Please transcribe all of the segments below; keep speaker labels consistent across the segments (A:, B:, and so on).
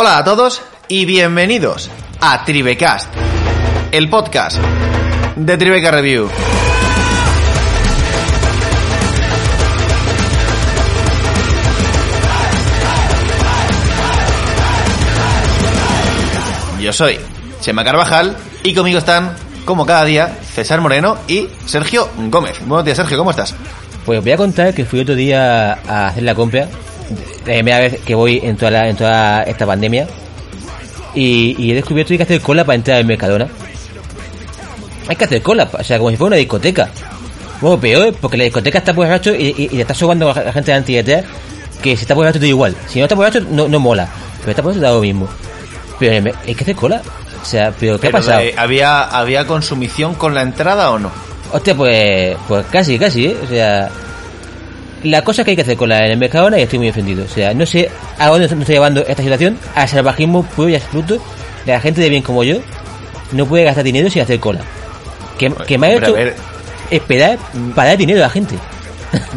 A: Hola a todos y bienvenidos a Tribecast, el podcast de Tribeca Review. Yo soy Chema Carvajal y conmigo están, como cada día, César Moreno y Sergio Gómez. Buenos días, Sergio, ¿cómo estás?
B: Pues os voy a contar que fui otro día a hacer la compra, primera vez que voy en toda, la- en toda esta pandemia, y, y he descubierto que hay que hacer cola para entrar al Mercadona. Hay que hacer cola, o sea, como si fuera una discoteca. Bueno, peor, porque la discoteca está borracho y, y, y le está sobando a la gente delante y detrás, que si está borracho todo igual. Si no está borracho, no, no mola. Pero está borracho da lo mismo. Pero hay que hacer cola. O sea, pero ¿qué ha
A: Pero,
B: pasado?
A: eh, ¿había, ¿Había consumición con la entrada o no?
B: Hostia, pues, pues casi, casi, ¿eh? O sea, la cosa que hay que hacer con la en el Mercadona y estoy muy ofendido. O sea, no sé a dónde nos está llevando esta situación, al salvajismo puro y absoluto la gente de bien como yo no puede gastar dinero sin hacer cola. Que, que me ha hecho
A: a
B: esperar para dar dinero a la gente.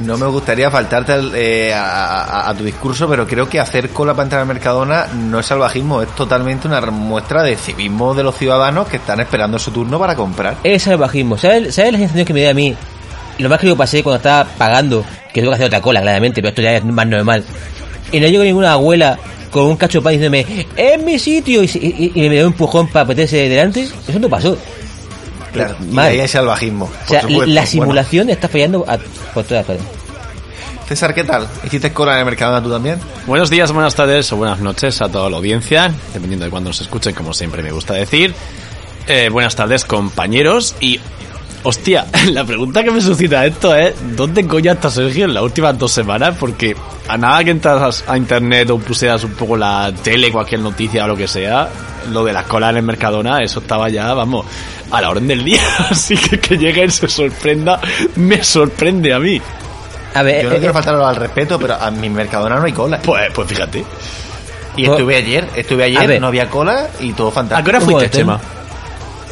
A: No me gustaría faltarte al- eh, a, a- a tu discurso, pero creo que hacer cola para entrar al Mercadona no es salvajismo, es totalmente una muestra de civismo de los ciudadanos que están esperando su turno para comprar.
B: Es salvajismo. ¿Sabes, ¿Sabes la sensación que me da a mí? Lo más que yo pasé cuando estaba pagando, que tuve que hacer otra cola, claramente, pero esto ya es más normal. Y no llegó ninguna abuela con un cacho de pan diciéndome, ¡es mi sitio! Y, se- y- y me dio un empujón para meterse delante. Eso no pasó.
A: Claro, y ahí hay salvajismo.
B: O sea,
A: supuesto.
B: la
A: Bueno,
B: simulación está fallando a, por todas partes.
A: César, ¿qué tal? ¿Hiciste cola en el Mercadona tú también?
C: Buenos días, buenas tardes o buenas noches a toda la audiencia, dependiendo de cuándo nos escuchen, como siempre me gusta decir. Eh, buenas tardes, compañeros. Y, hostia, la pregunta que me suscita esto es: ¿dónde coño está Sergio en las últimas dos semanas? Porque a nada que entras a internet o pusieras un poco la tele, cualquier noticia o lo que sea, lo de las colas en el Mercadona, eso estaba ya, vamos, a la orden del día. Así que que llegue y se sorprenda, me sorprende a mí.
B: A ver,
A: Yo no
B: eh,
A: quiero
B: eh,
A: faltar al respeto, pero a mi Mercadona no hay cola.
C: Pues, pues fíjate.
A: Y
B: Pues-
A: estuve ayer, estuve ayer, no había cola y todo
C: ¿A qué
A: fantástico.
C: hora fuiste, Chema?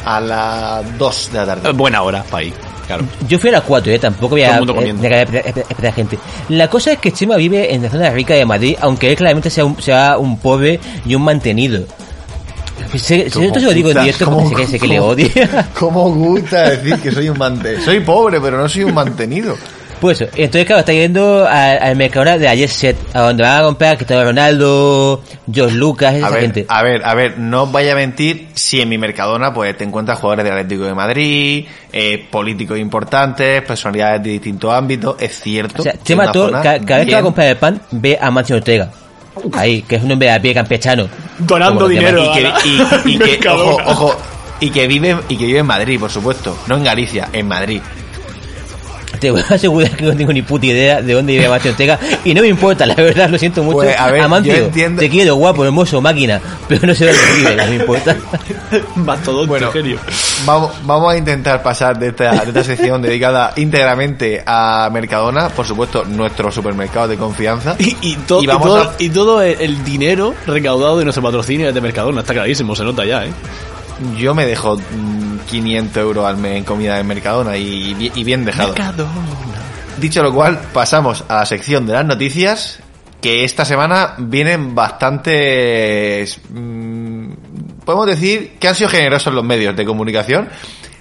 A: A las 2 de la tarde.
C: Eh, Buena hora para ir, claro.
B: yo fui a las 4, ¿eh? Tampoco
C: comiendo.
B: eh, esperar- esperar gente. La cosa es que Chema vive en la zona rica de Madrid, aunque él claramente sea un, sea un pobre y un mantenido. Se, se, esto se lo digo en directo
A: ¿Cómo-
B: porque sé que, sé que le odia.
A: ¿Cómo gusta decir que soy un mantenido? Soy pobre, pero no soy un mantenido.
B: Pues eso, entonces claro, está yendo al, al Mercadona de ayer set, a donde van a comprar Cristiano Ronaldo, George Lucas, esa
A: A ver,
B: gente.
A: a ver, a ver, no os vaya a mentir si en mi Mercadona pues te encuentras jugadores del Atlético de Madrid, eh, políticos importantes, personalidades de distintos ámbitos, es cierto.
B: O sea, todo, cada, vez que va a comprar el pan, ve a Mancio Ortega. Ahí, que es un hombre de a pie campechano.
C: Donando dinero.
A: y que, y- y que- ojo,
C: Mercadona.
A: ojo, y que vive y que vive en Madrid, por supuesto, no en Galicia, en Madrid.
B: Te voy a asegurar que no tengo ni puta idea de dónde vive Mancio Ortega. Y no me importa, la verdad, lo siento mucho.
A: Pues, a ver, yo entiendo-
B: te quiero, guapo, hermoso, máquina. Pero no sé dónde vive, no me importa.
C: Mastodonte,
A: Bueno,
C: genio.
A: Vamos, vamos a intentar pasar de esta, de esta sección dedicada íntegramente a Mercadona, por supuesto, nuestro supermercado de confianza.
C: Y, y to-
A: Y
C: y todo,
A: a-
C: y todo el, dinero recaudado de nuestro patrocinio de Mercadona, está clarísimo, se nota ya, ¿eh?
A: Yo me dejo 500 euros al mes en comida de Mercadona y, bi- y bien dejado. Dicho lo cual, pasamos a la sección de las noticias, que esta semana vienen bastantes... mm, podemos decir que han sido generosos los medios de comunicación.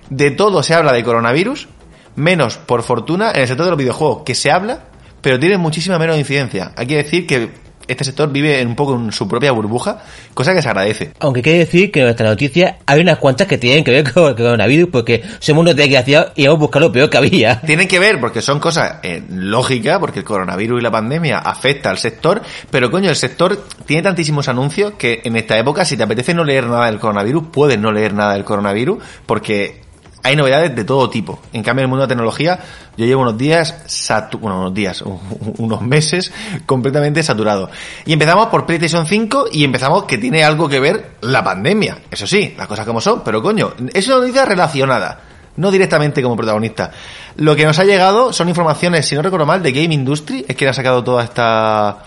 A: De todo se habla de coronavirus, menos, por fortuna, en el sector de los videojuegos, que se habla, pero tiene muchísima menos incidencia. Hay que decir que este sector vive en un poco en su propia burbuja, cosa que se agradece.
B: Aunque quiere decir que en nuestra noticia hay unas cuantas que tienen que ver con el coronavirus porque somos unos desgraciados y hemos buscado lo peor que había.
A: Tienen que ver porque son cosas eh, lógicas, porque el coronavirus y la pandemia afecta al sector, pero coño, el sector tiene tantísimos anuncios que en esta época, si te apetece no leer nada del coronavirus, puedes no leer nada del coronavirus, porque hay novedades de todo tipo. En cambio, en el mundo de la tecnología, yo llevo unos días, satu bueno, unos días, unos meses completamente saturado. Y empezamos por PlayStation 5 y empezamos que tiene algo que ver la pandemia. Eso sí, las cosas como son, pero coño, es una noticia relacionada no directamente como protagonista. Lo que nos ha llegado son informaciones, si no recuerdo mal, de Game Industry, es quien ha sacado toda esta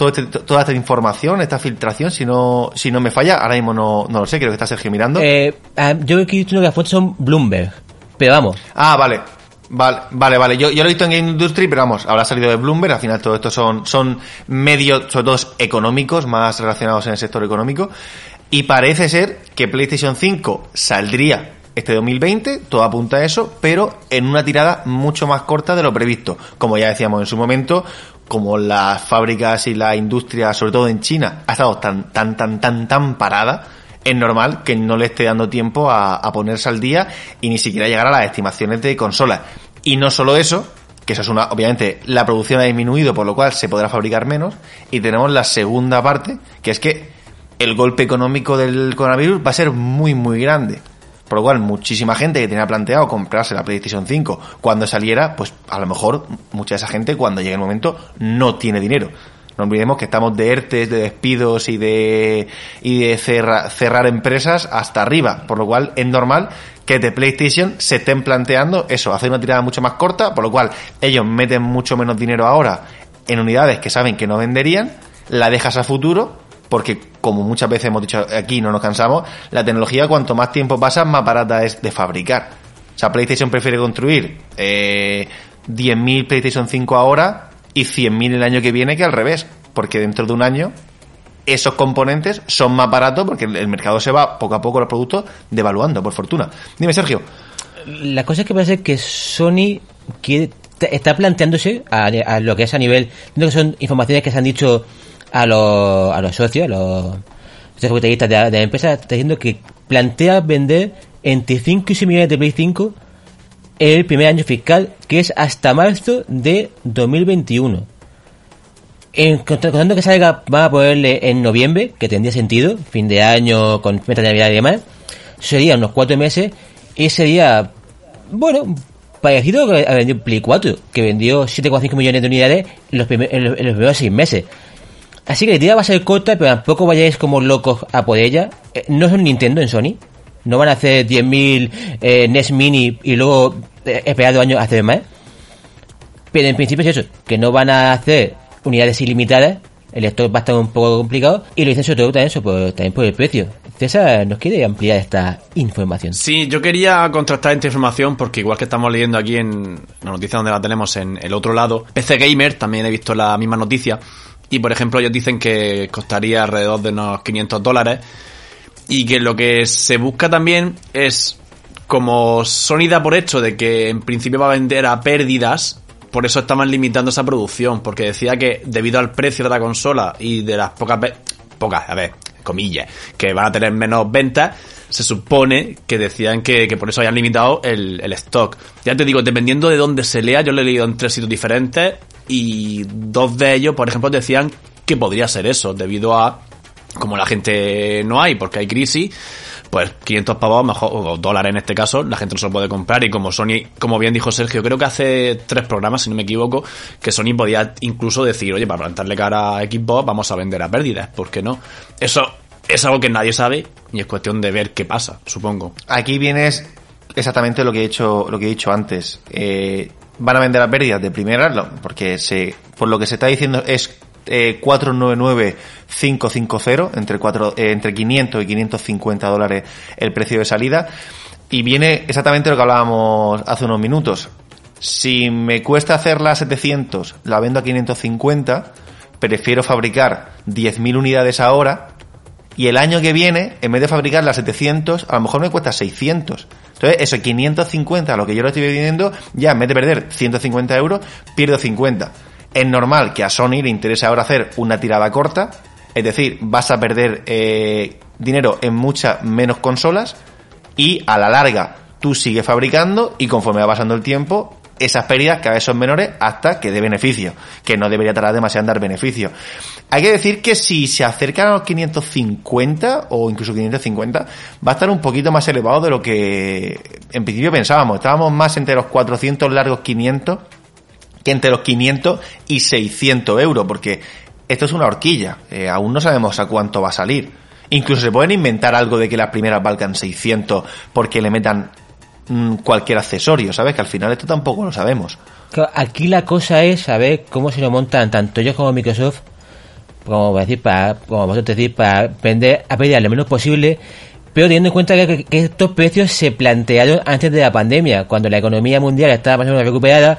A: todo este- toda esta información, esta filtración, si no si no me falla, ahora mismo no, no lo sé, creo que está Sergio mirando.
B: Eh, ah, yo he visto que las fuentes son Bloomberg. Pero vamos,
A: Ah, vale. Vale, vale, vale. Yo, yo lo he visto en Game Industry, pero vamos, habrá salido de Bloomberg. Al final todo esto son, son medios, sobre todo económicos, más relacionados en el sector económico. Y parece ser que PlayStation 5 saldría este 2020, todo apunta a eso, pero en una tirada mucho más corta de lo previsto. Como ya decíamos en su momento, como las fábricas y la industria, sobre todo en China, ha estado tan, tan, tan, tan, tan parada, es normal que no le esté dando tiempo a, a ponerse al día y ni siquiera llegar a las estimaciones de consolas. Y no solo eso, que eso es una, obviamente, la producción ha disminuido, por lo cual se podrá fabricar menos, y tenemos la segunda parte, que es que el golpe económico del coronavirus va a ser muy, muy grande. Por lo cual, muchísima gente que tenía planteado comprarse la PlayStation 5 cuando saliera, pues a lo mejor mucha de esa gente cuando llegue el momento no tiene dinero. No olvidemos que estamos de ERTES, de despidos y de, y de cerra- cerrar empresas hasta arriba. Por lo cual es normal que de PlayStation se estén planteando eso, hacer una tirada mucho más corta, por lo cual ellos meten mucho menos dinero ahora en unidades que saben que no venderían, la dejas a futuro, porque como muchas veces hemos dicho aquí, no nos cansamos, la tecnología cuanto más tiempo pasa, más barata es de fabricar. O sea, PlayStation prefiere construir eh, 10.000 PlayStation 5 ahora y 100.000 el año que viene que al revés, porque dentro de un año esos componentes son más baratos porque el mercado se va poco a poco los productos devaluando, por fortuna. Dime, Sergio.
B: La cosa es que parece que Sony quiere- está planteándose a, lo que es a nivel. Que son informaciones que se han dicho a los, a los socios, a los capitalistas de, la- empresa, está diciendo que plantea vender entre 5 y 6 millones de Play 5 el primer año fiscal, que es hasta marzo de 2021. En, contando que salga, van a ponerle en noviembre, que tendría sentido, fin de año, con meta de Navidad y demás, sería unos cuatro meses, y sería, bueno, parecido a vendido Play 4, que vendió 7,5 millones de unidades en los, primer- en los, primeros seis meses. Así que la tira va a ser corta, pero tampoco vayáis como locos a por ella. Eh, no es un Nintendo en Sony. No van a hacer 10.000 eh, NES Mini y luego eh, esperar dos años a hacer más. Pero en principio es eso, que no van a hacer unidades ilimitadas, el stock va a estar un poco complicado, y lo dicen sobre todo también, eso, por, también por el precio. César nos quiere ampliar esta información.
C: Sí, yo quería contrastar esta información porque igual que estamos leyendo aquí en la noticia donde la tenemos en el otro lado, PC Gamer también he visto la misma noticia y por ejemplo ellos dicen que costaría alrededor de unos 500 dólares y que lo que se busca también es como Sony da por hecho de que en principio va a vender a pérdidas, por eso estaban limitando esa producción, porque decía que debido al precio de la consola y de las pocas pocas, a ver, comillas, que van a tener menos ventas, se supone que decían que, que por eso hayan limitado el, el stock. Ya te digo, dependiendo de dónde se lea, yo lo he leído en tres sitios diferentes y dos de ellos, por ejemplo, decían que podría ser eso, debido a como la gente no hay porque hay crisis, pues 500 pavos mejor, o dólares en este caso, la gente no se lo puede comprar y como Sony, como bien dijo Sergio, creo que hace tres programas, si no me equivoco, que Sony podía incluso decir, oye, para plantarle cara a Xbox vamos a vender a pérdidas, ¿por qué no? Eso es algo que nadie sabe y es cuestión de ver qué pasa, supongo.
A: Aquí vienes exactamente lo que he hecho, lo que he dicho antes. Eh, van a vender a pérdidas de primera, porque se, por lo que se está diciendo es eh, 499-550, entre, eh, entre 500 y 550 dólares el precio de salida. Y viene exactamente lo que hablábamos hace unos minutos. Si me cuesta hacerla a 700, la vendo a 550, prefiero fabricar 10.000 unidades ahora y el año que viene, en vez de fabricar las 700, a lo mejor me cuesta 600. Entonces, eso 550, lo que yo lo estoy vendiendo, ya en vez de perder 150 euros, pierdo 50. Es normal que a Sony le interese ahora hacer una tirada corta, es decir, vas a perder eh, dinero en muchas menos consolas y a la larga tú sigues fabricando y conforme va pasando el tiempo, esas pérdidas cada vez son menores hasta que dé beneficio, que no debería tardar demasiado en dar beneficio. Hay que decir que si se acercan a los 550 o incluso 550, va a estar un poquito más elevado de lo que en principio pensábamos. Estábamos más entre los 400 largos 500 que entre los 500 y 600 euros, porque esto es una horquilla, eh, aún no sabemos a cuánto va a salir. Incluso se pueden inventar algo de que las primeras valgan 600 porque le metan mm, cualquier accesorio, ¿sabes? Que al final esto tampoco lo sabemos.
B: Aquí la cosa es saber cómo se lo montan tanto ellos como Microsoft, como decir, para, como vosotros decir, para vender a pérdida lo menos posible, pero teniendo en cuenta que, estos precios se plantearon antes de la pandemia, cuando la economía mundial estaba más o menos recuperada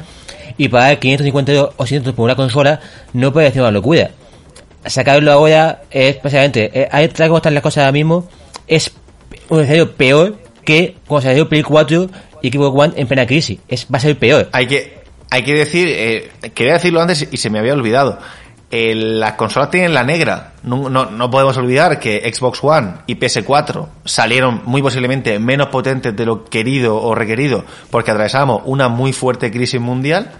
B: y pagar 550 euros o 600 por una consola no puede ser una locura. Sacarlo ahora es básicamente, eh, ahí tal están las cosas ahora mismo, es un escenario peor que cuando salió Play 4 y Xbox One en plena crisis. Es, va a ser peor.
A: Hay que, hay que decir, eh, quería decirlo antes y se me había olvidado. Eh, las consolas tienen la negra. No, no, no podemos olvidar que Xbox One y PS4 salieron muy posiblemente menos potentes de lo querido o requerido porque atravesamos una muy fuerte crisis mundial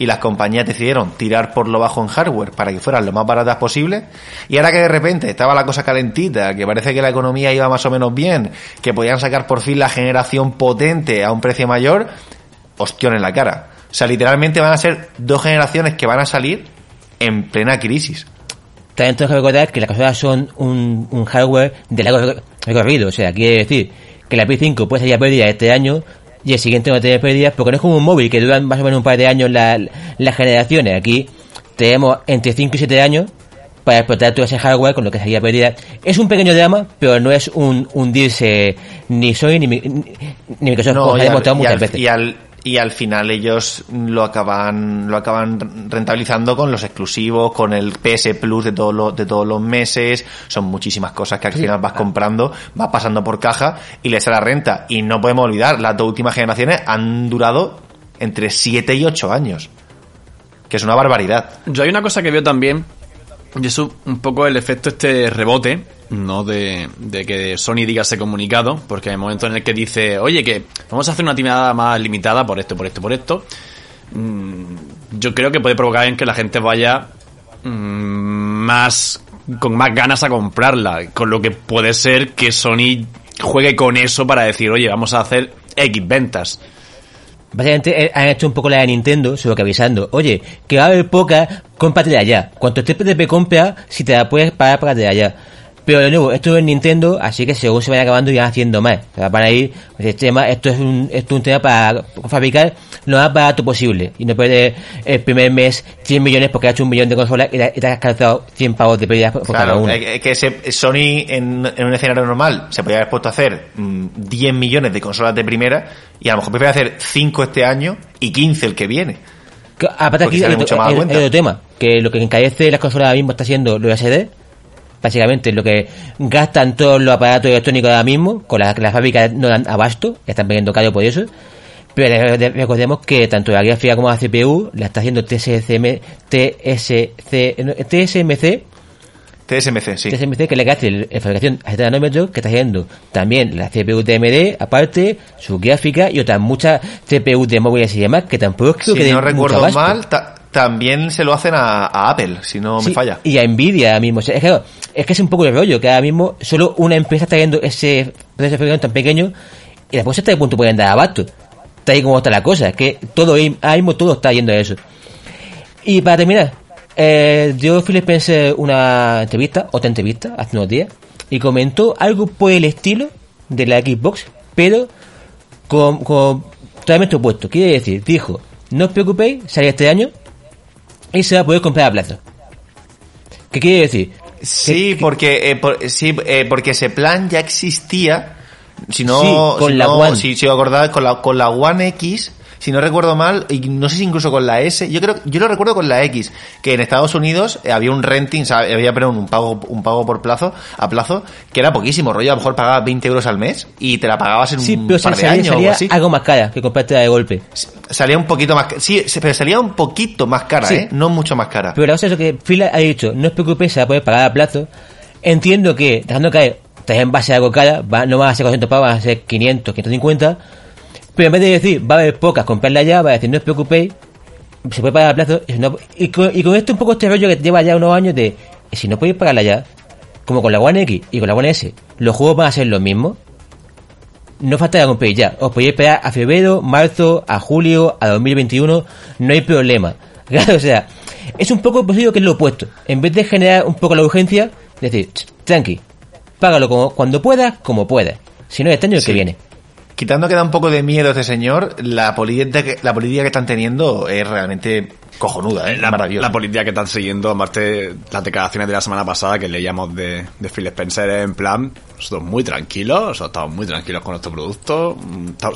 A: y las compañías decidieron tirar por lo bajo en hardware para que fueran lo más baratas posible. Y ahora que de repente estaba la cosa calentita, que parece que la economía iba más o menos bien, que podían sacar por fin la generación potente a un precio mayor, ostión en la cara. O sea, literalmente van a ser dos generaciones que van a salir en plena crisis.
B: También tengo que recordar que las consolas son un, hardware de largo recorrido. O sea, quiere decir que la Play 5 puede salir a pérdida este año y el siguiente no tener pérdidas porque no es como un móvil que duran más o menos un par de años la- las generaciones. Aquí tenemos entre 5 y 7 años para explotar todo ese hardware con lo que sería pérdida. Es un pequeño drama, pero no es un hundirse ni Sony ni, mi- ni, ni Microsoft, como se
A: y
B: ha demostrado
A: y
B: muchas
A: al-
B: veces.
A: y al- y al final ellos lo acaban lo acaban rentabilizando con los exclusivos, con el PS Plus de todos los de todos los meses, son muchísimas cosas que al final vas comprando, vas pasando por caja y les sale la renta y no podemos olvidar, las dos últimas generaciones han durado entre 7 y 8 años. Que es una barbaridad.
C: Yo hay una cosa que veo también, y es un poco el efecto este rebote, no de, de que Sony diga ese comunicado, porque en el momento en el que dice, oye, que vamos a hacer una tirada más limitada por esto, por esto, por esto, mm, yo creo que puede provocar en que la gente vaya mm, más con más ganas a comprarla, con lo que puede ser que Sony juegue con eso para decir, oye, vamos a hacer X ventas.
B: Básicamente eh, han hecho un poco la de Nintendo, solo que avisando, oye, que va a haber poca, cómpratela ya. Cuanto estés PTP compra, si te la puedes pagar, págatela ya. Pero de nuevo, esto es Nintendo, así que según se vaya acabando irán haciendo más. O sea, para ir, el tema, esto es un, esto es un tema para fabricar lo más barato posible. Y no perder el primer mes 100 millones porque has hecho un millón de consolas y te, has calzado 100 pavos de pérdidas por cada uno.
A: eh, que se- Sony en, en un escenario normal se podría haber puesto a hacer mm, 10 millones de consolas de primera y a lo mejor prefiere hacer 5 este año y 15 el que viene.
B: Aparte aquí
A: a
B: hay otro tema, que lo que encarece las consolas ahora mismo está siendo los SD, básicamente lo que gastan todos los aparatos electrónicos ahora mismo, con las que las fábricas no dan abasto, están pidiendo caro por eso, pero re- recordemos que tanto la gráfica como la CPU la está haciendo TSCM, TSC, no, TSMC,
A: TSMC, sí.
B: TSMC que le hace el- la fabricación a 7 nanómetros, que está haciendo también la CPU de AMD, aparte, su gráfica y otras muchas CPU de móviles y demás, que tampoco creo que
A: Si no recuerdo mal, ta- también se lo hacen a, a Apple, si no me falla.
B: Y a Nvidia ahora mismo. O sea, es, que, es que es un poco el rollo, que ahora mismo solo una empresa está viendo ese proceso tan pequeño y después hasta qué punto pueden dar abasto. Está ahí como está la cosa, es que todo ahora mismo todo está yendo a eso. Y para terminar, eh, dio Phil Spencer una entrevista, otra entrevista, hace unos días, y comentó algo por el estilo de la Xbox, pero con, con totalmente opuesto. Quiere decir, dijo, no os preocupéis, sale este año y se va a poder comprar a plazo. ¿Qué quiere decir?
A: Sí, porque eh, por- sí, eh, porque ese plan ya existía. Si no,
B: Sí, con
A: si
B: la
A: no-
B: One.
A: Si, si os acordáis, con la, con la One X, si no recuerdo mal, y no sé si incluso con la S, yo creo, yo lo recuerdo con la X, que en Estados Unidos eh, había un renting, o sea, había perdón, un pago, un pago por plazo, a plazo, que era poquísimo, rollo, a lo mejor pagabas 20 euros al mes y te la pagabas en
B: Sí,
A: un
B: pero
A: par de
B: salía,
A: años o
B: salía
A: algo así.
B: algo más cara que comprarte de golpe.
A: Salía un poquito más, sí, pero salía un poquito más cara,
B: Sí.
A: eh, no mucho más cara.
B: Pero la cosa es que Phil ha dicho, no os preocupéis, se va a poder pagar a plazo. Entiendo que, dejando caer, estás en base a algo cara, va, no van a ser 400 pavos, van a ser 500, 550. Pero en vez de decir, va a haber pocas, comprarla ya, va a decir, no os preocupéis, se puede pagar a plazo. Y, si no- y con, y con esto un poco este rollo que lleva ya unos años de, si no podéis pagarla ya, como con la One X y con la One S, los juegos van a ser los mismos. No falta que compréis ya. Os podéis esperar a febrero, marzo, a julio, a 2021. No hay problema. Claro, o sea, es un poco posible que es lo opuesto. En vez de generar un poco la urgencia, decir, "Ch, tranqui, págalo como, cuando puedas, como puedas. Si no, este año el
A: Sí.
B: que viene.
A: Quitando que da un poco de miedo este señor, la política que, la política que están teniendo es realmente cojonuda, ¿eh?
C: La,
A: maravillosa.
C: la política que están siguiendo, aparte las declaraciones de la semana pasada que leíamos de, de Phil Spencer en plan, nosotros muy tranquilos, nosotros estamos muy tranquilos con nuestro producto,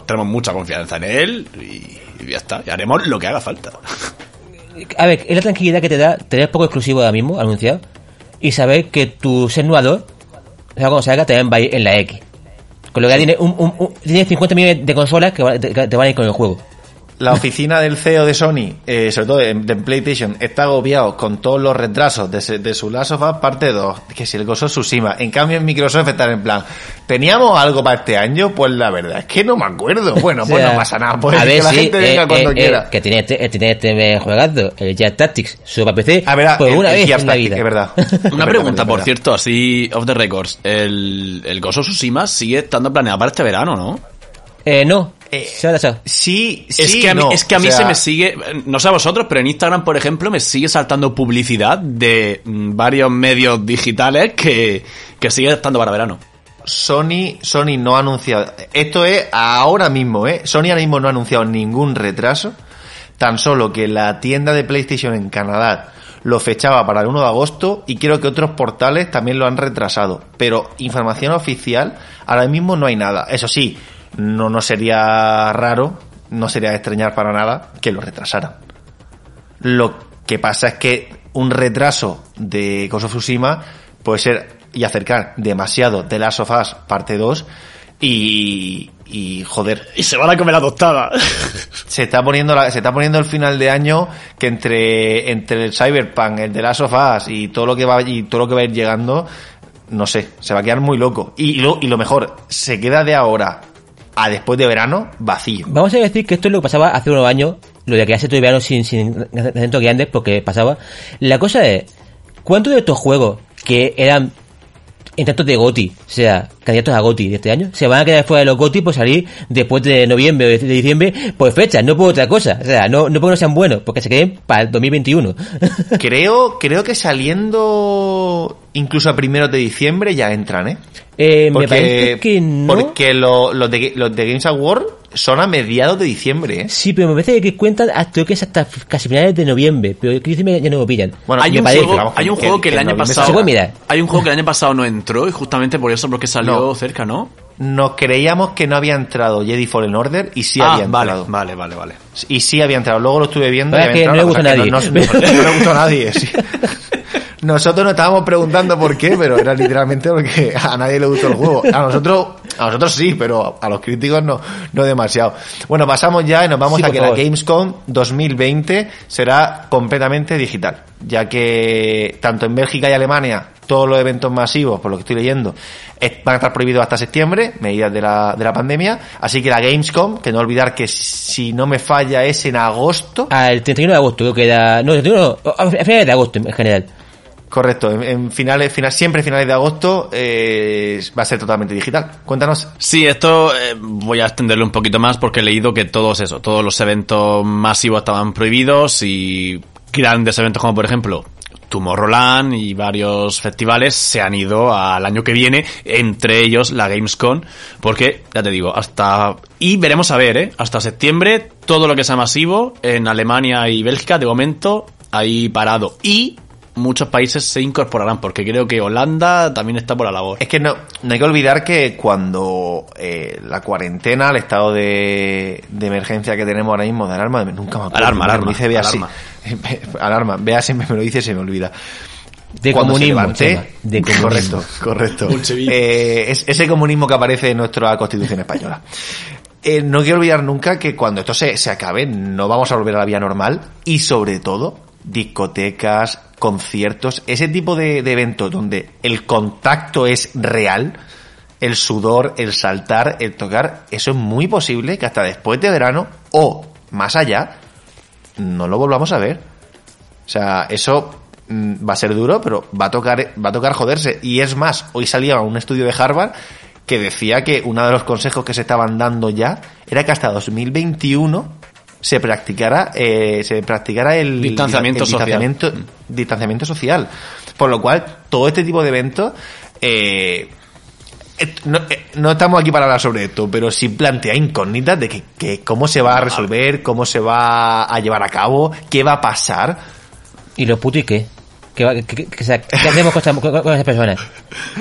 C: tenemos mucha confianza en él y, y ya está, y haremos lo que haga falta.
B: A ver, es la tranquilidad que te da tener poco exclusivo ahora mismo, anunciado, y saber que tu ser nuador, o sea, cuando salga, también va a ir en la X. Con lo que tiene, un, un- un- tiene 50 millones de consolas que te van a ir con el juego.
A: La oficina del CEO de Sony, eh, sobre todo de, de PlayStation, está agobiado con todos los retrasos de, su Last of Us parte 2, que si el gozo Tsushima. En cambio en Microsoft están en plan, ¿teníamos algo para este año? Pues la verdad es que no me acuerdo. Bueno,
B: O
A: pues no pasa nada, pues
B: a
A: que
B: ver,
A: la
B: sí,
A: gente venga
B: eh,
A: cuando
B: eh,
A: quiera.
B: eh, que tiene este, tiene este juegazo, el Jet Tactics, para PC,
A: A ver,
B: por
A: el-
B: una
A: el
B: vez en la
A: Tactics,
B: vida.
A: es verdad.
C: Una pregunta, por cierto, así off the records, el, el Ghost of Tsushima sigue estando planeado para este verano, ¿no?
B: Eh, no,
A: Eh. Sí, sí,
C: es que a mí,
A: no.
C: es que a
A: O
C: mí
A: sea,
C: se me sigue, no sé a vosotros, pero en Instagram, por ejemplo, me sigue saltando publicidad de mm, varios medios digitales que, que sigue estando para verano.
A: Sony, Sony no ha anunciado. Esto es ahora mismo, ¿eh? Sony ahora mismo no ha anunciado ningún retraso. Tan solo que la tienda de PlayStation en Canadá lo fechaba para el 1 de agosto y creo que otros portales también lo han retrasado. Pero información oficial, ahora mismo no hay nada. Eso sí, no, no sería raro, no sería de extrañar para nada que lo retrasaran. Lo que pasa es que un retraso de Ghost of Tsushima puede ser y acercar demasiado de Last of Us parte 2 y, y joder,
C: Y se van a comer la tostada.
A: se está poniendo la- se está poniendo el final de año que entre entre el Cyberpunk, el de Last of Us y todo lo que va y todo lo que va a ir llegando, no sé, se va a quedar muy loco. Y lo, y lo mejor, se queda de ahora a después de verano vacío.
B: Vamos a decir que esto es lo que pasaba hace unos años, lo de que hace todo el verano sin, sin acento grandes, porque pasaba. La cosa es, ¿cuántos de estos juegos que eran intentos de GOTI, o sea, candidatos a GOTI de este año, se van a quedar fuera de los GOTI por salir después de noviembre o de diciembre por fechas, no por otra cosa? O sea, no, no porque no sean buenos, porque se queden para el 2021.
A: Creo, creo que saliendo incluso a primeros de diciembre ya entran, ¿eh?
B: Eh, me parece que no.
A: Porque lo- los, de, los de Games Award son a mediados de diciembre, ¿eh?
B: Sí, pero me parece que cuentan hasta, creo que es hasta casi finales de noviembre, pero que ya no lo pillan.
A: Bueno,
C: hay,
A: me
C: un juego,
A: vamos,
C: hay un
A: que-
C: juego que,
A: que
C: el año pasado.
B: se puede mirar.
C: Hay un juego que el año pasado no entró y justamente por eso porque salió
A: No.
C: cerca, ¿no?
A: Nos creíamos que no había entrado Jedi Fallen Order y sí
C: ah,
A: había
C: vale,
A: entrado.
C: vale, vale, vale.
A: Y sí había entrado. Luego lo estuve viendo. y había
B: que no
A: entrado,
B: le gusta a nadie.
A: No, no- no le gustó a nadie. sí. Nosotros nos estábamos preguntando por qué, pero era literalmente porque a nadie le gustó el juego. A nosotros, a nosotros sí, pero a los críticos no, no demasiado. Bueno, pasamos ya y nos vamos
B: Sí,
A: a que
B: favor.
A: la Gamescom 2020 será completamente digital, ya que tanto en Bélgica y Alemania todos los eventos masivos, por lo que estoy leyendo, van a estar prohibidos hasta septiembre, medidas de la, de la pandemia. Así que la Gamescom, que no olvidar que si no me falla es en agosto.
B: Al 31 de agosto, creo que era. No, el 31 no, a finales de agosto en general.
A: Correcto, en, finales, final, siempre finales de agosto eh, va a ser totalmente digital. Cuéntanos.
C: Sí, esto eh, voy a extenderlo un poquito más porque he leído que todos eso, todos los eventos masivos estaban prohibidos y grandes eventos como por ejemplo Tomorrowland y varios festivales se han ido al año que viene, entre ellos la Gamescom, porque ya te digo, hasta y veremos a ver, ¿eh? hasta septiembre todo lo que sea masivo en Alemania y Bélgica de momento ahí parado y muchos países se incorporarán porque creo que Holanda también está por la labor.
A: Es que no, no hay que olvidar que cuando eh, la cuarentena, el estado de, de emergencia que tenemos ahora mismo de alarma, nunca me acuerdo.
C: Alarma,
A: me
C: alarma,
A: lo dice Bea
C: alarma.
A: así. alarma. Vea siempre me lo dice y se me olvida.
B: De
A: Cuando se
B: comunismo.
A: levante-
B: Chema, de comunismo.
A: Correcto, correcto. Eh, es ese comunismo que aparece en nuestra Constitución española. Eh, no quiero olvidar nunca que cuando esto se, se acabe, no vamos a volver a la vía normal y sobre todo discotecas, conciertos, ese tipo de, eventos donde el contacto es real, el sudor, el saltar, el tocar, eso es muy posible que hasta después de verano o más allá no lo volvamos a ver. O sea, eso mm, va a ser duro, pero va a tocar, va a tocar joderse. Y es más, hoy salía un estudio de Harvard que decía que uno de los consejos que se estaban dando ya era que hasta 2021 se practicara, eh, se practicara el
C: Distanciamiento
A: el
C: social.
A: distanciamiento, distanciamiento social. Por lo cual, todo este tipo de eventos, eh, et- no, eh, no estamos aquí para hablar sobre esto, pero sí plantea incógnitas de que, que cómo se va a resolver, cómo se va a llevar a cabo, qué va a pasar.
B: ¿Y los putos y qué? ¿Qué, va- qué- qué- qué- qué hacemos con, esta- con- con esas personas?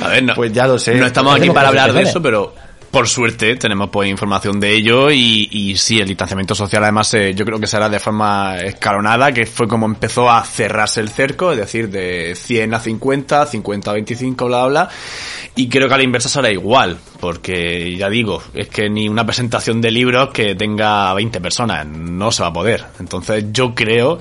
C: A ver, no,
A: Pues ya lo sé.
C: No estamos aquí para hablar de eso, pero por suerte tenemos pues información de ello y, y sí, el distanciamiento social además eh, yo creo que será de forma escalonada, que fue como empezó a cerrarse el cerco, es decir, de 100 a 50, 50 a 25, bla, bla, bla. Y creo que a la inversa será igual, porque ya digo, es que ni una presentación de libros que tenga 20 personas no se va a poder. Entonces yo creo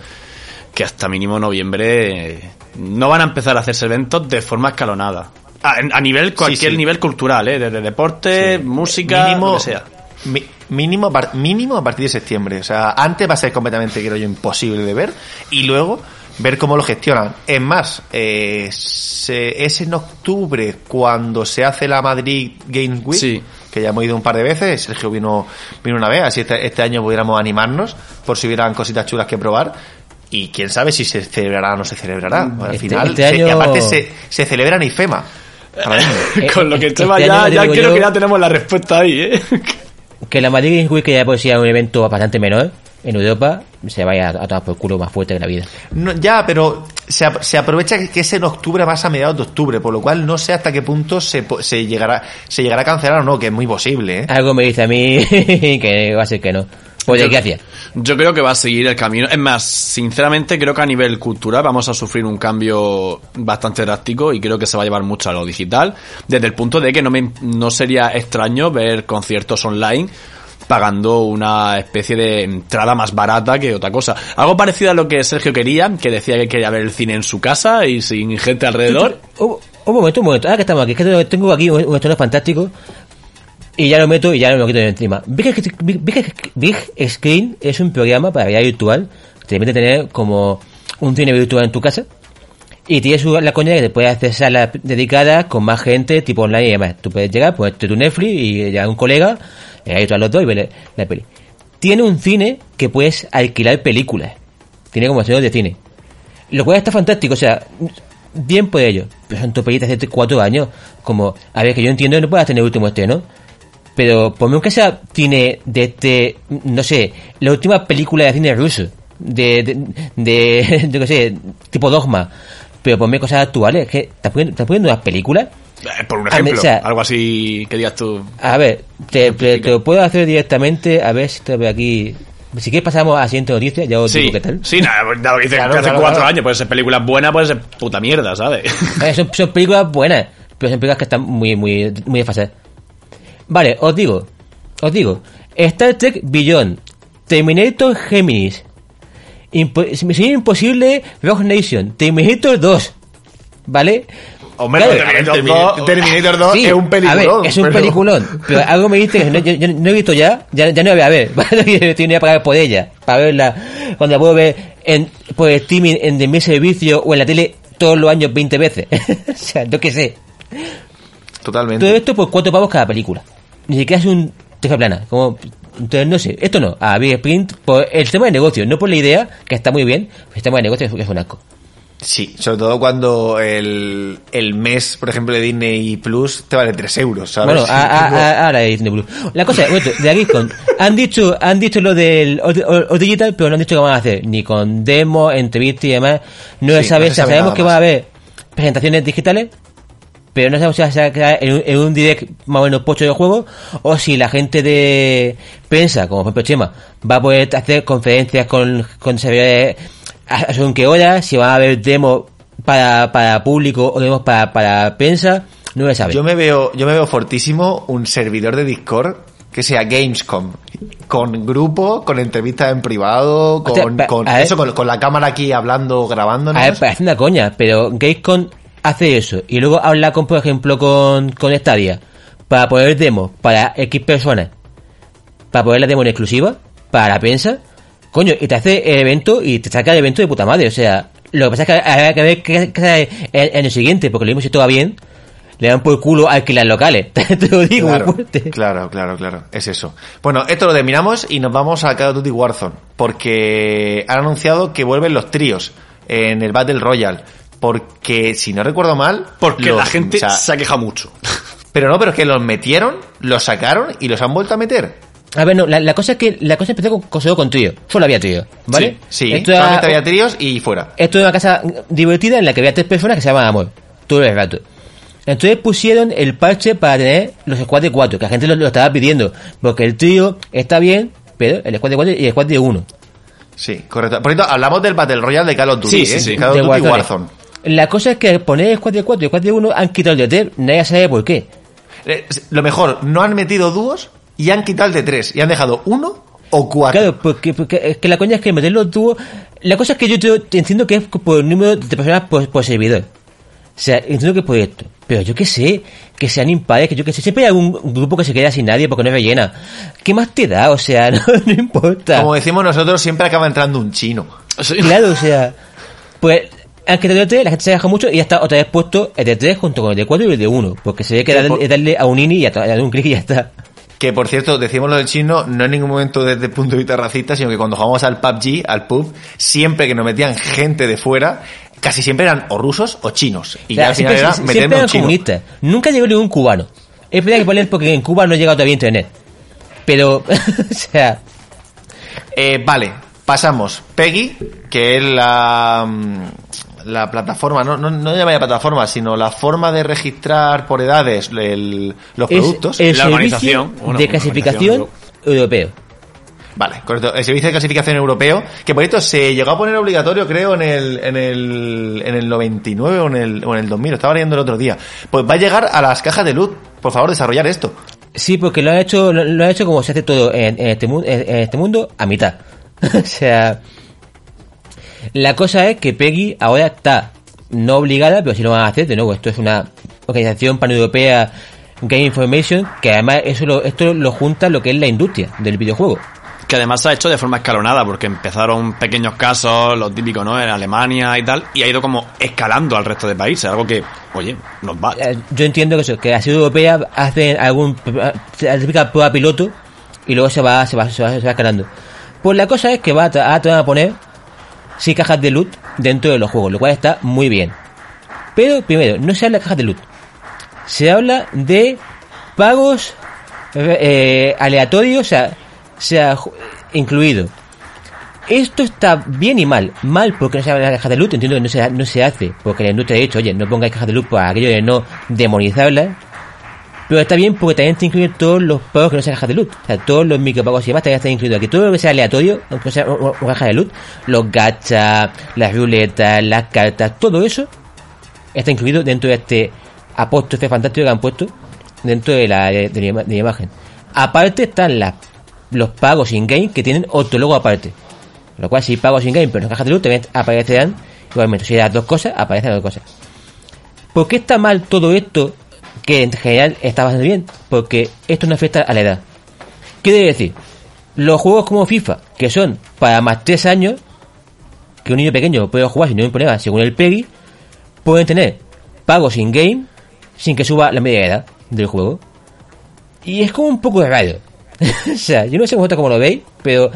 C: que hasta mínimo noviembre no van a empezar a hacerse eventos de forma escalonada. A, a nivel, cualquier
A: sí.
C: nivel cultural, ¿eh? Desde deporte, música, lo que sea.
A: mi- mínimo, mínimo a partir de septiembre. O sea, antes va a ser completamente, creo yo, imposible de ver. Y luego ver cómo lo gestionan. Es más, eh, se- es en octubre cuando se hace la Madrid Games Week.
C: Sí.
A: Que ya hemos ido un par de veces. Sergio vino, vino una vez. Así este, este año pudiéramos animarnos por si hubieran cositas chulas que probar. Y quién sabe si se celebrará o no se celebrará. Al
B: Este-
A: final,
B: este
A: se- y
B: año-
A: aparte se, se celebra en IFEMA.
B: Eh,
C: Con lo que
B: este
C: tema
B: año
C: ya, creo
B: yo-
C: que ya tenemos la respuesta ahí, ¿eh?
B: Que la Madrid Games Week, que ya pues sea un evento bastante menor en Europa, se vaya a tomar por culo más fuerte que la vida.
A: No, ya, pero se, se aprovecha que- es en octubre más a mediados de octubre, por lo cual no sé hasta qué punto se, po- se llegará se llegará a cancelar o no, que es muy posible, ¿eh?
B: Algo me dice a mí que va a ser que no. De
C: Yo-
B: qué hacía.
C: Yo creo que va a seguir el camino. Es más, sinceramente creo que a nivel cultural vamos a sufrir un cambio bastante drástico y creo que se va a llevar mucho a lo digital. Desde el punto de que no, me, no sería extraño ver conciertos online pagando una especie de entrada más barata que otra cosa. Algo parecido a lo que Sergio quería, que decía que quería ver el cine en su casa y sin gente alrededor.
B: Un, un momento, un momento. Que estamos aquí, es que tengo aquí un, un estreno fantástico. Y ya lo meto y ya lo quito de encima. Big, Big- Big- Screen es un programa para realidad virtual. Te permite tener como un cine virtual en tu casa. Y tienes la coña que te puedes hacer salas dedicadas con más gente, tipo online y demás. Tú puedes llegar, ponerte tu Netflix y llega un colega, ahí tú a los dos y ves la, peli. Tiene un cine que puedes alquilar películas. Tiene como estreno de cine. Lo cual está fantástico, o sea, bien por ello. Pero son topellitas de hace cuatro años. Como, a ver, que yo entiendo que no puedas tener último estreno. Pero ponme aunque sea cine de este, no sé, la última película de cine ruso. De, de, de, yo qué sé, tipo dogma. Pero ponme cosas actuales. Que ¿Estás poniendo, estás poniendo unas películas?
C: Eh, Por un
B: A ver,
C: ejemplo,
B: o sea-
C: algo así que digas tú.
B: A ver, te, te, te lo puedo hacer directamente. A ver si te veo aquí. Si quieres pasamos a la siguiente noticia, ya os
C: Sí,
B: digo qué tal.
C: sí, nada, nada, lo que dices
A: Claro,
C: que hace
A: claro,
C: cuatro
A: claro.
C: años, puede ser películas buenas, puede ser puta mierda, ¿sabes?
B: Son, son películas buenas, pero son películas que están muy, muy, muy desfasadas. Vale, os digo, os digo, Star Trek Beyond, Terminator Géminis, Impo Misión Imposible Rogue Nation, Terminator 2, ¿vale?
A: Hombre,
B: Claro,
A: Terminator,
C: Terminator
A: 2, Terminator 2
B: Sí,
A: es un
B: A
A: peliculón.
B: ver, es un
A: pero-
B: peliculón, pero algo me dice que no, yo, yo no he visto ya, ya, ya no la voy a ver, ¿vale? Tengo que pagar por ella, para verla, cuando la puedo ver en, por streaming, en de mi servicio o en la tele todos los años 20 veces. o sea, yo qué sé.
A: Totalmente.
B: Todo esto por cuatro pavos cada película. Ni siquiera es un teja plana. Como, entonces, no sé, esto no. A Big Sprint, por el tema de negocio, no por la idea, que está muy bien, el tema de negocio es, un asco.
A: Sí, sobre todo cuando el, el mes, por ejemplo, de Disney Plus te vale 3 euros, ¿sabes?
B: Bueno, a- a- a- ahora es Disney Plus. La cosa es, de aquí con, han dicho, han dicho lo del o, o- o digital, pero no han dicho qué van a hacer, ni con demo, entrevistas y demás. No se
A: Sí,
B: sabe,
A: no se sabe
B: sabemos
A: nada
B: que va a haber presentaciones digitales, pero no sabemos si va a ser en un, en un direct más o menos pocho de juego, o si la gente de prensa, como por ejemplo Chema, va a poder hacer conferencias con, con servidores a, según qué hora, si va a haber demos para, para público o demos para, para prensa, no se sabe.
A: Yo me veo, yo me veo fortísimo un servidor de Discord que sea Gamescom, con grupo, con entrevistas en privado, con,
B: pa-
A: con eso, con, con la cámara aquí hablando, grabándonos.
B: A ver, parece una coña, pero Gamescom hace eso. Y luego habla con, por ejemplo, con, con Stadia para poner demos para X personas, para poner la demo en exclusiva, para la prensa, coño, y te hace el evento y te saca el evento de puta madre, o sea, lo que pasa es que habrá que ver qué en, en el siguiente, porque lo mismo si todo va bien, le dan por culo a alquilar locales, te lo digo
A: Claro, claro, claro, claro, es eso. Bueno, esto lo terminamos y nos vamos a Call of Duty Warzone, porque han anunciado que vuelven los tríos en el Battle Royale, porque si no recuerdo mal,
C: Porque
A: los-
C: la gente
A: o sea,
C: se ha quejado mucho.
A: Pero no, pero es que los metieron, los sacaron y los han vuelto a meter.
B: A ver, no, la, la cosa es que la cosa empezó con, con, solo con trío. Solo había trío, ¿vale?
A: Sí, sí
B: Esto
A: solamente
B: era-
A: había tríos y fuera.
B: Esto es una casa divertida en la que había tres personas que se llamaban Amor. Todo el rato. Entonces pusieron el parche para tener los squads de cuatro, que la gente lo, lo estaba pidiendo. Porque el trío está bien, pero el squad de cuatro y el squad de uno.
A: Sí, correcto. Por cierto, hablamos del Battle Royale de Call of Duty,
C: Sí, sí,
A: ¿eh?
C: sí.
A: Call of Duty
B: Warzone.
A: Warzone.
B: La cosa es que poner el squad de cuatro y el squad de uno han quitado el de tres, nadie sabe por qué.
A: Eh, Lo mejor, no han metido dúos y han quitado el de tres y han dejado uno o cuatro.
B: Claro, porque, porque es que la coña es que meter los dúos. La cosa es que yo te- entiendo que es por el número de personas por, por servidor. O sea, entiendo que es por esto. Pero yo qué sé, que sean impares, que yo qué sé. Siempre hay algún grupo que se queda sin nadie porque no es rellena. ¿Qué más te da? O sea, no, no importa.
A: Como decimos nosotros, siempre acaba entrando un chino.
B: Claro, o sea. Pues, aunque el de 3, la gente se deja mucho y ya está otra vez puesto el de 3 junto con el de 4 y el de 1. Porque se ve que
A: por-
B: darle a un ini y está, darle un clic y ya está.
A: Que por cierto, decimos lo del chino, no en ningún momento desde el punto de vista racista, sino que cuando jugamos al PUBG, al pub, siempre que nos metían gente de fuera, casi siempre eran o rusos o chinos. Y
B: O sea,
A: ya al final
B: siempre,
A: era
B: siempre
A: meternos
B: eran
A: chino.
B: comunistas. Nunca llegó ningún cubano. Es verdad que poner porque en Cuba no llega todavía internet. Pero, o sea,
A: Eh, vale, pasamos. Peggy, que es la, mm, la plataforma, no, no, no llamaría plataforma, sino la forma de registrar por edades el- los
B: es
A: productos.
B: el
C: La
B: servicio
C: organización, bueno,
B: de clasificación europeo.
A: Vale, correcto. El servicio de clasificación europeo, que por cierto se llegó a poner obligatorio, creo, en el, en el, en el 99 o en el, o en el 2000, lo estaba leyendo el otro día. Pues va a llegar a las cajas de luz. Por favor, desarrollar esto.
B: Sí, porque lo han hecho, lo, lo han hecho como se hace todo en, en este, mu- en, en este mundo, a mitad. o sea, la cosa es que Peggy ahora está no obligada, pero si lo van a hacer, de nuevo, esto es una organización paneuropea Game Information, que además eso lo, esto lo junta lo que es la industria del videojuego.
C: Que además se ha hecho de forma escalonada, porque empezaron pequeños casos, lo típico, ¿no? En Alemania y tal, y ha ido como escalando al resto de países, algo que, oye, nos va.
B: Eh, Yo entiendo que eso, que la ciudad europea hace algún la típica prueba piloto y luego se va, se va, se va, se va escalando. Pues la cosa es que va a, a a poner sí cajas de loot dentro de los juegos, lo cual está muy bien. Pero primero, no se habla de cajas de loot. Se habla de pagos eh, aleatorios, o sea, sea incluido. Esto está bien y mal. Mal porque no se habla de cajas de loot, entiendo que no se, no se hace, porque la industria ha dicho, oye, no pongáis cajas de loot para aquello de no demonizarlas. Pero está bien porque también te incluye todos los pagos que no sean cajas de loot. O sea, todos los micropagos y demás también están incluidos aquí. Todo lo que sea aleatorio, aunque sea una caja de loot, los gachas, las ruletas, las cartas, todo eso está incluido dentro de este apóstrofe fantástico que han puesto dentro de la, de, imagen. Aparte están los pagos in-game que tienen otro logo aparte. Lo cual, si pagos in-game, pero en cajas de loot también aparecerán igualmente. Si las dos cosas, aparecen dos cosas. ¿Por qué está mal todo esto? Que en general está bastante bien. Porque esto no afecta a la edad. ¿Qué debe decir? Los juegos como FIFA, que son para más 3 años, que un niño pequeño puede jugar sin ningún problema, según el PEGI, pueden tener pagos in-game sin que suba la media edad del juego. Y es como un poco raro. o sea, yo no sé vosotros cómo lo veis, pero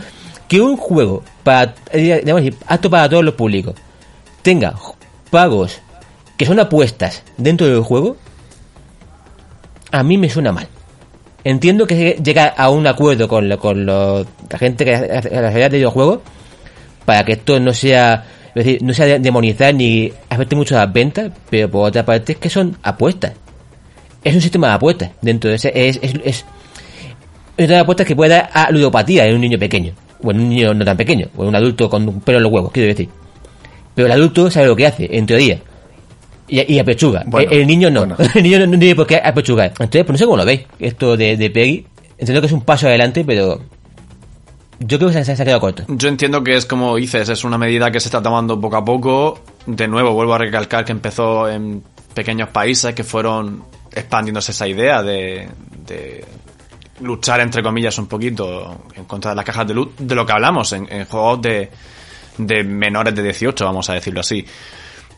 B: que un juego para, eh, digamos apto para todos los públicos tenga pagos que son apuestas dentro del juego, a mí me suena mal. Entiendo que llega a un acuerdo con, lo- con lo- la gente que hace la realidad de videojuegos para que esto no sea es decir, no sea de- demonizar ni afecte mucho a las ventas, pero por otra parte es que son apuestas. Es un sistema de apuestas dentro de ese es es, es, es un sistema de apuestas que puede dar a ludopatía en un niño pequeño, o en un niño no tan pequeño, o en un adulto con un pelo en los huevos, quiero decir. Pero el adulto sabe lo que hace, en teoría. Y, y apechuga.
A: Bueno,
B: el, el niño no.
A: bueno.
B: El niño no, no tiene por qué apechugar. Entonces, pues no sé cómo lo veis. Esto de, de Peggy. Entiendo que es un paso adelante, pero. Yo creo que se, se ha quedado corto.
C: Yo entiendo que es como dices, es una medida que se está tomando poco a poco. De nuevo, vuelvo a recalcar que empezó en pequeños países que fueron expandiéndose esa idea de, de luchar, entre comillas, un poquito en contra de las cajas de luz, de lo que hablamos en, en juegos de, de menores de 18, vamos a decirlo así.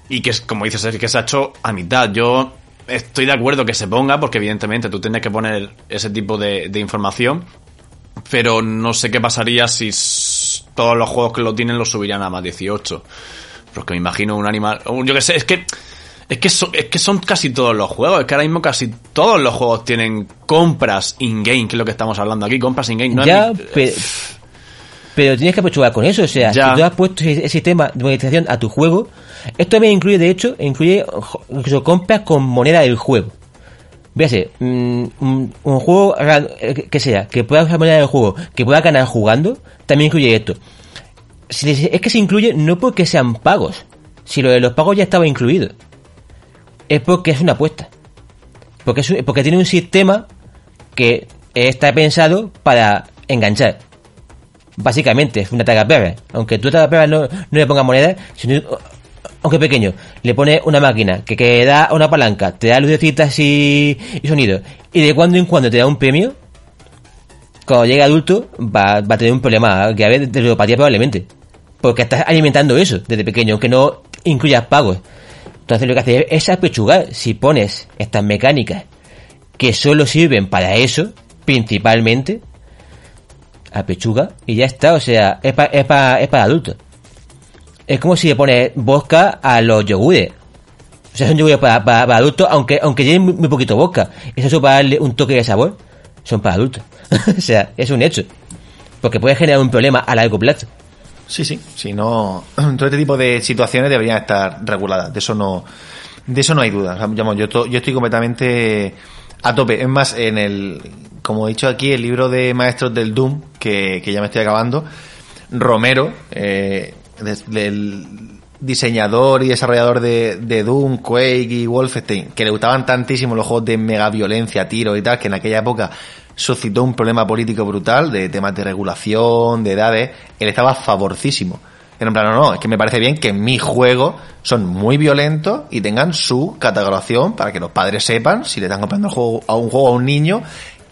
C: Y que es, como dices, es que se ha hecho a mitad. Yo estoy de acuerdo que se ponga, porque evidentemente tú tienes que poner ese tipo de, de información, pero no sé qué pasaría si todos los juegos que lo tienen lo subirían a más 18. Porque me imagino un animal. Yo que sé, es que Es que, so- es que son casi todos los juegos. Es que ahora mismo casi todos los juegos tienen compras in-game, que es lo que estamos hablando aquí. Compras in-game. No
B: ya,
C: es-
B: pe- pero tienes que apechugar con eso. O sea,
C: Ya.
B: si tú has puesto ese ese sistema de monetización a tu juego, esto también incluye, de hecho, incluye incluso compras con moneda del juego. Véase, mm, un, un juego eh, que- sea, que pueda usar moneda del juego, que pueda ganar jugando, también incluye esto. Si- es que se incluye no porque sean pagos, si lo de los pagos ya estaba incluido. Es porque es una apuesta. Porque, es porque tiene un sistema que está pensado para enganchar. Básicamente, es una tagaperra. Aunque tú a tagaperra no, no le pongas moneda, sino, aunque pequeño, le pones una máquina que, que da una palanca, te da lucecitas y, y sonido, y de cuando en cuando te da un premio, cuando llegue adulto va, va a tener un problema grave de ludopatía probablemente. Porque estás alimentando eso desde pequeño, aunque no incluyas pagos. Entonces lo que hace es apechugar. Si pones estas mecánicas que solo sirven para eso, principalmente, apechuga y ya está. O sea, es, pa- es, pa- es para adultos. Es como si le pones vodka a los yogures. O sea, son yogures para, para, para adultos, aunque, aunque lleven muy, muy poquito vodka. Es para darle un toque de sabor. Son para adultos. o sea, es un hecho. Porque puede generar un problema a largo plazo.
A: Sí, sí, si no, todo este tipo de situaciones deberían estar reguladas, de eso no, de eso no hay duda. O yo, to- yo estoy completamente a tope. Es más, en el, como he dicho aquí, el libro de Maestros del Doom, que, ya me estoy acabando, Romero, eh, del diseñador y desarrollador de, de Doom, Quake y Wolfenstein, que le gustaban tantísimo los juegos de mega violencia, tiro y tal, que en aquella época suscitó un problema político brutal de temas de regulación, de edades, él estaba favorcísimo. En plan, no, no, es que me parece bien que mis juegos son muy violentos y tengan su catalogación para que los padres sepan si le están comprando el a un juego a un niño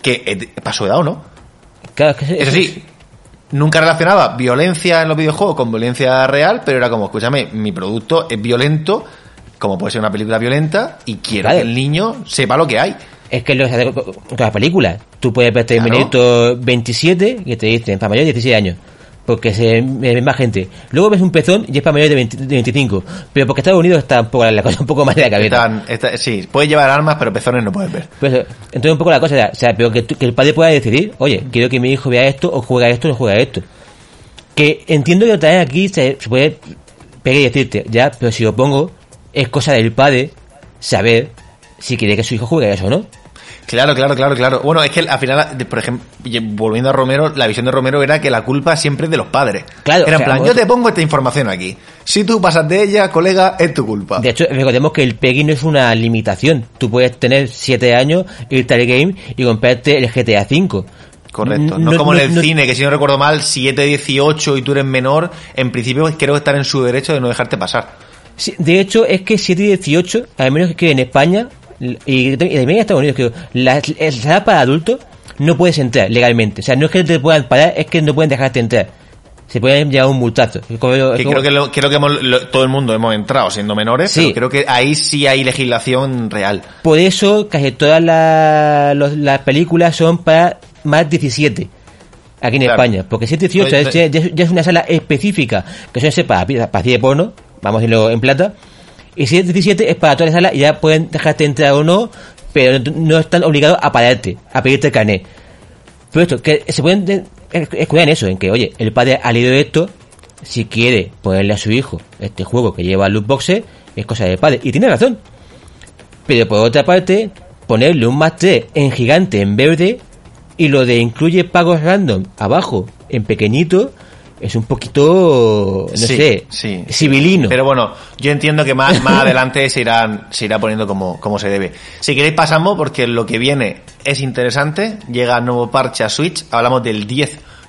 A: que para su edad o no.
B: Claro, es que
A: Eso sí, nunca relacionaba violencia en los videojuegos con violencia real, pero era como, escúchame, mi producto es violento, como puede ser una película violenta, y quiero
B: Claro.
A: que el niño sepa lo que hay.
B: Es que lo que se hace con las películas. Tú puedes ver
A: Claro.
B: Terminator 27 y te dicen para mayores de 16 años. Porque se ve más gente. Luego ves un pezón y es para mayores de, 20 de 25. Pero porque Estados Unidos está un poco la cosa un poco más de la cabeza.
A: Están- está- sí, puedes llevar armas, pero pezones no puedes ver.
B: Pues, entonces un poco la cosa, o sea, pero que, tú- que el padre pueda decidir, oye, quiero que mi hijo vea esto, o juega esto, o no juega esto. Que entiendo que también aquí se, se puede pegar y decirte, ya, pero si lo pongo, es cosa del padre saber si quiere que su hijo juegue eso o no.
A: Claro, claro, claro, claro. Bueno, es que al final, por ejemplo, volviendo a Romero, la visión de Romero era que la culpa siempre es de los padres.
B: Claro,
A: Era en
B: o sea,
A: plan, yo te pongo esta información aquí. Si tú pasas de ella, colega, es tu culpa.
B: De hecho, recordemos que el PEGI no es una limitación. Tú puedes tener 7 años, irte al game y comprarte el GTA V.
A: Correcto. No,
B: No-
A: como en el
B: no-
A: cine, que si no recuerdo mal, 7, 18 y tú eres menor, en principio creo que están en su derecho de no dejarte pasar.
B: Sí, de hecho, es que 7 y 18, al menos que en España y, también en Estados Unidos, creo, la, la para adultos no puedes entrar legalmente. O sea, no es que te puedan parar, es que no pueden dejarte entrar. Se pueden llevar un multazo. Es como- es
A: Que
B: como-
A: creo que, lo- creo que hemos- lo- todo el mundo hemos entrado siendo menores,
B: Sí.
A: pero creo que ahí sí hay legislación real.
B: Por eso casi todas la- los- las películas son para más 17 aquí en
A: Claro.
B: España. Porque 7 y 18
A: Oye,
B: es- ya, ya es- es una sala específica que suele ser para, para cine porno, vamos a decirlo en plata. Y 7 y 17 es para toda la sala y ya pueden dejarte entrar o no, pero no, están obligados a pararte, a pedirte el carnet. Pero esto, que se pueden de- escudar en eso, en que, oye, el padre ha leído esto, si quiere ponerle a su hijo este juego que lleva loot boxes, es cosa del padre. Y tiene razón. Pero por otra parte, ponerle un más 3 en gigante en verde y lo de incluye pagos random abajo en pequeñito es un poquito, no
A: Sí,
B: sé,
A: sí.
B: civilino.
A: Pero bueno, yo entiendo que más, más adelante se irán, se irá poniendo como, como se debe. Si queréis pasamos porque lo que viene es interesante. Llega nuevo parche a Switch. Hablamos del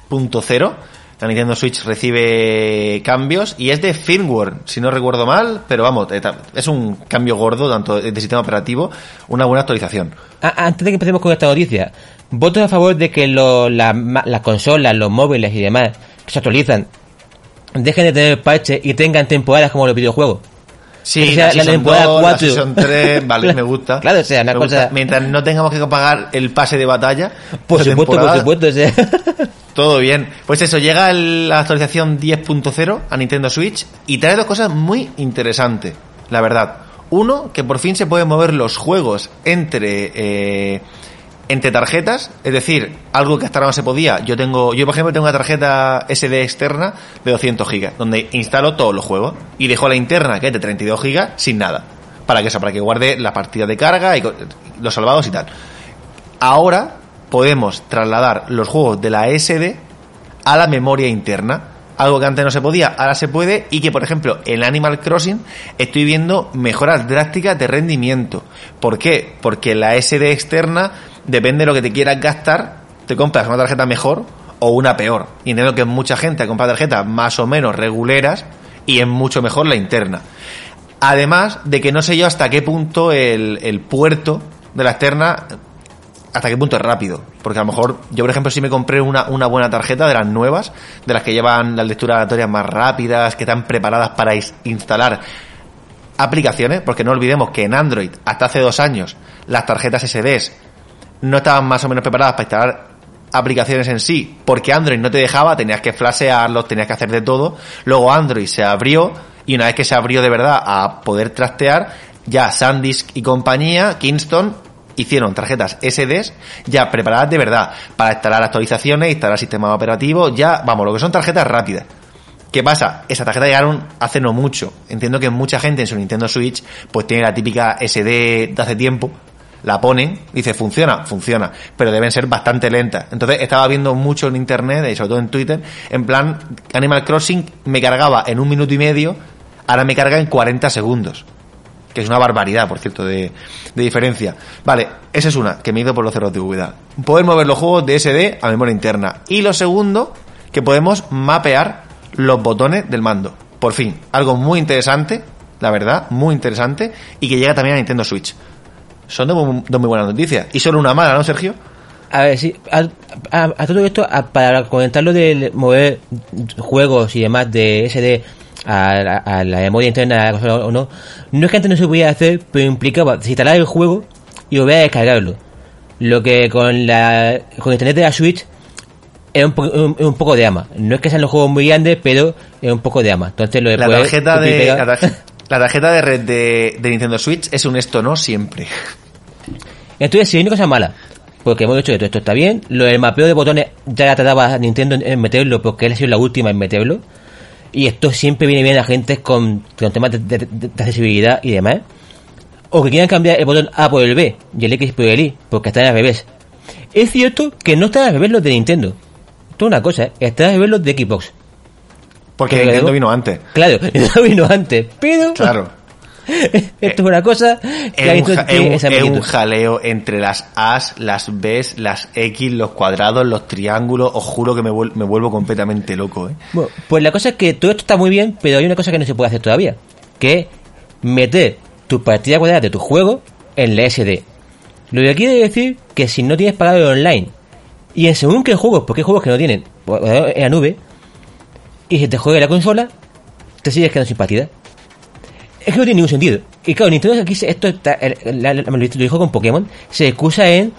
A: 10.0. La Nintendo Switch recibe cambios y es de firmware, si no recuerdo mal, pero vamos, eh, es un cambio gordo tanto de sistema operativo, una buena actualización.
B: A- Antes de que empecemos con esta noticia, ¿votos a favor de que lo- la- las consolas, los móviles y demás que se actualizan dejen de tener parches y tengan temporadas como los videojuegos?
A: Sí,
B: Que sea
A: la,
B: la temporada
A: 2, la
B: cuatro.
A: Season 3, vale, me gusta.
B: Claro, o sea, una
A: Me
B: cosa-
A: gusta. Mientras no tengamos que pagar el pase de batalla.
B: Por supuesto, por supuesto. o sea.
A: Todo bien. Pues eso, llega el- la actualización 10.0 a Nintendo Switch y trae dos cosas muy interesantes, la verdad. Uno, que por fin se pueden mover los juegos entre eh, entre tarjetas, es decir, algo que hasta ahora no se podía. Yo tengo, yo por ejemplo tengo una tarjeta SD externa de 200 gigas, donde instalo todos los juegos y dejo la interna que es de 32 gigas sin nada, para que eso, para que guarde la partida de carga y los salvados y tal. Ahora podemos trasladar los juegos de la SD a la memoria interna. Algo que antes no se podía, ahora se puede y que por ejemplo en Animal Crossing estoy viendo mejoras drásticas de rendimiento. ¿Por qué? Porque la SD externa depende de lo que te quieras gastar, te compras una tarjeta mejor o una peor. Y entiendo que mucha gente ha comprado tarjetas más o menos reguleras y es mucho mejor la interna. Además de que no sé yo hasta qué punto el, puerto de la externa hasta qué punto es rápido. Porque a lo mejor, yo por ejemplo, si me compré una, una buena tarjeta de las nuevas, de las que llevan las lecturas aleatorias más rápidas, que están preparadas para instalar aplicaciones, porque no olvidemos que en Android, hasta hace dos años, las tarjetas SDs no estaban más o menos preparadas para instalar aplicaciones en sí, porque Android no te dejaba, tenías que flashearlos, tenías que hacer de todo. Luego Android se abrió y una vez que se abrió de verdad a poder trastear, ya SanDisk y compañía, Kingston, hicieron tarjetas SDs ya preparadas de verdad para instalar actualizaciones, instalar sistemas operativos, ya, vamos, lo que son tarjetas rápidas. ¿Qué pasa? Esa tarjeta llegaron hace no mucho. Entiendo que mucha gente en su Nintendo Switch pues tiene la típica SD de hace tiempo, la ponen, dice, funciona, funciona, pero deben ser bastante lentas. Entonces estaba viendo mucho en internet, y sobre todo en Twitter, en plan, Animal Crossing me cargaba en un minuto y medio, ahora me carga en 40 segundos. Que es una barbaridad, por cierto, de, de diferencia. Vale, esa es una, que me he ido por los cerros de antigüedad. Poder mover los juegos de SD a memoria interna. Y lo segundo, que podemos mapear los botones del mando. Por fin, algo muy interesante, la verdad, muy interesante, y que llega también a Nintendo Switch. Son dos muy, dos muy buenas noticias. Y solo una mala, ¿no, Sergio?
B: A ver, sí, a, a- a todo esto, a- para comentar lo de mover juegos y demás de SD a, la- a la memoria interna o no, no es que antes no se podía hacer, pero implicaba instalar el juego y volver a descargarlo. Lo que con la con internet de la Switch es un, un, un poco de ama. No es que sean los juegos muy grandes, pero es un poco de ama. Entonces lo de
A: La tarjeta de, la, tarje- la tarjeta de red de, Nintendo Switch es un esto no siempre.
B: Entonces, si hay una mala, porque hemos dicho que todo esto está bien, lo del mapeo de botones ya trataba Nintendo en- meterlo, porque él ha sido la última en meterlo. Y esto siempre viene bien a gente con, temas de, accesibilidad y demás. O que quieran cambiar el botón A por el B y el X por el Y, porque están al revés. Es cierto que no están al revés los de Nintendo. Esto es una cosa, están al revés los de Xbox.
A: Porque Nintendo
B: luego-
A: vino antes.
B: Claro, no vino antes, pero
A: Claro.
B: esto es una cosa que
A: Es un, ja- es un- es jaleo entre las As, las Bs, las X, los cuadrados, los triángulos. Os juro que me, vuel- me vuelvo completamente loco, ¿eh?
B: Bueno, pues la cosa es que todo esto está muy bien, pero hay una cosa que no se puede hacer todavía, que es meter tu partida cuadrada de tu juego en la SD. Lo que quiere decir que si no tienes pagado el online, y en según qué juegos, porque hay juegos que no tienen en la nube, y se te juega la consola, te sigues quedando sin partida. Es que no tiene ningún sentido. Y claro, Nintendo aquí, esto está, la- la- lo dijo con Pokémon, se excusa en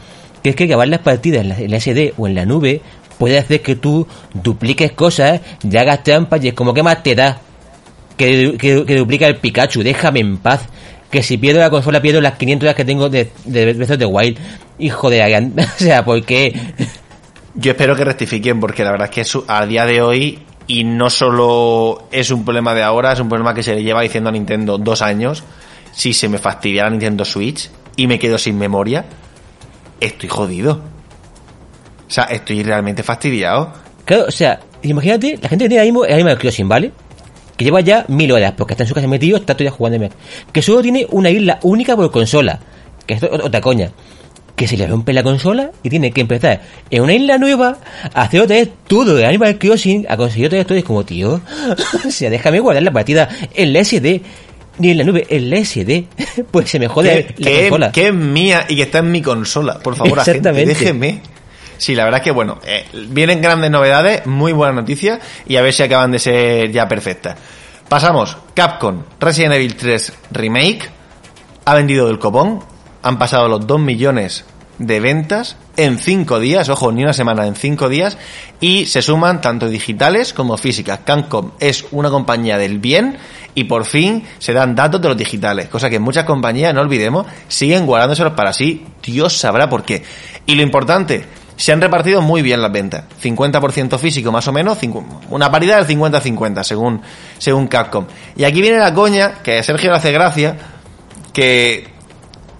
B: que es que grabar las partidas en la, en la SD o en la nube puede hacer que tú dupliques cosas, y hagas trampas y es como que más te da que, que, que duplica el Pikachu, déjame en paz. Que si pierdo la consola pierdo las 500 horas que tengo de, de Breath the Wild. Hijo de o sea, ¿por qué?
A: Yo espero que rectifiquen porque la verdad es que es, a día de hoy y no solo es un problema de ahora, es un problema que se le lleva diciendo a Nintendo dos años. Si se me fastidia la Nintendo Switch y me quedo sin memoria, estoy jodido. O sea, estoy realmente fastidiado.
B: Claro, o sea, imagínate, la gente que tiene ahí mismo el Animal Crossing, ¿vale? Que lleva ya mil horas, porque está en su casa metido, está todavía jugando Que solo tiene una isla única por consola. Que es ot- otra coña. Que se le rompe la consola y tiene que empezar en una isla nueva a hacer otra vez todo de Animal Crossing, a conseguir otra vez todo. Y es como, tío, o sea, déjame guardar la partida en la SD, ni en la nube, en la SD. Pues se me jode
A: que,
B: la
A: que-
B: consola.
A: que es mía y que está en mi consola. Por favor,
B: Exactamente.
A: déjeme. Sí, la verdad es que bueno, eh, vienen grandes novedades, muy buenas noticias y a ver si acaban de ser ya perfectas. Pasamos, Capcom, Resident Evil 3 Remake, ha vendido del copón, han pasado los 2 millones de ventas en cinco días, ojo, ni una semana, en cinco días, y se suman tanto digitales como físicas. Cancom es una compañía del bien y por fin se dan datos de los digitales, cosa que muchas compañías, no olvidemos, siguen guardándoselos para sí, Dios sabrá por qué. Y lo importante, se han repartido muy bien las ventas. 50% físico más o menos, una paridad del 50-50 según, según Capcom. Y aquí viene la coña, que a Sergio le hace gracia, que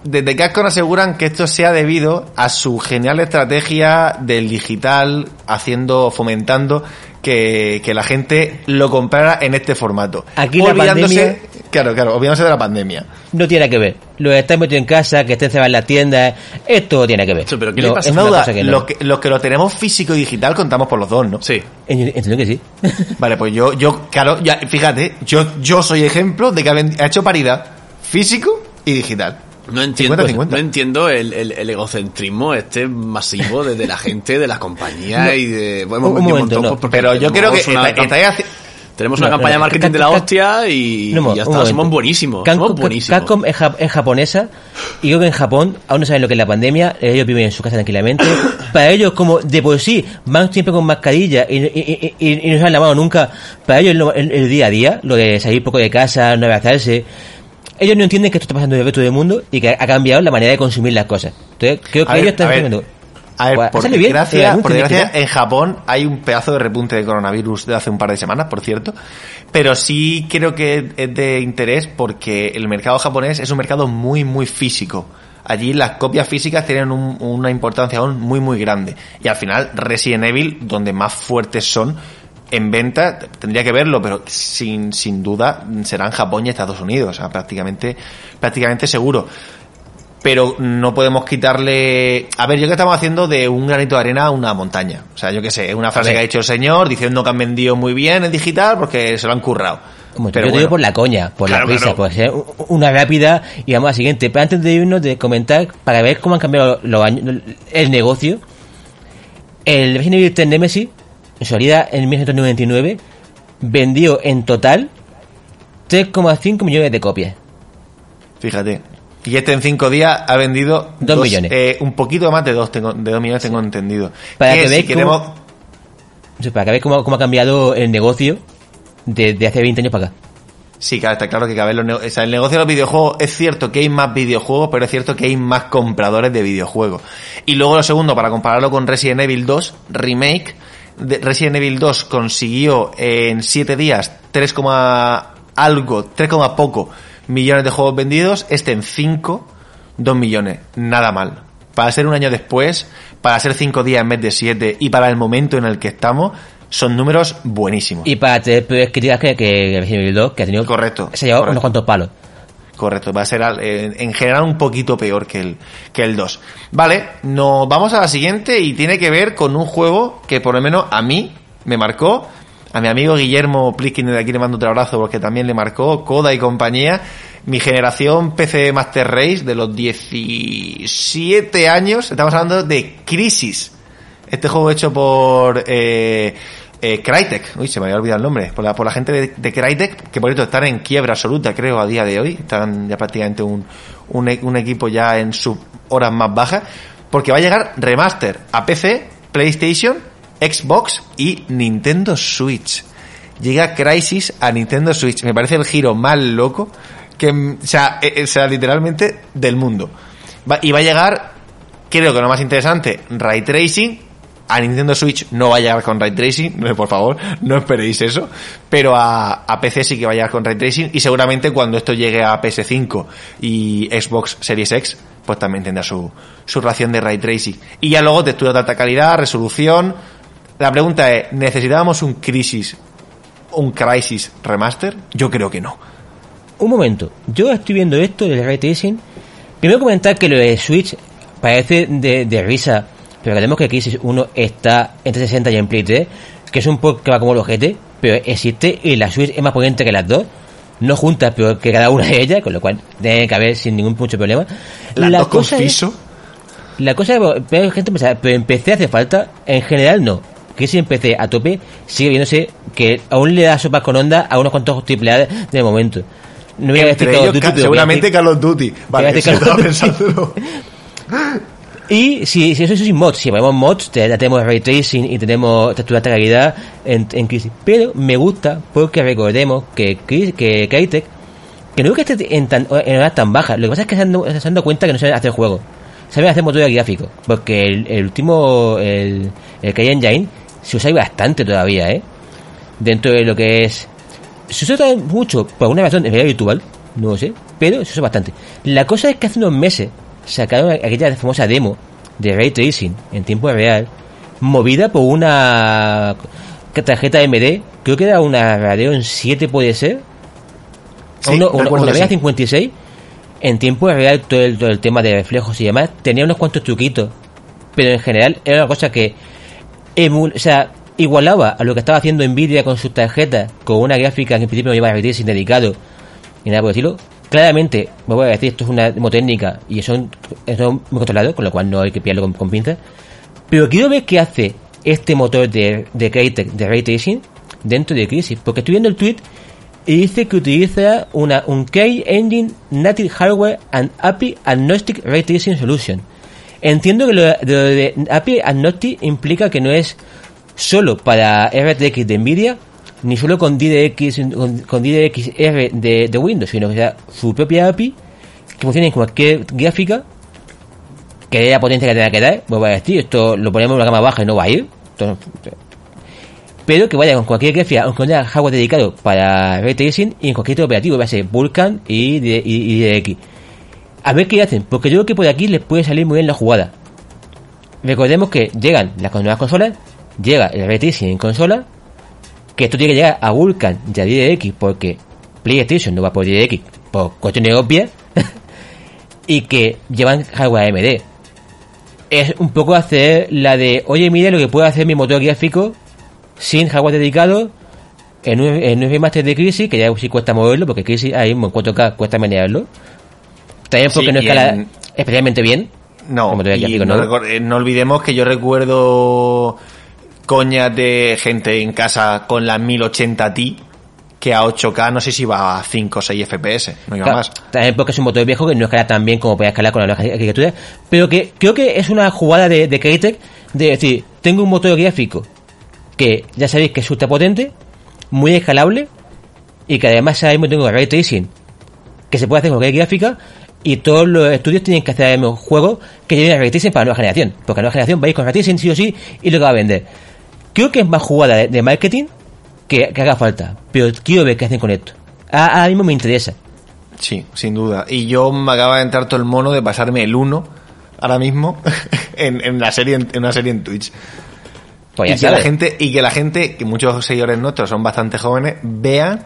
A: desde Capcom aseguran que esto sea debido a su genial estrategia del digital, haciendo, fomentando que, que la gente lo comprara en este formato.
B: Aquí la pandemia...
A: Claro, claro, olvidándose de la pandemia.
B: No tiene que ver. Lo que están metidos en casa, que estén cerrados en las tiendas, esto tiene que ver.
C: Sí, pero ¿qué
B: No,
C: le pasa?
B: es una
A: duda,
B: cosa que no.
A: los, que, los que lo tenemos físico y digital contamos por los dos, ¿no?
C: Sí.
B: Entiendo que sí.
A: Vale, pues yo, yo, claro, ya, fíjate, yo, yo soy ejemplo de que ha hecho paridad físico y digital.
C: No entiendo,
A: 50-50.
C: no entiendo el, el- el egocentrismo este masivo de, de la gente, de las compañías y de... Bueno,
B: Un momento,
C: montón,
B: no.
C: porque
A: Pero yo creo que está- estáis haci-
C: tenemos
B: No,
C: una campaña de
B: no,
C: marketing de la hostia y,
B: No,
C: y ya está, somos buenísimos.
B: Capcom,
C: somos buenísimos.
B: Capcom es, jap- es japonesa y creo que en Japón aún no saben lo que es la pandemia, ellos viven en su casa tranquilamente. Para ellos, como de por sí, van siempre con mascarilla y, y, y- no se han lavado nunca, para ellos lo- el, el día a día, lo de salir poco de casa, no abrazarse, ellos no entienden que esto está pasando en el resto del mundo y que ha cambiado la manera de consumir las cosas. Entonces, creo que
A: A ver,
B: ellos están haciendo...
A: A ver, por desgracia, por desgracia, en Japón hay un pedazo de repunte de coronavirus de hace un par de semanas, por cierto. Pero sí creo que es de interés porque el mercado japonés es un mercado muy, muy físico. Allí las copias físicas tienen un- una importancia aún muy, muy grande. Y al final, Resident Evil, donde más fuertes son en venta, tendría que verlo, pero sin, sin duda serán Japón y Estados Unidos. O sea, prácticamente, prácticamente seguro pero no podemos quitarle... A ver, yo que estamos haciendo de un granito de arena a una montaña. O sea, yo qué sé, es una frase
B: Sí.
A: que ha dicho el señor diciendo que han vendido muy bien en digital porque se lo han currado.
B: Como
A: Pero
B: yo te
A: bueno.
B: digo por la coña, por
A: Claro,
B: la risa,
A: claro.
B: por ser u- una rápida y vamos a la siguiente. Pero antes de irnos, de comentar, para ver cómo han cambiado los años, el negocio, el Resident Evil 3 Nemesis, en su salida en 1999, vendió en total 3,5 millones de copias.
A: Fíjate. Y este en cinco días ha vendido...
B: Dos millones.
A: eh, un poquito más de dos, tengo, de dos millones tengo entendido.
B: Para
A: Que
B: que
A: si
B: veáis
A: queremos...
B: cómo- para que veáis cómo, cómo ha cambiado el negocio desde hace 20 años para acá.
A: Sí, claro, está claro que vez los o sea, el negocio de los videojuegos es cierto que hay más videojuegos, pero es cierto que hay más compradores de videojuegos. Y luego lo segundo, para compararlo con Resident Evil 2 Remake, de- Resident Evil 2 consiguió en 7 días 3, coma algo, 3, coma poco millones de juegos vendidos, este en 5, 2 millones. Nada mal. Para ser un año después, para ser 5 días en vez de 7 y para el momento en el que estamos, son números buenísimos.
B: Y para tener peores críticas que, que Resident Evil 2, que ha tenido...
A: Correcto,
B: Se ha llevado
A: correcto.
B: unos cuantos palos.
A: Correcto, va a ser en general un poquito peor que el, que el 2. Vale, nos vamos a la siguiente y tiene que ver con un juego que por lo menos a mí me marcó. A mi amigo Guillermo Pliskin de aquí le mando otro abrazo porque también le marcó, Coda y compañía. Mi generación PC Master Race de los 17 años, estamos hablando de Crisis. Este juego hecho por eh, eh, Crytek, uy, se me había olvidado el nombre, por la, por la gente de, de Crytek, que por cierto están en quiebra absoluta, creo, a día de hoy. Están ya prácticamente un, un, e- equipo ya en sus horas más bajas, porque va a llegar remaster a PC, PlayStation, Xbox y Nintendo Switch. Llega Crisis a Nintendo Switch. Me parece el giro más loco que, mm, o sea, eh, eh, o sea, literalmente del mundo. Va- y va a llegar creo que lo más interesante, Ray Tracing. A Nintendo Switch no va a llegar con Ray Tracing, por favor, no esperéis eso. Pero a, PC sí que va a llegar con Ray Tracing y seguramente cuando esto llegue a PS5 y Xbox Series X, pues también tendrá su, su ración de Ray Tracing. Y ya luego textura de alta calidad, resolución. La pregunta es, ¿necesitábamos un Crisis, un Crisis Remaster? Yo creo que no.
B: Un momento, yo estoy viendo esto del ray tracing. Primero comentar que lo de Switch parece de risa, pero recordemos que Crisis 1 está en 360 y en Play 3, que es un poco que va como el ojete, pero existe y la Switch es más potente que las dos. No juntas, pero que cada una de ellas, con lo cual debe caber sin ningún mucho problema.
A: Las
B: la
A: dos
B: cosa es-
A: confiso.
B: la cosa es, pero gente pensar, pero en PC hace falta, en general no. Que si en PC a tope sigue viéndose que aún le da sopas con onda a unos cuantos triple A de, momento. No voy a decir
A: Entre
B: Call of Duty,
A: seguramente Call of Duty. Vale, estaba pensándolo.
B: Y si, si eso es sin mods, si ponemos mods, ya tenemos ray tracing y tenemos textura de calidad en, en Crisis. Pero me gusta porque recordemos que, Cris- que Crytek, que no es que esté en, tan, en horas tan bajas, lo que pasa es que se han, cuenta que no saben hacer juegos, saben hacer motores gráficos. Porque el, el último, el, el CryEngine, se usa bastante todavía, ¿eh? Dentro de lo que es se usa mucho por alguna razón en realidad virtual, no lo sé, pero se usa bastante. La cosa es que hace unos meses sacaron aquella famosa demo de Ray Tracing en tiempo real, movida por una tarjeta MD, creo que era una Radeon 7 puede ser,
A: Sí,
B: o una, Vega
A: sí.
B: 56, en tiempo real todo el, todo el tema de reflejos y demás, tenía unos cuantos truquitos, pero en general era una cosa que emul- o sea, igualaba a lo que estaba haciendo Nvidia con sus tarjetas, con una gráfica que en principio no iba a repetir sin dedicado, y nada por decirlo. Claramente, me voy a decir, esto es una demo técnica y son, son muy controlados, con lo cual no hay que pillarlo con, con pinzas. Pero quiero ver qué hace este motor de, de de Ray Tracing, dentro de Crisis. Porque estoy viendo el tweet y dice que utiliza una, un K-Engine Native Hardware and API Agnostic Ray Tracing Solution. Entiendo que lo de, lo de API Agnostic implica que no es solo para RTX de Nvidia, ni solo con DirectX, con, con DirectXR de, de Windows, sino que sea su propia API que funcione en cualquier gráfica que dé la potencia que tenga que dar. Vuelvo a decir, esto lo ponemos en una gama baja y no va a ir. Pero que vaya con cualquier gráfica, aunque no hardware dedicado para ray tracing y en cualquier operativo, va a ser Vulkan y, y, y DirectX. A ver qué hacen, porque yo creo que por aquí les puede salir muy bien la jugada. Recordemos que llegan las nuevas consolas, llega el ray en consola, que esto tiene que llegar a Vulkan y a DirectX porque PlayStation no va por DirectX por cuestiones obvias y que llevan hardware AMD. Es un poco hacer la de, oye, mire lo que puede hacer mi motor gráfico sin hardware dedicado en un, en un remaster de Crisis, que ya sí cuesta moverlo, porque Crisis ahí en 4K cuesta manejarlo. También porque
A: Sí,
B: no escala
A: en-
B: especialmente bien.
A: No, y
B: gráfico,
A: no, eh, no olvidemos que yo recuerdo coñas de gente en casa con la 1080 Ti que a 8K no sé si va a 5 o 6 FPS, no iba
B: Claro,
A: más.
B: También porque es un motor viejo que no escala tan bien como puede escalar con la nueva arquitectura. Pero que creo que es una jugada de, de Crytek de decir, tengo un motor gráfico que ya sabéis que es ultra potente, muy escalable y que además ahora mismo tengo ray tracing que se puede hacer con cualquier gráfica y todos los estudios tienen que hacer juegos que lleven ray tracing para la nueva generación. Porque la nueva generación va a ir con ray tracing sí o sí y lo que va a vender. Creo que es más jugada de, marketing que, que haga falta. Pero quiero ver qué hacen con esto. A- Ahora mismo me interesa.
A: Sí, sin duda. Y yo me acaba de entrar todo el mono de pasarme el 1 ahora mismo en, en la serie en una serie en Twitch.
B: Pues
A: y que la gente y que la gente que muchos seguidores nuestros son bastante jóvenes vean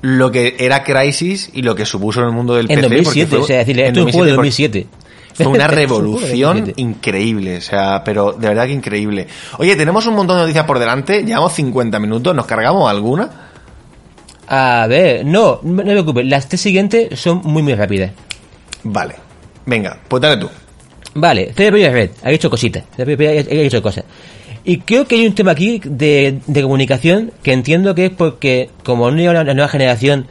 A: lo que era Crisis y lo que supuso en el mundo del
B: En
A: PC porque
B: 2007,
A: fue-
B: o sea, decirle,
A: en
B: esto es un juego de
A: 2007
B: 2007.
A: Fue una revolución
B: 2007.
A: increíble, o sea, pero de verdad que increíble. Oye, tenemos un montón de noticias por delante, llevamos 50 minutos, ¿nos cargamos alguna?
B: A ver, no, no me preocupes, las tres siguientes son muy muy rápidas.
A: Vale. Venga, pues dale tú.
B: Vale, CDP Red ha hecho cositas, ha hecho cosas. Y creo que hay un tema aquí de, de comunicación que entiendo que es porque como no una, una nueva generación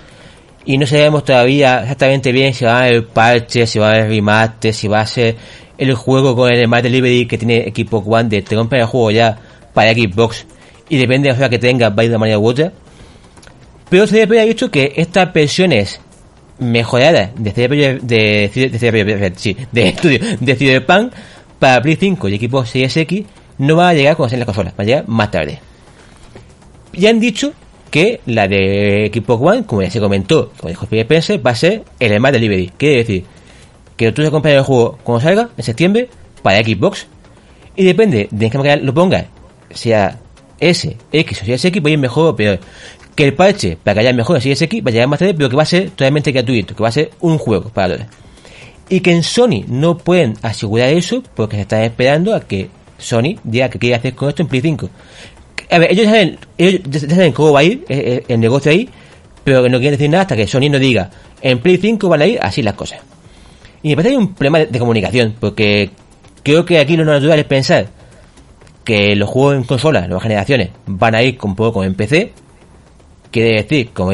B: y no sabemos todavía exactamente bien si va a haber parches, si va a haber remaster, si va a ser el juego con el Smart Delivery que tiene Xbox One de te compras el juego ya para Xbox y depende de la que tengas va a ir de una manera u otra. Pero CDP ha dicho que estas versiones mejoradas de CDP de, de, de, estudio de Cyberpunk para Play 5 y equipos Series X no va a llegar cuando sean las consolas, va a llegar más tarde. Ya han dicho que la de Xbox One, como ya se comentó, como dijo Spencer, va a ser el Smart Delivery. Quiere decir que tú te compras el juego cuando salga, en septiembre, para Xbox, y depende de qué máquina lo pongas, sea S, X o Series X, va a ir mejor o peor. Que el parche, para que haya mejor en Series X, va a llegar más tarde, pero que va a ser totalmente gratuito, que va a ser un juego para todos. Y que en Sony no pueden asegurar eso porque se están esperando a que Sony diga que quiere hacer con esto en Play 5. A ver, ellos saben, ellos ya saben cómo va a ir eh, eh, el negocio ahí, pero que no quieren decir nada hasta que Sony no diga en Play 5 van a ir así las cosas. Y me parece que hay un problema de, comunicación, porque creo que aquí lo natural es pensar que los juegos en consolas, nuevas generaciones, van a ir un poco como en PC. Quiere decir, como,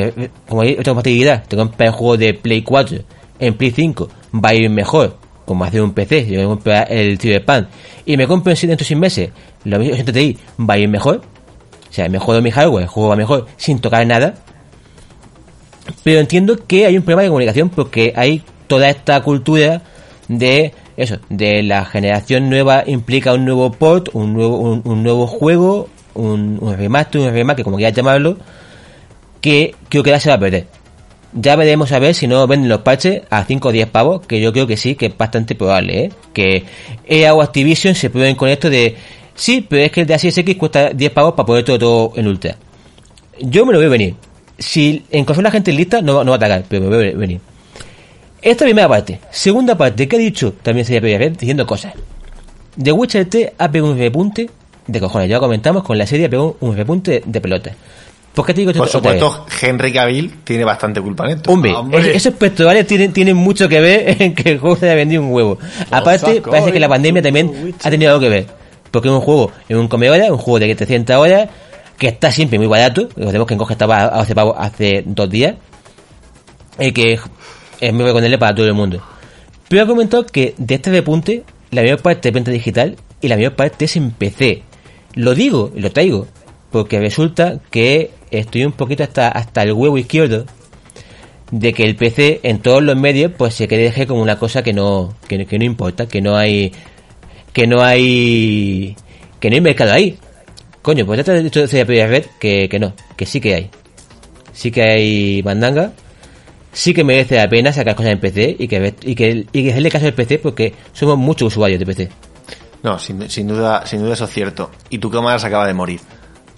B: como hay otra compatibilidad, te compras el juego de Play 4 en Play 5, va a ir mejor como hace un PC, yo me compro el Cyberpunk y me compro en dentro de 6 meses, lo mismo Ti va a ir mejor, o sea, mejor mi hardware, el juego va mejor sin tocar nada, pero entiendo que hay un problema de comunicación porque hay toda esta cultura de eso, de la generación nueva implica un nuevo port, un nuevo, un, nuevo juego, un, un, remaster, un remake, como quieras llamarlo, que creo que ya se va a perder. Ya veremos a ver si no venden los parches a 5 o 10 pavos, que yo creo que sí, que es bastante probable, ¿eh? Que EA o Activision se prueben con esto de, sí, pero es que el de X cuesta 10 pavos para poner todo, todo en Ultra. Yo me lo veo venir. Si en la gente lista, no, no va a atacar, pero me lo veo venir. Esta primera parte. Segunda parte, ¿qué ha dicho? También se ver diciendo cosas. The Witcher T ha pegado un repunte de cojones. Ya comentamos con la serie, ha pegado un repunte de pelota.
A: ¿Por qué te digo Por supuesto, Henry Cavill tiene bastante culpa en esto.
B: Hombre, esos festivales tienen, tienen mucho que ver en que el juego se haya vendido un huevo. Aparte, parece que la pandemia también ha tenido algo que ver. Porque es un juego, es un come un juego de 700 horas, que está siempre muy barato. Recordemos que en Coge estaba hace, hace dos días. Y que es muy recomendable para todo el mundo. Pero ha comentado que de este repunte, la mayor parte es venta digital y la mayor parte es en PC. Lo digo y lo traigo, porque resulta que estoy un poquito hasta, hasta el huevo izquierdo de que el PC en todos los medios pues se quede como una cosa que no, que, no importa, que no hay que no hay que no hay mercado ahí. Coño, pues ya te he dicho de red que, que no, que sí que hay. Sí que hay mandanga sí que merece la pena sacar cosas en PC y que, y que, y que hacerle caso al PC porque somos muchos usuarios de PC.
A: No, sin, duda, sin duda eso es cierto. Y tu cámara se acaba de morir.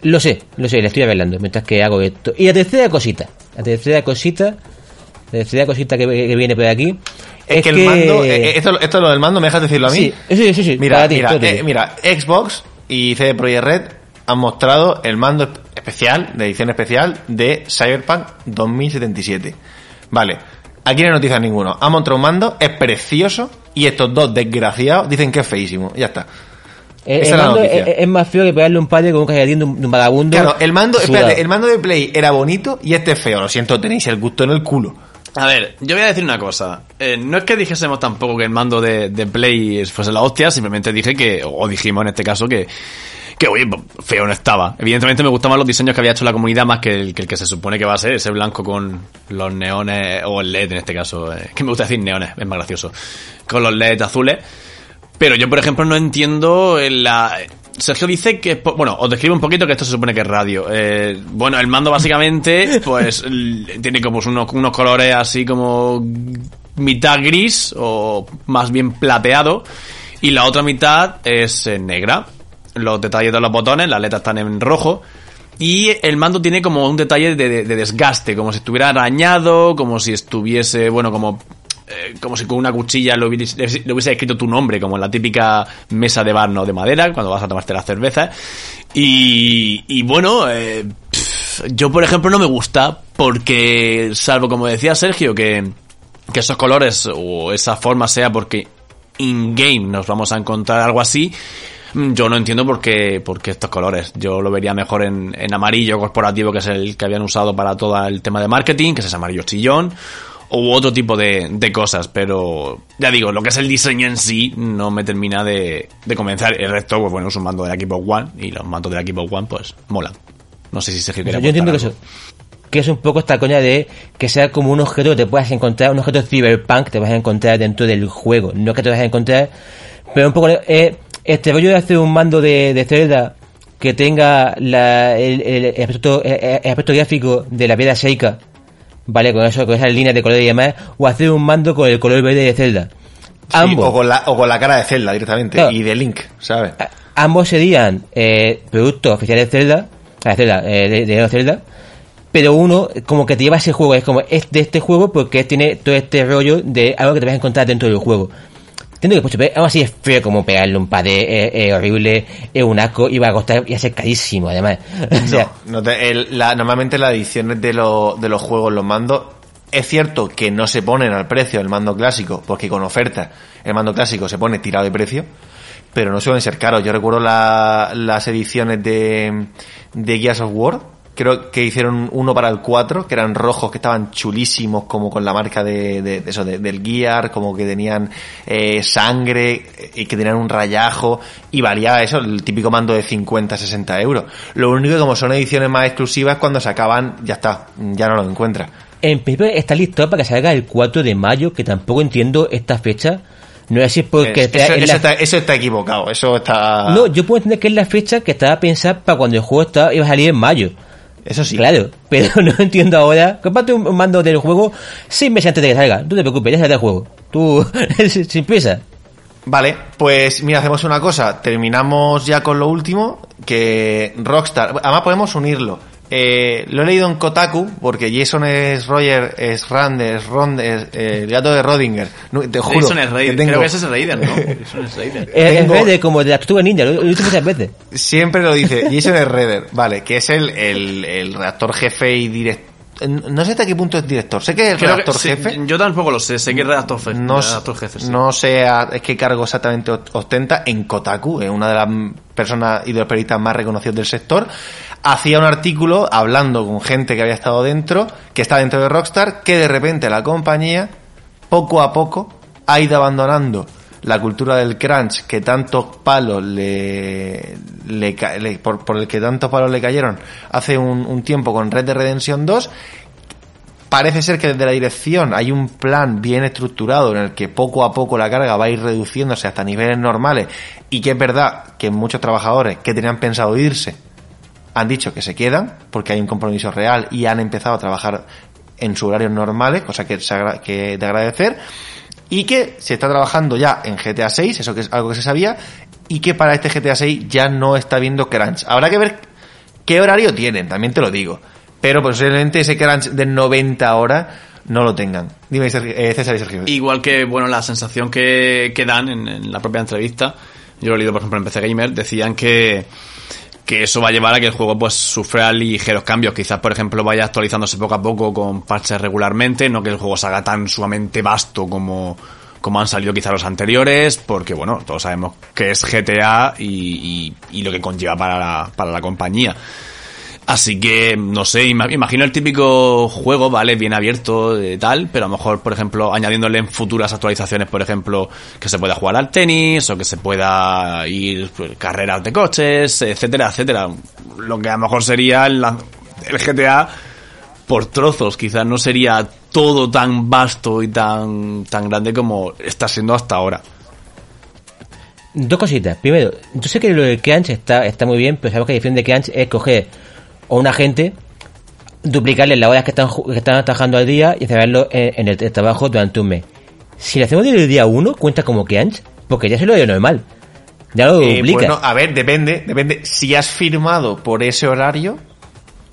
B: Lo sé, lo sé, le estoy hablando mientras que hago esto. Y la tercera cosita, la tercera cosita, la tercera cosita que, viene por aquí.
A: Es, que, el mando, eh, eh, esto, esto lo del mando, ¿me dejas decirlo a mí?
B: Sí, sí, sí.
A: Mira, mira, eh, mira, Xbox y CD Projekt Red han mostrado el mando especial, de edición especial, de Cyberpunk 2077. Vale, aquí no hay noticias ninguno. Ha mostrado un mando, es precioso, y estos dos desgraciados dicen que es feísimo. Ya está.
B: Eh, el, mando es, más feo que pegarle un padre con un cajetín de un, vagabundo.
A: Claro, el mando, espérate, el mando de Play era bonito y este es feo. Lo siento, tenéis el gusto en el culo.
C: A ver, yo voy a decir una cosa. Eh, no es que dijésemos tampoco que el mando de, de Play fuese la hostia, simplemente dije que, o dijimos en este caso que que oye, feo no estaba. Evidentemente me gustaban los diseños que había hecho la comunidad más que el, que se supone que va a ser, ese blanco con los neones, o el LED en este caso, eh, que me gusta decir neones, es más gracioso, con los LED azules. Pero yo, por ejemplo, no entiendo la... Sergio dice que, bueno, os describo un poquito que esto se supone que es radio. Eh, bueno, el mando básicamente, pues, tiene como unos, unos colores así como mitad gris o más bien plateado y la otra mitad es eh, negra los detalles de los botones, las letras están en rojo. Y el mando tiene como un detalle de, desgaste, como si estuviera arañado, como si estuviese, bueno, como eh, como si con una cuchilla le hubiese, escrito tu nombre, como en la típica mesa de bar, ¿no? De madera, cuando vas a tomarte la cerveza. Y, y bueno, eh, yo por ejemplo no me gusta, porque, salvo como decía Sergio, que, que esos colores o esa forma sea porque in-game nos vamos a encontrar algo así, Mm, yo no entiendo por qué, por qué estos colores. Yo lo vería mejor en, en amarillo corporativo, que es el que habían usado para todo el tema de marketing, que es ese amarillo chillón, u otro tipo de, de cosas, pero ya digo, lo que es el diseño en sí no me termina de, de convencer. El resto, pues bueno, es un mando del equipo One y los mandos del equipo One, pues molan. No sé si se quiere.
B: Yo entiendo que eso, que es un poco esta coña de que sea como un objeto que te puedas encontrar, un objeto cyberpunk te vas a encontrar dentro del juego, no que te vas a encontrar, pero un poco eh, este rollo de hacer un mando de, de Zelda que tenga la, el, el, aspecto, el, aspecto, gráfico de la piedra Sheikah, ¿vale? Con eso, con esas líneas de color y demás, o hacer un mando con el color verde de Zelda.
A: ambos. O con, la, o con la cara de Zelda directamente, y de Link, ¿sabes?
B: ambos serían eh, productos oficiales de Zelda, de Zelda, eh, de, de Zelda, pero uno como que te lleva ese juego, es como es de este juego porque tiene todo este rollo de algo que te vas a encontrar dentro del juego. Entiendo que, pues, aún así es feo como pegarle un es, eh, eh, horrible, es un asco, y va a costar, y a ser carísimo, además.
A: o sea, no, la, normalmente las ediciones de, de los juegos, los mandos, es cierto que no se ponen al precio del mando clásico, porque con oferta el mando clásico se pone tirado de precio, pero no suelen ser caros. Yo recuerdo las ediciones de, de Gears of War, creo que hicieron uno para el 4, que eran rojos, que estaban chulísimos, como con la marca de, de- de eso, de- del Gear, como que tenían eh, sangre y que tenían un rayajo, y valía eso, el típico mando de 50, 60 euros. Lo único que como son ediciones más exclusivas, cuando se acaban, ya está, ya no lo encuentras.
B: En principio está listo para que salga el 4 de mayo, que tampoco entiendo esta fecha. No es porque
A: Eh,
B: está
A: eso, eso
B: la-
A: está, eso está equivocado, eso está...
B: No, yo puedo entender que es la fecha que estaba pensada para cuando el juego estaba, iba a salir en mayo.
A: Eso sí.
B: Claro, pero no entiendo ahora. Comparte un mando del juego seis meses antes de que salga. No te preocupes, ya sale el juego. Tú, sin prisa.
A: Vale, pues mira, hacemos una cosa. Terminamos ya con lo último, que Rockstar... Además podemos unirlo. Eh, lo he leído en Kotaku, porque Jason es Roger, es Rand, es Ron, es eh, el gato de Rodinger. No, te juro.
C: Jason es Raider.
A: que tengo-
C: Creo que ese es Raider, ¿no? Jason es Raider.
B: Es,
A: Tengo-
B: es de como de la tortuga ninja, lo, he dicho muchas veces.
A: Siempre lo dice. Jason es Redder, vale, que es el, el, el redactor jefe y director... No sé hasta qué punto es director. Sé que es el
C: Creo que-
A: redactor
C: sí,
A: jefe.
C: yo tampoco lo sé, sé que es redactor, fe-
A: no,
C: redactor jefe. sí.
A: no sé a- es qué cargo exactamente ostenta en Kotaku, es una de las personas y de los periodistas más reconocidos del sector. Hacía un artículo hablando con gente que había estado dentro, que está dentro de Rockstar, que de repente la compañía, poco a poco, ha ido abandonando la cultura del crunch que tantos palos le, le por, el que tantos palos le cayeron hace un, tiempo con Red Dead Redemption 2 parece ser que desde la dirección hay un plan bien estructurado en el que poco a poco la carga va a ir reduciéndose hasta niveles normales y que es verdad que muchos trabajadores que tenían pensado irse han dicho que se quedan porque hay un compromiso real y han empezado a trabajar en sus horarios normales, cosa que, que de agradecer, y que se está trabajando ya en GTA 6, eso que es algo que se sabía, y que para este GTA 6 ya no está viendo crunch. Habrá que ver qué horario tienen, también te lo digo. Pero posiblemente ese crunch de 90 horas no lo tengan. Dime, eh, César y Sergio.
C: Igual que, bueno, la sensación que, que dan en la propia entrevista, yo lo he leído, por ejemplo, en PC Gamer, decían que, que eso va a llevar a que el juego pues sufra ligeros cambios. Quizás, por ejemplo, vaya actualizándose poco a poco con parches regularmente, no que el juego se haga tan sumamente vasto como, como han salido quizás los anteriores, porque bueno, todos sabemos que es GTA y, y, y lo que conlleva para la, para la compañía. Así que, no sé, ima- imagino el típico juego, ¿vale? Bien abierto, de tal, pero a lo mejor, por ejemplo, añadiéndole en futuras actualizaciones, por ejemplo, que se pueda jugar al tenis, o que se pueda ir pues, carreras de coches, etcétera, etcétera. Lo que a lo mejor sería el, el GTA por trozos, quizás no sería todo tan vasto y tan, tan grande como está siendo hasta ahora.
B: Dos cositas. Primero, yo sé que lo del crunch está, está muy bien, pero sabemos que la de crunch es coger a una gente, duplicarle las horas que están, que están trabajando al día y cerrarlo en, en el, el trabajo durante un mes. Si lo hacemos desde el día 1, cuenta como crunch, porque ya se lo dio normal. Ya lo
A: Eh,
B: duplica.
A: bueno, a ver, depende, depende. Si has firmado por ese horario,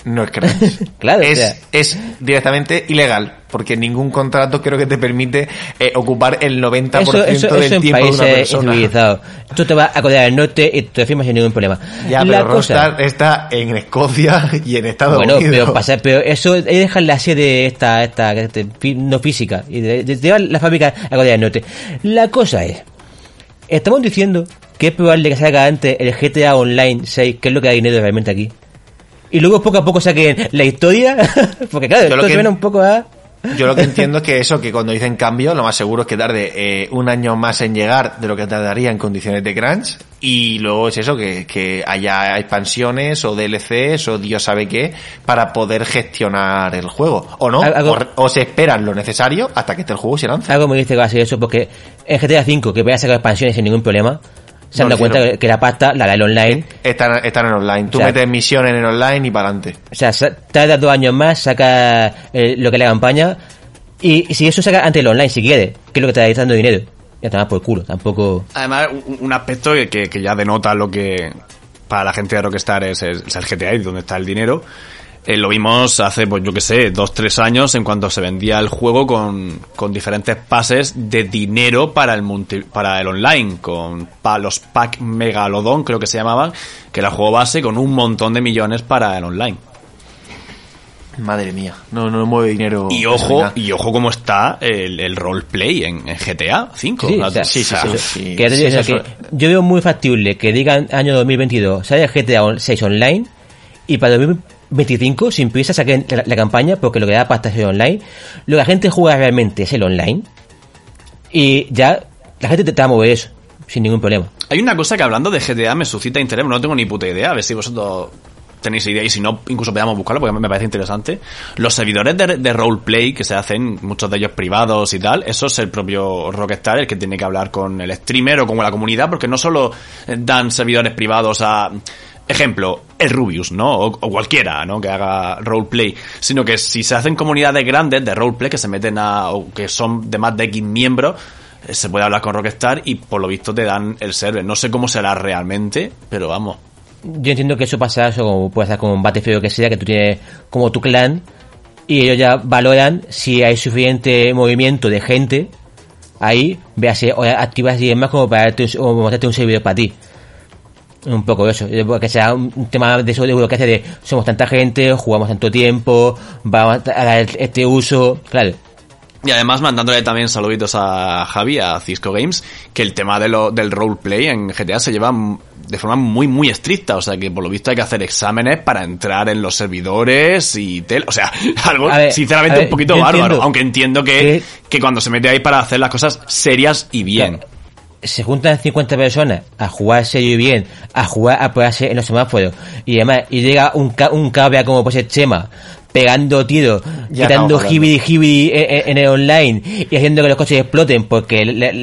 A: no es crunch.
B: Claro, o
A: es,
B: sea.
A: es directamente ilegal, porque ningún contrato creo que te permite eh, ocupar el 90%
B: eso, eso,
A: del
B: eso en
A: tiempo de una persona.
B: Tú te vas a Corea del Norte y te firmas sin ningún problema.
A: Ya,
B: La
A: pero Rockstar está en Escocia y en Estados
B: Bueno,
A: Unidos.
B: pero, pasa, pero eso es dejar la sede esta, esta, no física, y de, de- llevar la fábrica a Corea del Norte. La cosa es, estamos diciendo que es probable que salga antes el GTA Online 6, que es lo que da dinero realmente aquí. Y luego poco a poco saquen la historia, porque claro,
A: lo
B: esto
A: que-
B: suena un poco a...
A: Yo lo que entiendo es que eso, que cuando dicen cambio, lo más seguro es que tarde eh, un año más en llegar de lo que tardaría en condiciones de crunch. Y luego es eso, que, que haya expansiones o DLCs o Dios sabe qué para poder gestionar el juego. O no,
B: Algo-
A: o, o se esperan lo necesario hasta que esté el juego se lance.
B: Algo me dice que va a ser eso, porque en GTA V, que voy a sacar expansiones sin ningún problema, se han
A: No,
B: dado cuenta que, la pasta la da el online.
A: Están, están en online. Tú
B: O sea,
A: metes misiones en online y para adelante.
B: O sea, sa- tarda dos años más, saca eh, lo que es la campaña. Y, y si eso saca antes el online, si quiere, que es lo que te está dando dinero. Ya te vas por culo, tampoco.
C: Además, un, un aspecto que, que ya denota lo que para la gente de Rockstar es, es, es el GTA y donde está el dinero. Eh, lo vimos hace, pues yo que sé, dos, tres años en cuanto se vendía el juego con, con diferentes pases de dinero para el multi- para el online, con pa- los pack Megalodon, creo que se llamaban, que era el juego base con un montón de millones para el online.
A: Madre mía, no, no mueve dinero.
C: Y ojo, y ojo cómo está el, el roleplay en, en GTA 5.
B: Sí, yo veo muy factible que digan año 2022 sale GTA 6 online y para 2000 25, sin prisa, saquen la, la campaña, porque lo que da pasta es el online. Lo que la gente juega realmente es el online. Y ya, la gente te, va a mover eso, sin ningún problema.
C: Hay una cosa que hablando de GTA me suscita interés, no tengo ni puta idea, a ver si vosotros tenéis idea y si no, incluso podamos buscarlo porque me parece interesante. Los servidores de, de roleplay que se hacen, muchos de ellos privados y tal, eso es el propio Rockstar el que tiene que hablar con el streamer o con la comunidad porque no solo dan servidores privados a... Ejemplo, el Rubius, ¿no? O, o cualquiera, ¿no? Que haga roleplay. Sino que si se hacen comunidades grandes de roleplay que se meten a... o que son de más de X miembros, eh, se puede hablar con Rockstar y por lo visto te dan el server. No sé cómo será realmente, pero vamos.
B: Yo entiendo que eso pasa, eso como puede estar con un Battlefield o que sea, que tú tienes como tu clan y ellos ya valoran si hay suficiente movimiento de gente ahí, veas si activas y demás como para darte un- o mostrarte un servidor para ti. Un poco eso, eh, que sea un tema de eso de lo que hace de somos tanta gente, jugamos tanto tiempo, vamos a dar este uso, claro.
C: Y además mandándole también saluditos a Javi, a Cisco Games, que el tema de lo, del roleplay en GTA se lleva de forma muy, muy estricta. O sea que por lo visto hay que hacer exámenes para entrar en los servidores y tel. O sea, algo
B: ver,
C: sinceramente
B: ver,
C: un poquito bárbaro.
B: entiendo
C: Aunque entiendo que,
B: que-
C: que cuando se mete ahí para hacer las cosas serias y bien.
B: Claro, se juntan 50 personas a jugar serio y bien, a jugar a ponerse en los semáforos y demás, y llega un, ca un cabra como pues el Chema, pegando tiros, quitando hibidi hibidi en, en- en el online y haciendo que los coches exploten porque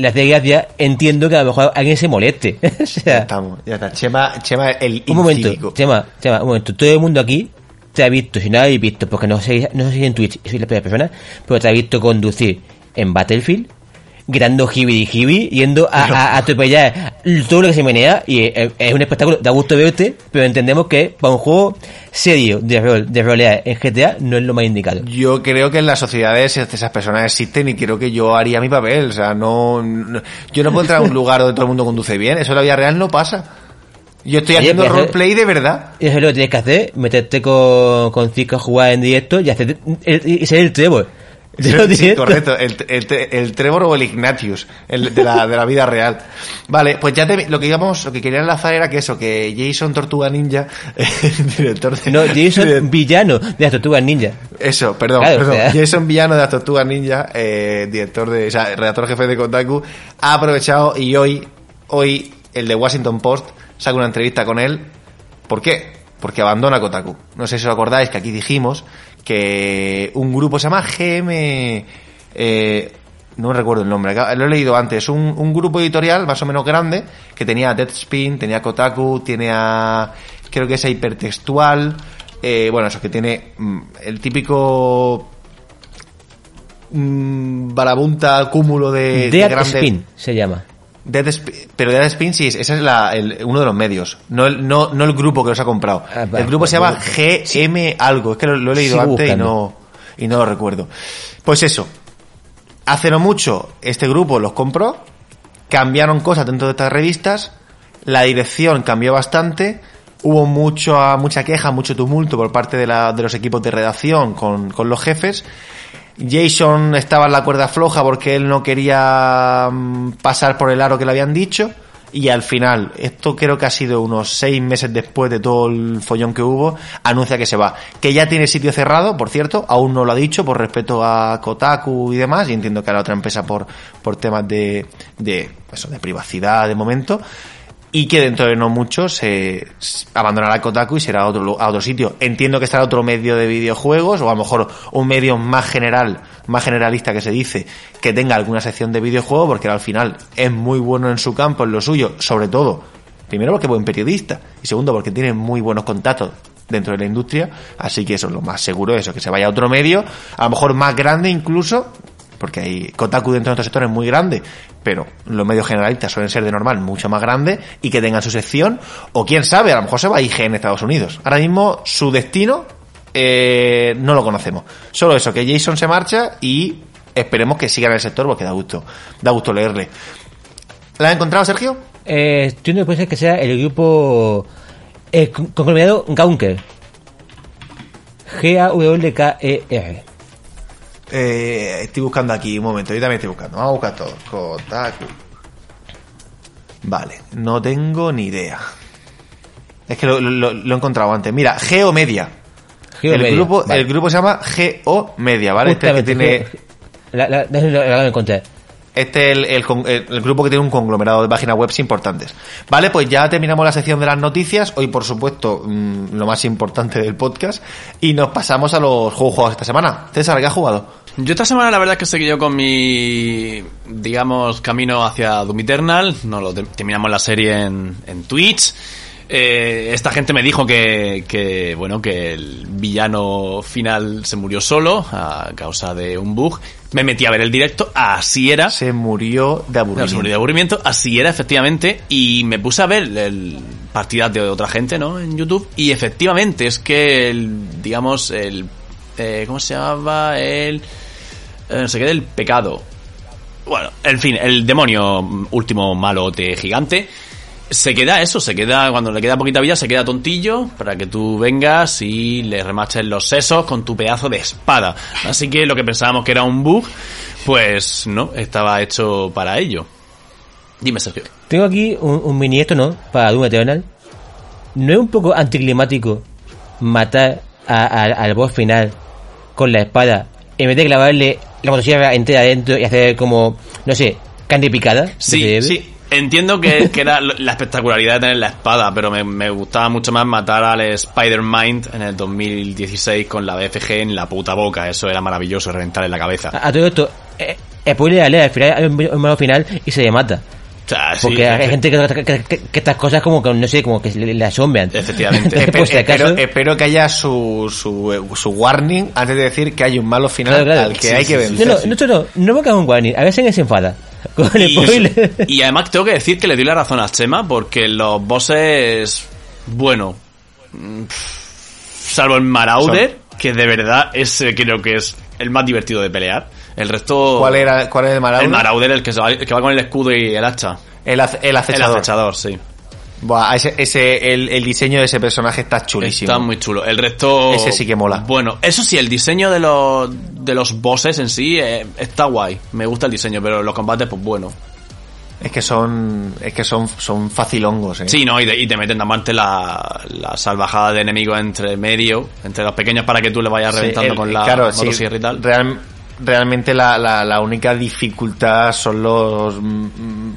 B: hace gracia, entiendo que a lo mejor alguien se moleste. o
A: Ya estamos, ya está. Chema, Chema el
B: un momento,
A: incívico.
B: Chema, Chema, un momento, todo el mundo aquí te ha visto, si no habéis visto, porque no sé, no sé si en Twitch soy la primera persona, pero te ha visto conducir en Battlefield, gritando hibidi hibidi, yendo a, a, a atropellar todo lo que se menea, y es, es un espectáculo, da gusto verte, pero entendemos que para un juego serio de rol, de rolear en GTA, no es lo más indicado.
A: Yo creo que en las sociedades esas personas existen y creo que yo haría mi papel. O sea, no, no- yo no puedo entrar a un lugar donde todo el mundo conduce bien. Eso en la vida real no pasa. Yo estoy haciendo roleplay de verdad.
B: Eso es lo que tienes que hacer, meterte con, con Cisco a jugar en directo y hacer y ser el Trevor.
A: Sí, correcto, el, el, el Trevor o el Ignatius, el de la, de la vida real. Vale, pues ya te, lo que íbamos, lo que quería enlazar era que eso, que Jason Tortuga Ninja, el director de...
B: No, Jason
A: de-
B: villano de las tortugas ninja.
A: Eso, perdón,
B: Claro,
A: perdón.
B: o sea.
A: Jason Villano de las Tortugas Ninja, eh, director de, o sea, redactor jefe de Kotaku, ha aprovechado y hoy, hoy, el de Washington Post saca una entrevista con él. ¿Por qué? Porque abandona Kotaku. No sé si os acordáis que aquí dijimos que un grupo se llama GM, eh, no recuerdo el nombre, lo he leído antes, un, un grupo editorial más o menos grande que tenía Deadspin, tenía Kotaku, tiene a, creo que es hipertextual, eh, bueno, eso que tiene mm, el típico mm, barabunta cúmulo de, de
B: Dead Spin se llama.
A: Dead Sp- pero Dead Spin sí, ese es la- el- uno de los medios, no el, no, no el grupo que los ha comprado.
B: Ah,
A: el grupo se llama GM algo, es que lo, lo he leído antes y no, y no lo recuerdo. Pues eso, hace no mucho este grupo los compró, cambiaron cosas dentro de estas revistas, la dirección cambió bastante, hubo mucho, mucha queja, mucho tumulto por parte de, la- de los equipos de redacción con, con los jefes. Jason estaba en la cuerda floja porque él no quería mm, pasar por el aro que le habían dicho. Y al final, esto creo que ha sido unos seis meses después de todo el follón que hubo, anuncia que se va. Que ya tiene sitio cerrado, por cierto, aún no lo ha dicho por respeto a Kotaku y demás, y entiendo que a la otra empresa por, por temas de, de, de privacidad de momento y que dentro de no mucho se abandonará Kotaku y será a otro, a otro sitio. Entiendo que estará otro medio de videojuegos o a lo mejor un medio más general, más generalista que se dice, que tenga alguna sección de videojuegos porque al final es muy bueno en su campo, en lo suyo, sobre todo, primero porque es buen periodista y segundo porque tiene muy buenos contactos dentro de la industria, así que eso es lo más seguro, eso, que se vaya a otro medio, a lo mejor más grande incluso, porque hay Kotaku dentro de nuestro sector es muy grande, pero los medios generalistas suelen ser de normal mucho más grandes y que tengan su sección, o quién sabe, a lo mejor se va a IG en Estados Unidos. Ahora mismo su destino eh, no lo conocemos. Solo eso, que Jason se marcha y esperemos que siga en el sector porque da gusto, da gusto leerle. ¿La has encontrado, Sergio?
B: Eh, entiendo que puede ser que sea el grupo eh, con- conglomerado Gaunker. G-A-W-K-E-R.
A: Eh, estoy buscando aquí, un momento, yo también estoy buscando. Vamos a buscar todo. Kotaku. Vale, no tengo ni idea. Es que lo, lo- lo he encontrado antes. Mira, Geomedia.
B: Geo
A: el
B: Media,
A: grupo,
B: vale.
A: el grupo se llama GO Media, ¿vale? Este que tiene,
B: Geo- La, la, la, la- la- la encontré.
A: Este es el, el el- grupo que tiene un conglomerado de páginas web importantes. Vale, pues ya terminamos la sección de las noticias. Hoy, por supuesto, mm, lo más importante del podcast. Y nos pasamos a los juegos jugados esta semana. César, ¿qué has jugado?
C: Yo esta semana la verdad es que seguí yo con mi, digamos, camino hacia Doom Eternal. No lo te- terminamos la serie en, en Twitch. Eh, esta gente me dijo que, que, bueno, que el villano final se murió solo a causa de un bug. Me metí a ver el directo, así era.
A: Se murió de
C: No,
A: aburrimiento.
C: se murió de aburrimiento, así era efectivamente, y me puse a ver el, partidas de otra gente, ¿no? En YouTube, y efectivamente es que el, digamos, el, eh, ¿cómo se llamaba? El, eh, no sé qué, del pecado. Bueno, en fin, el demonio último malote gigante. Se queda eso, se queda, cuando le queda poquita vida, se queda tontillo para que tú vengas y le remaches los sesos con tu pedazo de espada. Así que lo que pensábamos que era un bug, pues no, estaba hecho para ello. Dime, Sergio.
B: Tengo aquí un, un mini esto, ¿no? Para Doom Eternal. ¿No es un poco anticlimático matar a- a- al boss final con la espada en vez de clavarle la motosierra entera adentro y hacer como, no sé, carne picada?
C: Sí, sí. Entiendo que, que era la espectacularidad de tener la espada, pero me, me gustaba mucho más matar al Spider-Mind en el 2016 con la BFG en la puta boca. Eso era maravilloso, reventarle la cabeza.
B: A, a todo esto, eh, spoiler alert, al final hay un, un malo final y se le mata.
C: O sea, sí,
B: Porque hay gente que, que- que- que estas cosas como que, no sé, como que le, le asombran.
C: Efectivamente.
B: Entonces,
A: Espe-
B: por si acaso-
A: espero, espero que haya su, su, su warning antes de decir que hay un malo final
B: Claro, claro.
A: al que
C: Sí,
A: hay
C: sí,
A: que vencer.
B: No, no, no, no, no me cago en warning. A veces se enfada. Con el
C: y,
B: spoiler.
C: y además tengo que decir que le doy la razón a Chema porque los bosses, bueno, mm, salvo el Marauder, que de verdad ese creo que es el más divertido de pelear. El resto...
A: ¿Cuál era cuál es el Marauder?
C: El Marauder, el que, el que va con el escudo y el hacha.
A: El, ace- el
C: El
A: acechador.
C: acechador, sí.
A: Buah, ese, ese, el, el diseño de ese personaje está chulísimo.
C: Está muy chulo. El resto...
A: Ese sí que mola.
C: Bueno, eso sí, el diseño de los, de los bosses en sí eh, está guay. Me gusta el diseño, pero los combates, pues bueno.
A: Es que son, es que son, son facilongos, eh.
C: Sí, ¿no? Y, de- y te meten aparte la, la salvajada de enemigos entre medio, entre los pequeños para que tú le vayas
A: Sí,
C: reventando
A: el-
C: con la
A: claro, sí,
C: motosierra y tal.
A: real- realmente la, la, la única dificultad son los mm,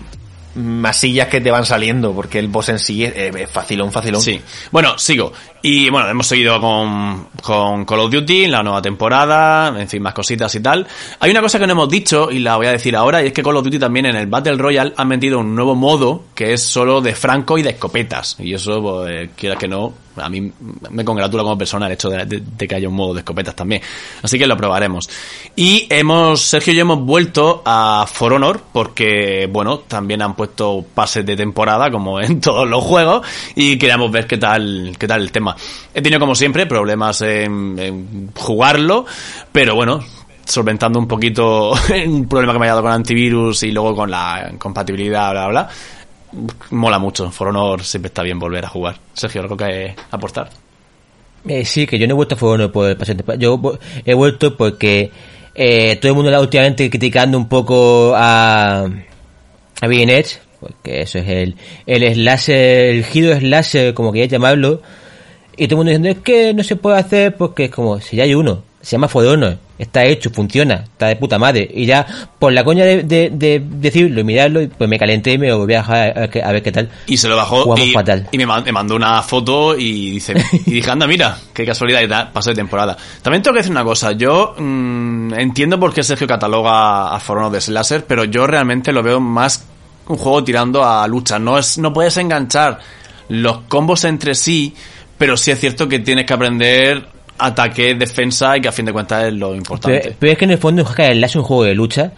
A: masillas que te van saliendo, porque el boss en sí es, es facilón, facilón.
C: Sí. Bueno, sigo. Y bueno, hemos seguido con, con Call of Duty, la nueva temporada, en fin, más cositas y tal. Hay una cosa que no hemos dicho y la voy a decir ahora, y es que Call of Duty también en el Battle Royale han metido un nuevo modo que es solo de franco y de escopetas. Y eso, pues, quiera que no, a mí me congratula como persona el hecho de que haya un modo de escopetas también. Así que lo probaremos. Y hemos, Sergio y yo hemos vuelto a For Honor porque, bueno, también han puesto pases de temporada como en todos los juegos y queríamos ver qué tal, qué tal el tema. He tenido como siempre problemas en, jugarlo, pero bueno, solventando un poquito un problema que me ha dado con antivirus y luego con la compatibilidad, bla, bla. Mola mucho. For Honor siempre está bien volver a jugar. Sergio, ¿algo que aportar?
B: Eh, sí, que yo no he vuelto a Foro por el paciente. Yo he vuelto porque eh, todo el mundo está últimamente criticando un poco a, a Being Edge, porque eso es el, el slasher, el giro slasher, como queráis llamarlo, y todo el mundo diciendo es que no se puede hacer porque es como si ya hay uno, se llama For Honor, está hecho, funciona, está de puta madre, y ya por la coña de, de, de decirlo y mirarlo, pues me calenté y me volví a dejar a, ver qué- a ver qué tal.
C: Y se lo bajó
B: Jugamos
C: y,
B: fatal.
C: y me, man- me mandó una foto y dice y dije, anda, mira, qué casualidad y tal, paso de temporada. También tengo que decir una cosa, yo mm, entiendo por qué Sergio cataloga a For Honor de Slasher, pero yo realmente lo veo más un juego tirando a lucha. No es, no puedes enganchar los combos entre sí, pero sí es cierto que tienes que aprender ataque, defensa y que a fin de cuentas es lo importante.
B: Pero, pero es que en el fondo Slash es un juego de lucha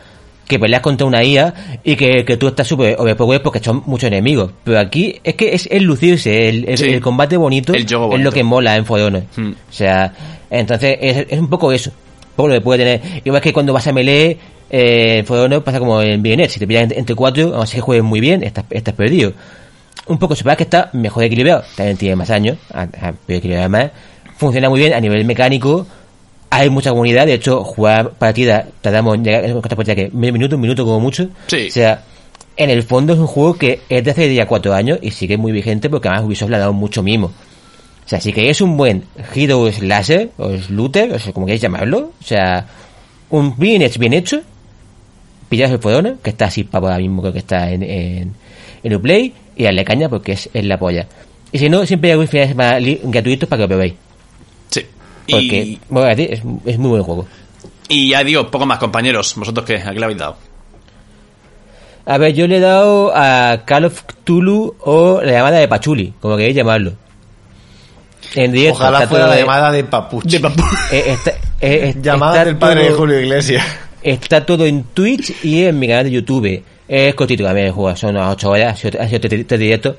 B: que peleas contra una IA y que, que tú estás súper overpowered porque son muchos enemigos. Pero aquí es que es el lucirse, el, el-
C: Sí.
B: el combate bonito,
C: El juego
B: es
C: bonito.
B: lo que mola en For Honor.
C: Hmm.
B: O sea, entonces es, es un poco eso, poco lo que puede tener. Igual que cuando vas a melee, eh, en pasa como en BNet, si te pillas entre, entre cuatro, aunque que juegues muy bien, estás, estás perdido. Un poco, se que está mejor equilibrado, también tiene más años, a- a- pero equilibrado más, funciona muy bien a nivel mecánico, hay mucha comunidad, de hecho, jugar partida, llegar esta partida que medio minuto, un minuto como mucho.
C: Sí.
B: O sea, en el fondo es un juego que es de hace ya cuatro años y sigue muy vigente porque además Ubisoft le ha dado mucho mimo. O sea, si queréis un buen Hero Slasher, o Looter, o sea, como queréis llamarlo, o sea, un bien hecho, bien hecho, pillaos el Fodona, que está así para ahora mismo, creo que está en, en, en Uplay, y darle caña porque es, es la polla. Y si no, siempre hay wifi gratuitos para que lo probéis.
C: Sí.
B: Porque,
C: Y,
B: voy a decir, es, es muy buen juego.
C: y ya digo, poco más compañeros. ¿Vosotros qué? ¿A qué le habéis dado?
B: A ver, yo le he dado a Call of Cthulhu o la llamada de Pachuli, como queréis llamarlo. En directo,
A: Ojalá fuera la
B: de-
A: llamada de Papuchi.
B: eh, está- eh, está-
A: Llamada
B: está
A: del padre de Julio Iglesias.
B: Está todo en Twitch y en mi canal de YouTube. Es cortito también el juego, son unas 8 horas, ha sido, ha sido tres- tres directos.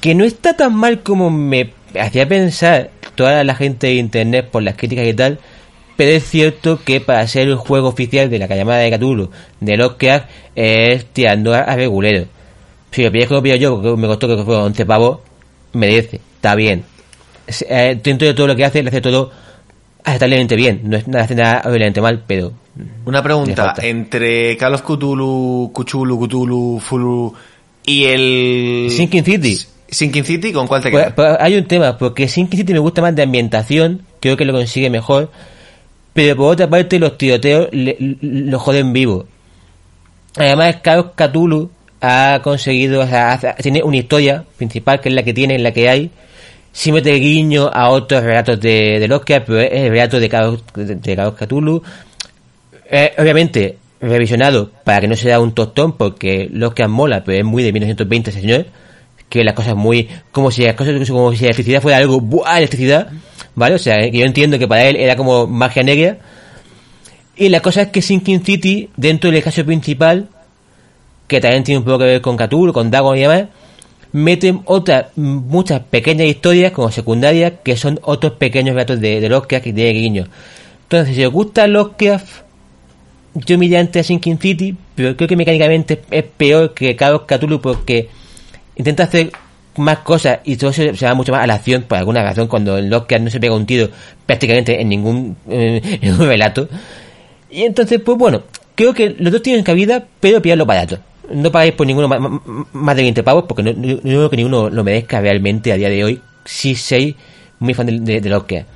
B: Que no está tan mal como me hacía pensar toda la gente de internet por las críticas y tal. Pero es cierto que para ser el juego oficial de la llamada de Cthulhu de Lovecraft es tirando a, regulero. Si lo como lo pillo yo, porque me costó que fue 11 pavos, merece, está bien. Eh, dentro de todo lo que hace, le hace todo aceptablemente bien. No es nada, nada obviamente mal, pero
A: Una pregunta, entre Call of Cthulhu, Cuchulu, Cthulhu, Fulu y el...
B: Sinking City.
A: Sinking City, ¿con cuál te
B: Pues,
A: quedas?
B: pues hay un tema, porque Sin City me gusta más de ambientación, creo que lo consigue mejor, pero por otra parte los tiroteos le- lo joden vivo. Además, Carlos Cthulhu ha conseguido, o sea, tiene una historia principal que es la que tiene, en la que hay, sí mete guiño a otros relatos de, de pero es el relato de Carlos, de, obviamente, revisionado para que no sea un tostón, porque Lovecraft mola, pero es muy de 1920, ese señor que las cosas muy como si las cosas como si la electricidad fuera algo ¡buah! electricidad vale o sea que yo entiendo que para él era como magia negra y la cosa es que Sinking City dentro del caso principal que también tiene un poco que ver con Cthulhu con Dagon y demás meten otras muchas pequeñas historias como secundarias que son otros pequeños relatos de, de Lovecraft que tiene guiño. Entonces si os gusta Lovecraft yo me iría antes a Sinking City pero creo que mecánicamente es peor que Carlos Cthulhu porque intenta hacer más cosas y todo se, se va mucho más a la acción por alguna razón cuando en Lovecraft no se pega un tiro prácticamente en ningún, en ningún relato. Y entonces pues bueno creo que los dos tienen cabida pero pillarlo barato no pagáis por ninguno más, de 20 pavos porque no, creo que ninguno lo merezca realmente a día de hoy si sois muy fan de, de, Lovecraft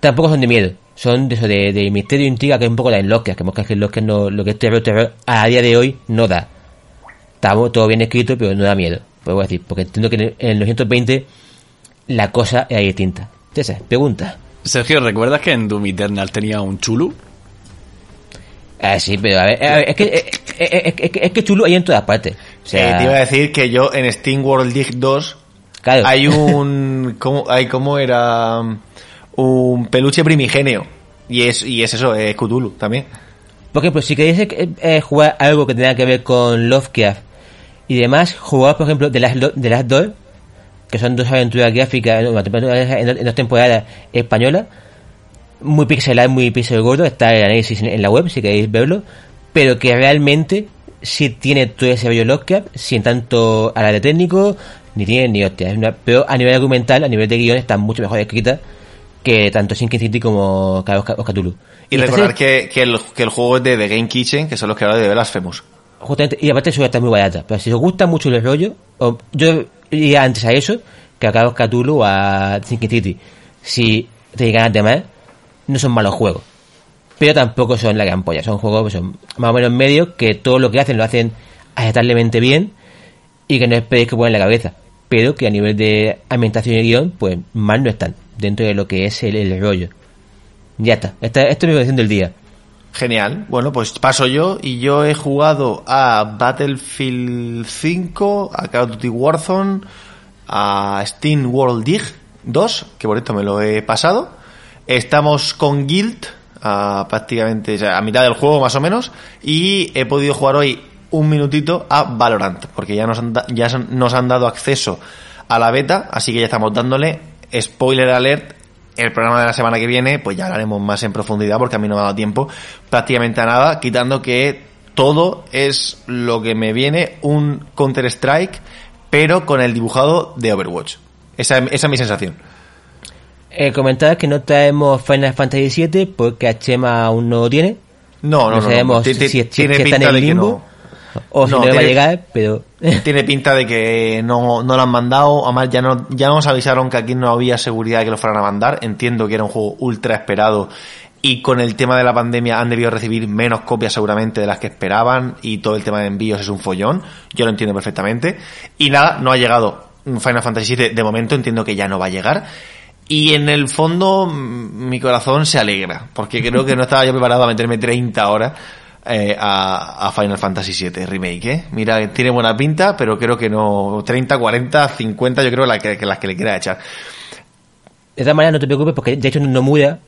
B: tampoco son de miedo son de eso de, de misterio e intriga que es un poco la en Lovecraft que que Lovecraft no, lo que es terror a día de hoy no da está todo bien escrito, pero no da miedo. Puedo decir, porque entiendo que en el, en el 920 la cosa era distinta. César, pregunta.
C: Sergio, ¿recuerdas que en Doom Eternal tenía un chulu?
B: Ah, sí, pero a ver, a ver, es que eh, eh, es, que- es que chulo hay en todas partes. O sea,
A: Eh, te iba a decir que yo en Steam World League 2
B: claro,
A: hay un... ¿cómo, hay, ¿Cómo era? Un peluche primigenio. Y es, y es eso, es Cthulhu también.
B: Por ejemplo, si queréis eh, eh, jugar algo que tenga que ver con Lovecraft y demás, jugar, por ejemplo, de las de las dos, que son dos aventuras gráficas en dos temporadas españolas, muy pixelado, muy pixel gordo, está el análisis en, la web si queréis verlo, pero que realmente sí tiene todo ese rollo Lovecraft, sin tanto a la de técnico, ni tiene ni hostia. Una- pero a nivel argumental, a nivel de guion, está mucho mejor escrita que tanto Sinking City como Cthulhu.
A: Y
B: esta
A: recordar que, que, el, que el juego es de The Game Kitchen, que son los creadores de Blasphemous.
B: Justamente, y aparte suele estar muy barata. Pero si os gusta mucho el rollo, o- yo iría antes a eso que a Carlos Cthulhu o a Sinking City. Si tenéis ganas de más, no son malos juegos. Pero tampoco son la gran polla. Son juegos que son más o menos medios, que todo lo que hacen lo hacen aceptablemente bien y que no esperéis que pongan la cabeza. Pero que a nivel de ambientación y guion, pues mal no están dentro de lo que es el, rollo. Ya está. Esta, esta es mi versión del día.
A: Genial. Bueno, pues paso yo y yo he jugado a Battlefield 5, a Call of Duty Warzone, a Steam World Dig 2, que por esto me lo he pasado. Estamos con Guild, a prácticamente o sea, a mitad del juego más o menos, y he podido jugar hoy un minutito a Valorant, porque ya nos han, dado acceso a la beta, así que ya estamos dándole spoiler alert el programa de la semana que viene, pues ya hablaremos más en profundidad porque a mí no me ha dado tiempo prácticamente a nada, quitando que todo es lo que me viene un Counter-Strike, pero con el dibujado de Overwatch. Esa es mi sensación.
B: Eh, comentar que no traemos Final Fantasy VII porque a Chema aún no lo tiene.
A: No, no,
B: No
A: no.
B: sabemos
A: Ti- ti-
B: si- si-
A: tiene
B: si está en
A: pinta
B: el
A: de que
B: limbo.
A: no.
B: O si
A: No,
B: no, le va a llegar, pero...
A: Tiene pinta de que no, no lo han mandado. Además, ya, no, ya nos avisaron que aquí no había seguridad de que lo fueran a mandar. Entiendo que era un juego ultra esperado. Y con el tema de la pandemia han debido recibir menos copias seguramente de las que esperaban. Y todo el tema de envíos es un follón. Yo lo entiendo perfectamente. Y nada, no ha llegado Final Fantasy VII. De momento entiendo que ya no va a llegar. Y en el fondo mi corazón se alegra. Porque creo que no estaba yo preparado a meterme 30 horas eh, a, a Final Fantasy VII Remake, ¿eh? Mira, tiene buena pinta, pero creo que no. 30, 40, 50, yo creo la que, las que le quiera echar.
B: De todas maneras, no te preocupes porque de hecho Nomura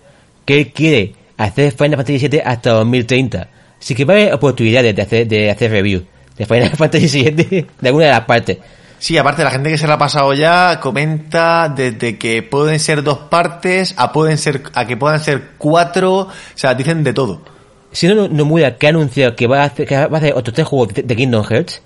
B: que él quiere hacer Final Fantasy VII hasta 2030. Así que va a haber oportunidades de hacer, de hacer review de Final Fantasy VII de alguna de las partes.
A: Sí, aparte la gente que se la ha pasado ya comenta desde que pueden ser dos partes a pueden ser a que puedan ser cuatro, o sea, dicen de todo.
B: Si no, Nomura que ha anunciado que va a hacer, que va a hacer otros tres juegos de, de Kingdom Hearts,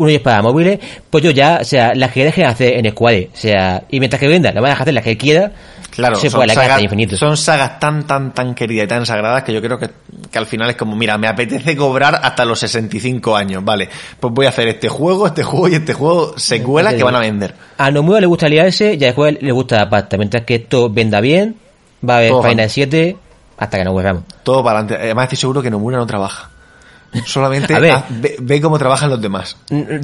B: uno es para móviles, pues yo ya, o sea, las que dejen hacer en Square, o sea, y mientras que venda, la van a dejar hacer las que quiera,
A: Claro,
B: se
A: son,
B: puede la infinito.
A: son sagas tan, tan, tan queridas y tan sagradas que yo creo que, que al final es como, mira, me apetece cobrar hasta los 65 años, vale, pues voy a hacer este juego, este juego y este juego secuelas que van a vender.
B: A Nomura le gusta liarse y a Square le gusta la pasta. Mientras que esto venda bien, va a haber Final 7 hasta que nos volvamos.
A: Todo para adelante. Además estoy seguro que Nomura no trabaja. Solamente
B: A ver.
A: ve, ve cómo trabajan los demás.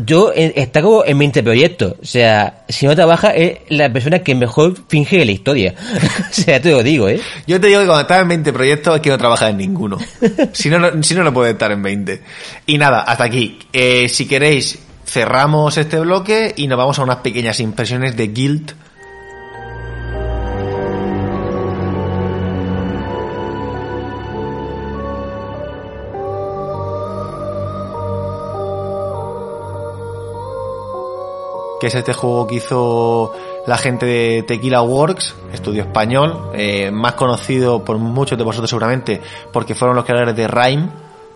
B: Yo, está como en 20 proyectos. O sea, si no trabaja, es la persona que mejor finge la historia. o sea, te lo digo, ¿eh?
A: Yo te digo que cuando estás en 20 proyectos es que no trabajas en ninguno. Si no, no, si no, no puedes estar en 20. Y nada, hasta aquí. Eh, si queréis, cerramos este bloque y nos vamos a unas pequeñas impresiones de Guild. Que es este juego que hizo la gente de Tequila Works, estudio español, eh, más conocido por muchos de vosotros seguramente, porque fueron los creadores de Rhyme,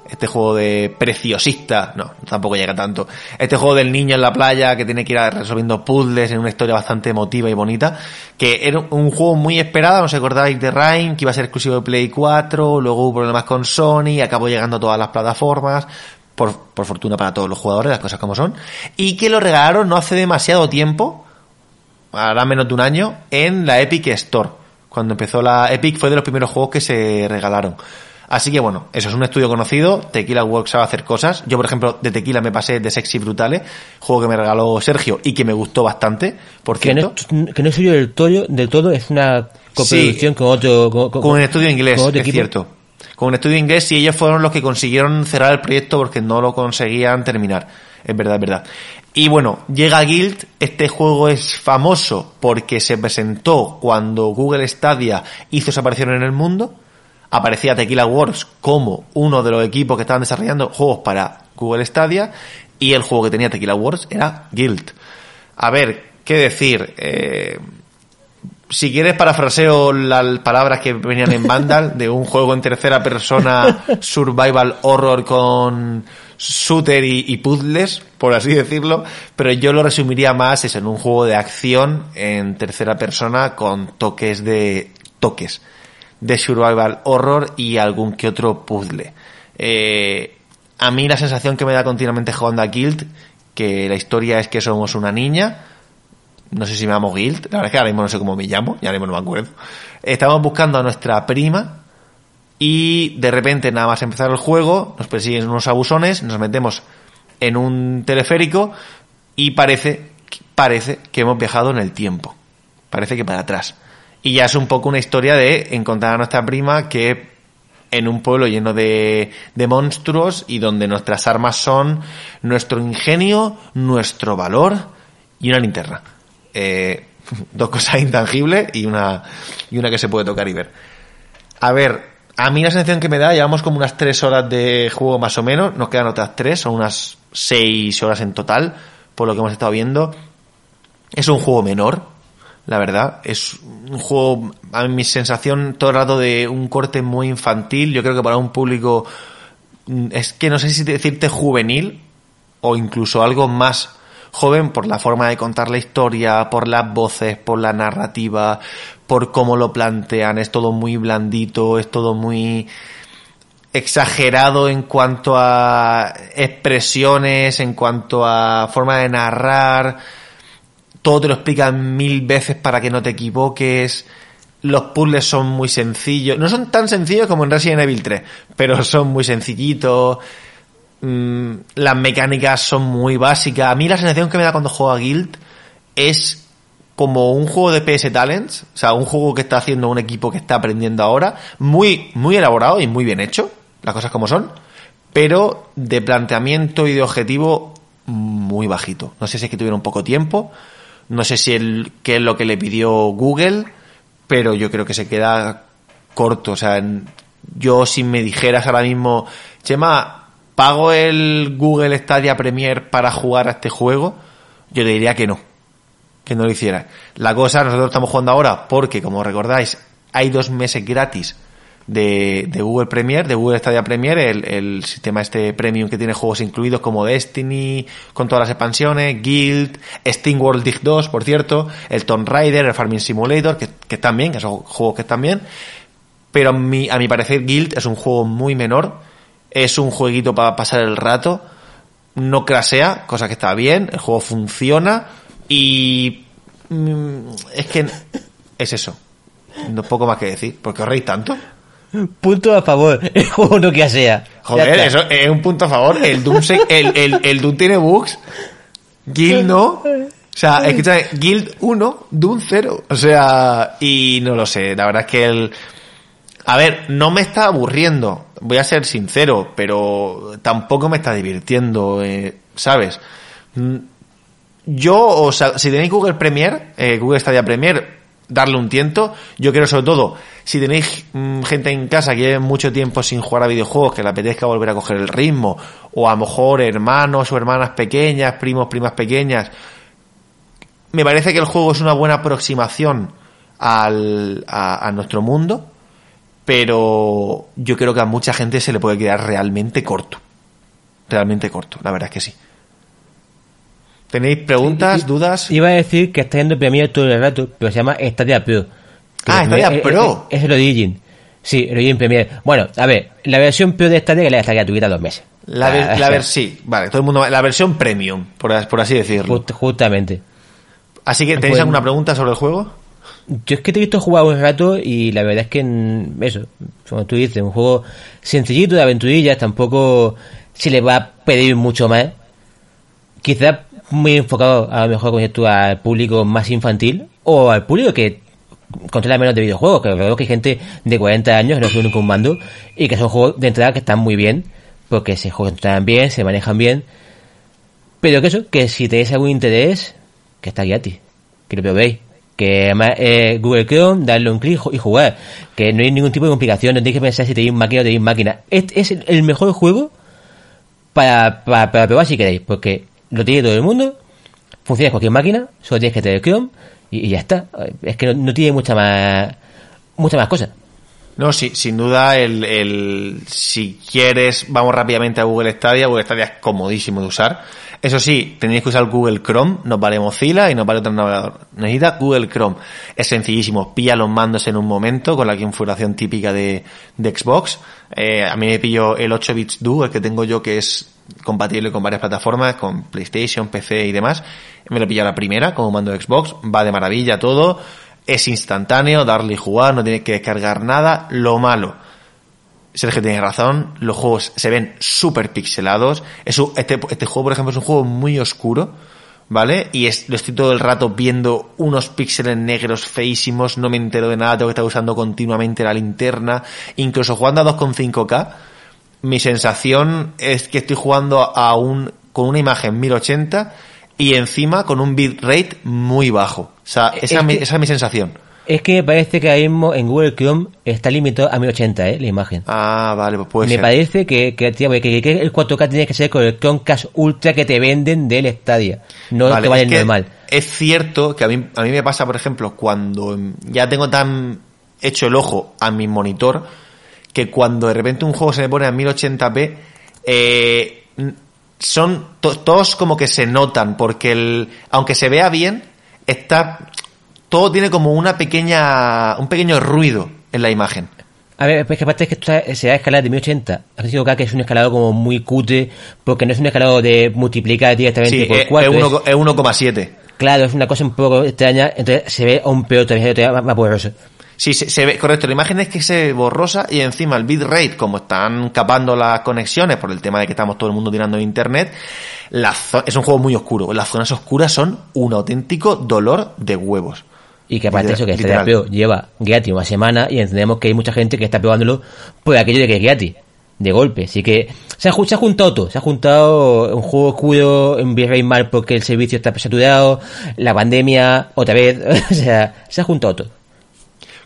A: este juego de preciosista, no, tampoco llega tanto, este juego del niño en la playa que tiene que ir resolviendo puzzles en una historia bastante emotiva y bonita, que era un juego muy esperado, no os acordáis de Rhyme, que iba a ser exclusivo de Play 4, luego hubo problemas con Sony, acabó llegando a todas las plataformas, por, por fortuna para todos los jugadores, las cosas como son, y que lo regalaron no hace demasiado tiempo, hará menos de un año, en la Epic Store. Cuando empezó la Epic fue de los primeros juegos que se regalaron. Así que bueno, eso es un estudio conocido, Tequila Works sabe hacer cosas. Yo, por ejemplo, de Tequila me pasé de Sexy Brutales, juego que me regaló Sergio y que me gustó bastante, por
B: Que no,
A: cierto.
B: es- que no es suyo del todo, del todo, es una coproducción
A: Sí.
B: con otro... Con, con-
A: Con un estudio inglés,
B: con otro
A: es
B: equipo.
A: cierto. Con un estudio inglés y ellos fueron los que consiguieron cerrar el proyecto porque no lo conseguían terminar. Es verdad, es verdad. Y bueno, llega Guild, este juego es famoso porque se presentó cuando Google Stadia hizo su aparición en el mundo. Aparecía Tequila Works como uno de los equipos que estaban desarrollando juegos para Google Stadia y el juego que tenía Tequila Works era Guild. A ver, ¿qué decir? Eh, si quieres parafraseo las palabras que venían en Vandal de un juego en tercera persona survival horror con shooter y, y puzzles, por así decirlo, pero yo lo resumiría más es en un juego de acción en tercera persona con toques de toques de survival horror y algún que otro puzzle. Eh, a mí la sensación que me da continuamente jugando a Guild, que la historia es que somos una niña, no sé si me llamo Guild, la verdad es que ahora mismo no sé cómo me llamo, ya mismo no me acuerdo. Estamos buscando a nuestra prima y de repente nada más empezar el juego, nos persiguen unos abusones, nos metemos en un teleférico y parece, parece que hemos viajado en el tiempo. Parece que para atrás. Y ya es un poco una historia de encontrar a nuestra prima que en un pueblo lleno de, de monstruos y donde nuestras armas son nuestro ingenio, nuestro valor y una linterna. Eh, dos cosas intangibles y una, y una que se puede tocar y ver. A ver, a mí la sensación que me da, llevamos como unas tres horas de juego más o menos, nos quedan otras tres, son unas seis horas en total, por lo que hemos estado viendo. Es un juego menor, la verdad. Es un juego, a mi sensación todo el rato de un corte muy infantil. Yo creo que para un público, mm, es que no sé si decirte juvenil o incluso algo más joven por la forma de contar la historia, por las voces, por la narrativa, por cómo lo plantean. Es todo muy blandito, es todo muy exagerado en cuanto a expresiones, en cuanto a forma de narrar. Todo te lo explican mil veces para que no te equivoques. Los puzzles son muy sencillos. No son tan sencillos como en Resident Evil 3, pero son muy sencillitos. Mm, las mecánicas son muy básicas. A mí la sensación que me da cuando juego a Guild es como un juego de PS Talents, o sea, un juego que está haciendo un equipo que está aprendiendo ahora, muy, muy elaborado y muy bien hecho, las cosas como son, pero de planteamiento y de objetivo muy bajito. No sé si es que tuvieron poco tiempo, no sé si el, qué es lo que le pidió Google, pero yo creo que se queda corto. O sea, yo si me dijeras ahora mismo, Chema, ¿pago el Google Stadia Premier para jugar a este juego? Yo te diría que no que no lo hiciera. La cosa, nosotros estamos jugando ahora porque, como recordáis, hay dos meses gratis de, de Google Premier, de Google Stadia Premier, el, el, sistema este premium que tiene juegos incluidos como Destiny, con todas las expansiones, Guild, Steam World Dig 2, por cierto, el Tomb Raider, el Farming Simulator, que, que están bien, que son juegos que están bien, pero a mi, a mi parecer Guild es un juego muy menor, es un jueguito para pasar el rato, no crasea, cosa que está bien, el juego funciona, y mm, es que es eso. No poco más que decir. porque os reís tanto?
B: Punto a favor. El juego no que sea.
A: Joder, eso es un punto a favor. El Doom, el, el, el Doom tiene bugs. Guild no. O sea, es que Guild 1, Doom 0. O sea, y no lo sé. La verdad es que el... A ver, no me está aburriendo. Voy a ser sincero, pero tampoco me está divirtiendo, eh, ¿sabes? Mm, yo, o sea, si tenéis Google Premier, eh, Google Stadia Premier, darle un tiento. Yo quiero sobre todo, si tenéis mm, gente en casa que lleve mucho tiempo sin jugar a videojuegos, que le apetezca volver a coger el ritmo, o a lo mejor hermanos o hermanas pequeñas, primos, primas pequeñas, me parece que el juego es una buena aproximación al, a nuestro mundo, pero yo creo que a mucha gente se le puede quedar realmente corto. Realmente corto, la verdad es que sí. ¿Tenéis preguntas, dudas?
B: Iba a decir que está yendo Premiere todo el rato, pero se llama Stadia Pro.
A: Ah, Stadia Pro.
B: Es, el Origin. Sí, el Origin Premiere. Bueno, a ver, la versión Pro de Stadia que la está gratuita dos meses.
A: La, ver, sí, vale, todo el mundo, la versión premium, por, por así decirlo.
B: justamente.
A: Así que, ¿tenéis pues, alguna pregunta sobre el juego?
B: Yo es que te he visto jugar un rato y la verdad es que, eso, como tú dices, un juego sencillito de aventurillas, tampoco se le va a pedir mucho más. Quizás muy enfocado a lo mejor con al público más infantil o al público que controla menos de videojuegos, que creo que hay gente de 40 años que no tiene un mando y que son juegos de entrada que están muy bien, porque se juegan bien, se manejan bien, pero que eso, que si tenéis algún interés, que está aquí a ti, que lo probéis, que eh, Google Chrome, darle un clic y jugar, que no hay ningún tipo de complicación, no tenéis que pensar si tenéis máquina o tenéis máquina, este es el mejor juego para, para, para probar si queréis, porque lo tiene todo el mundo, funciona en cualquier máquina, solo tienes que tener Chrome y, ya está. Es que no, tiene mucha más, mucha más cosas.
A: No, sí, sin duda, el, el, si quieres, vamos rápidamente a Google Stadia. Google Stadia es comodísimo de usar. Eso sí, tenéis que usar Google Chrome, no vale Mozilla y no vale otro navegador. Necesita Google Chrome. Es sencillísimo, pilla los mandos en un momento con la configuración típica de, Xbox. Eh, a mí me pillo el 8 bits Duo, el que tengo yo que es compatible con varias plataformas, con PlayStation, PC y demás. Me lo pillo la primera como mando de Xbox, va de maravilla todo, es instantáneo, darle y jugar, no tiene que descargar nada. Lo malo, Sergio tiene razón, los juegos se ven súper pixelados. Este, este juego, por ejemplo, es un juego muy oscuro, ¿vale? Y es, lo estoy todo el rato viendo unos píxeles negros feísimos, no me entero de nada, tengo que estar usando continuamente la linterna, incluso jugando a 2.5K mi sensación es que estoy jugando a un, con una imagen 1080 y encima con un bitrate muy bajo. O sea, esa, es mi, sensación.
B: Es que me parece que ahí mismo en Google Chrome está limitado a 1080, ¿eh? La imagen.
A: Ah, vale, pues puede
B: me parece que, que, el 4K tiene que ser con el Chromecast Ultra que te venden del Stadia. No que vaya normal.
A: Es cierto que a mí, a mí me pasa, por ejemplo, cuando ya tengo tan hecho el ojo a mi monitor, que cuando de repente un juego se me pone a 1080p, eh, son todos como que se notan, porque el, aunque se vea bien, está, todo tiene como una pequeña, un pequeño ruido en la imagen.
B: A ver, es que aparte es que esto se va a escalar de 1080 a 5K, que es un escalado como muy cutre, porque no es un escalado de multiplicar directamente
A: Sí,
B: por
A: es,
B: 4.
A: es uno- es 1,7.
B: Claro, es una cosa un poco extraña, entonces se ve aún peor, todavía, todavía más, más poderoso.
A: Sí, se, se ve, correcto. La imagen es que se ve borrosa y encima el bitrate, como están capando las conexiones por el tema de que estamos todo el mundo tirando de internet, la es un juego muy oscuro. Las zonas oscuras son un auténtico dolor de huevos.
B: Y que aparte de eso, que este peor lleva gratis una semana y entendemos que hay mucha gente que está probándolo por aquello de que es gratis, de golpe. Así que se ha, ju- se ha juntado todo. Se ha juntado un juego oscuro, un virrey mal porque el servicio está saturado, la pandemia, otra vez. o sea, se ha juntado todo.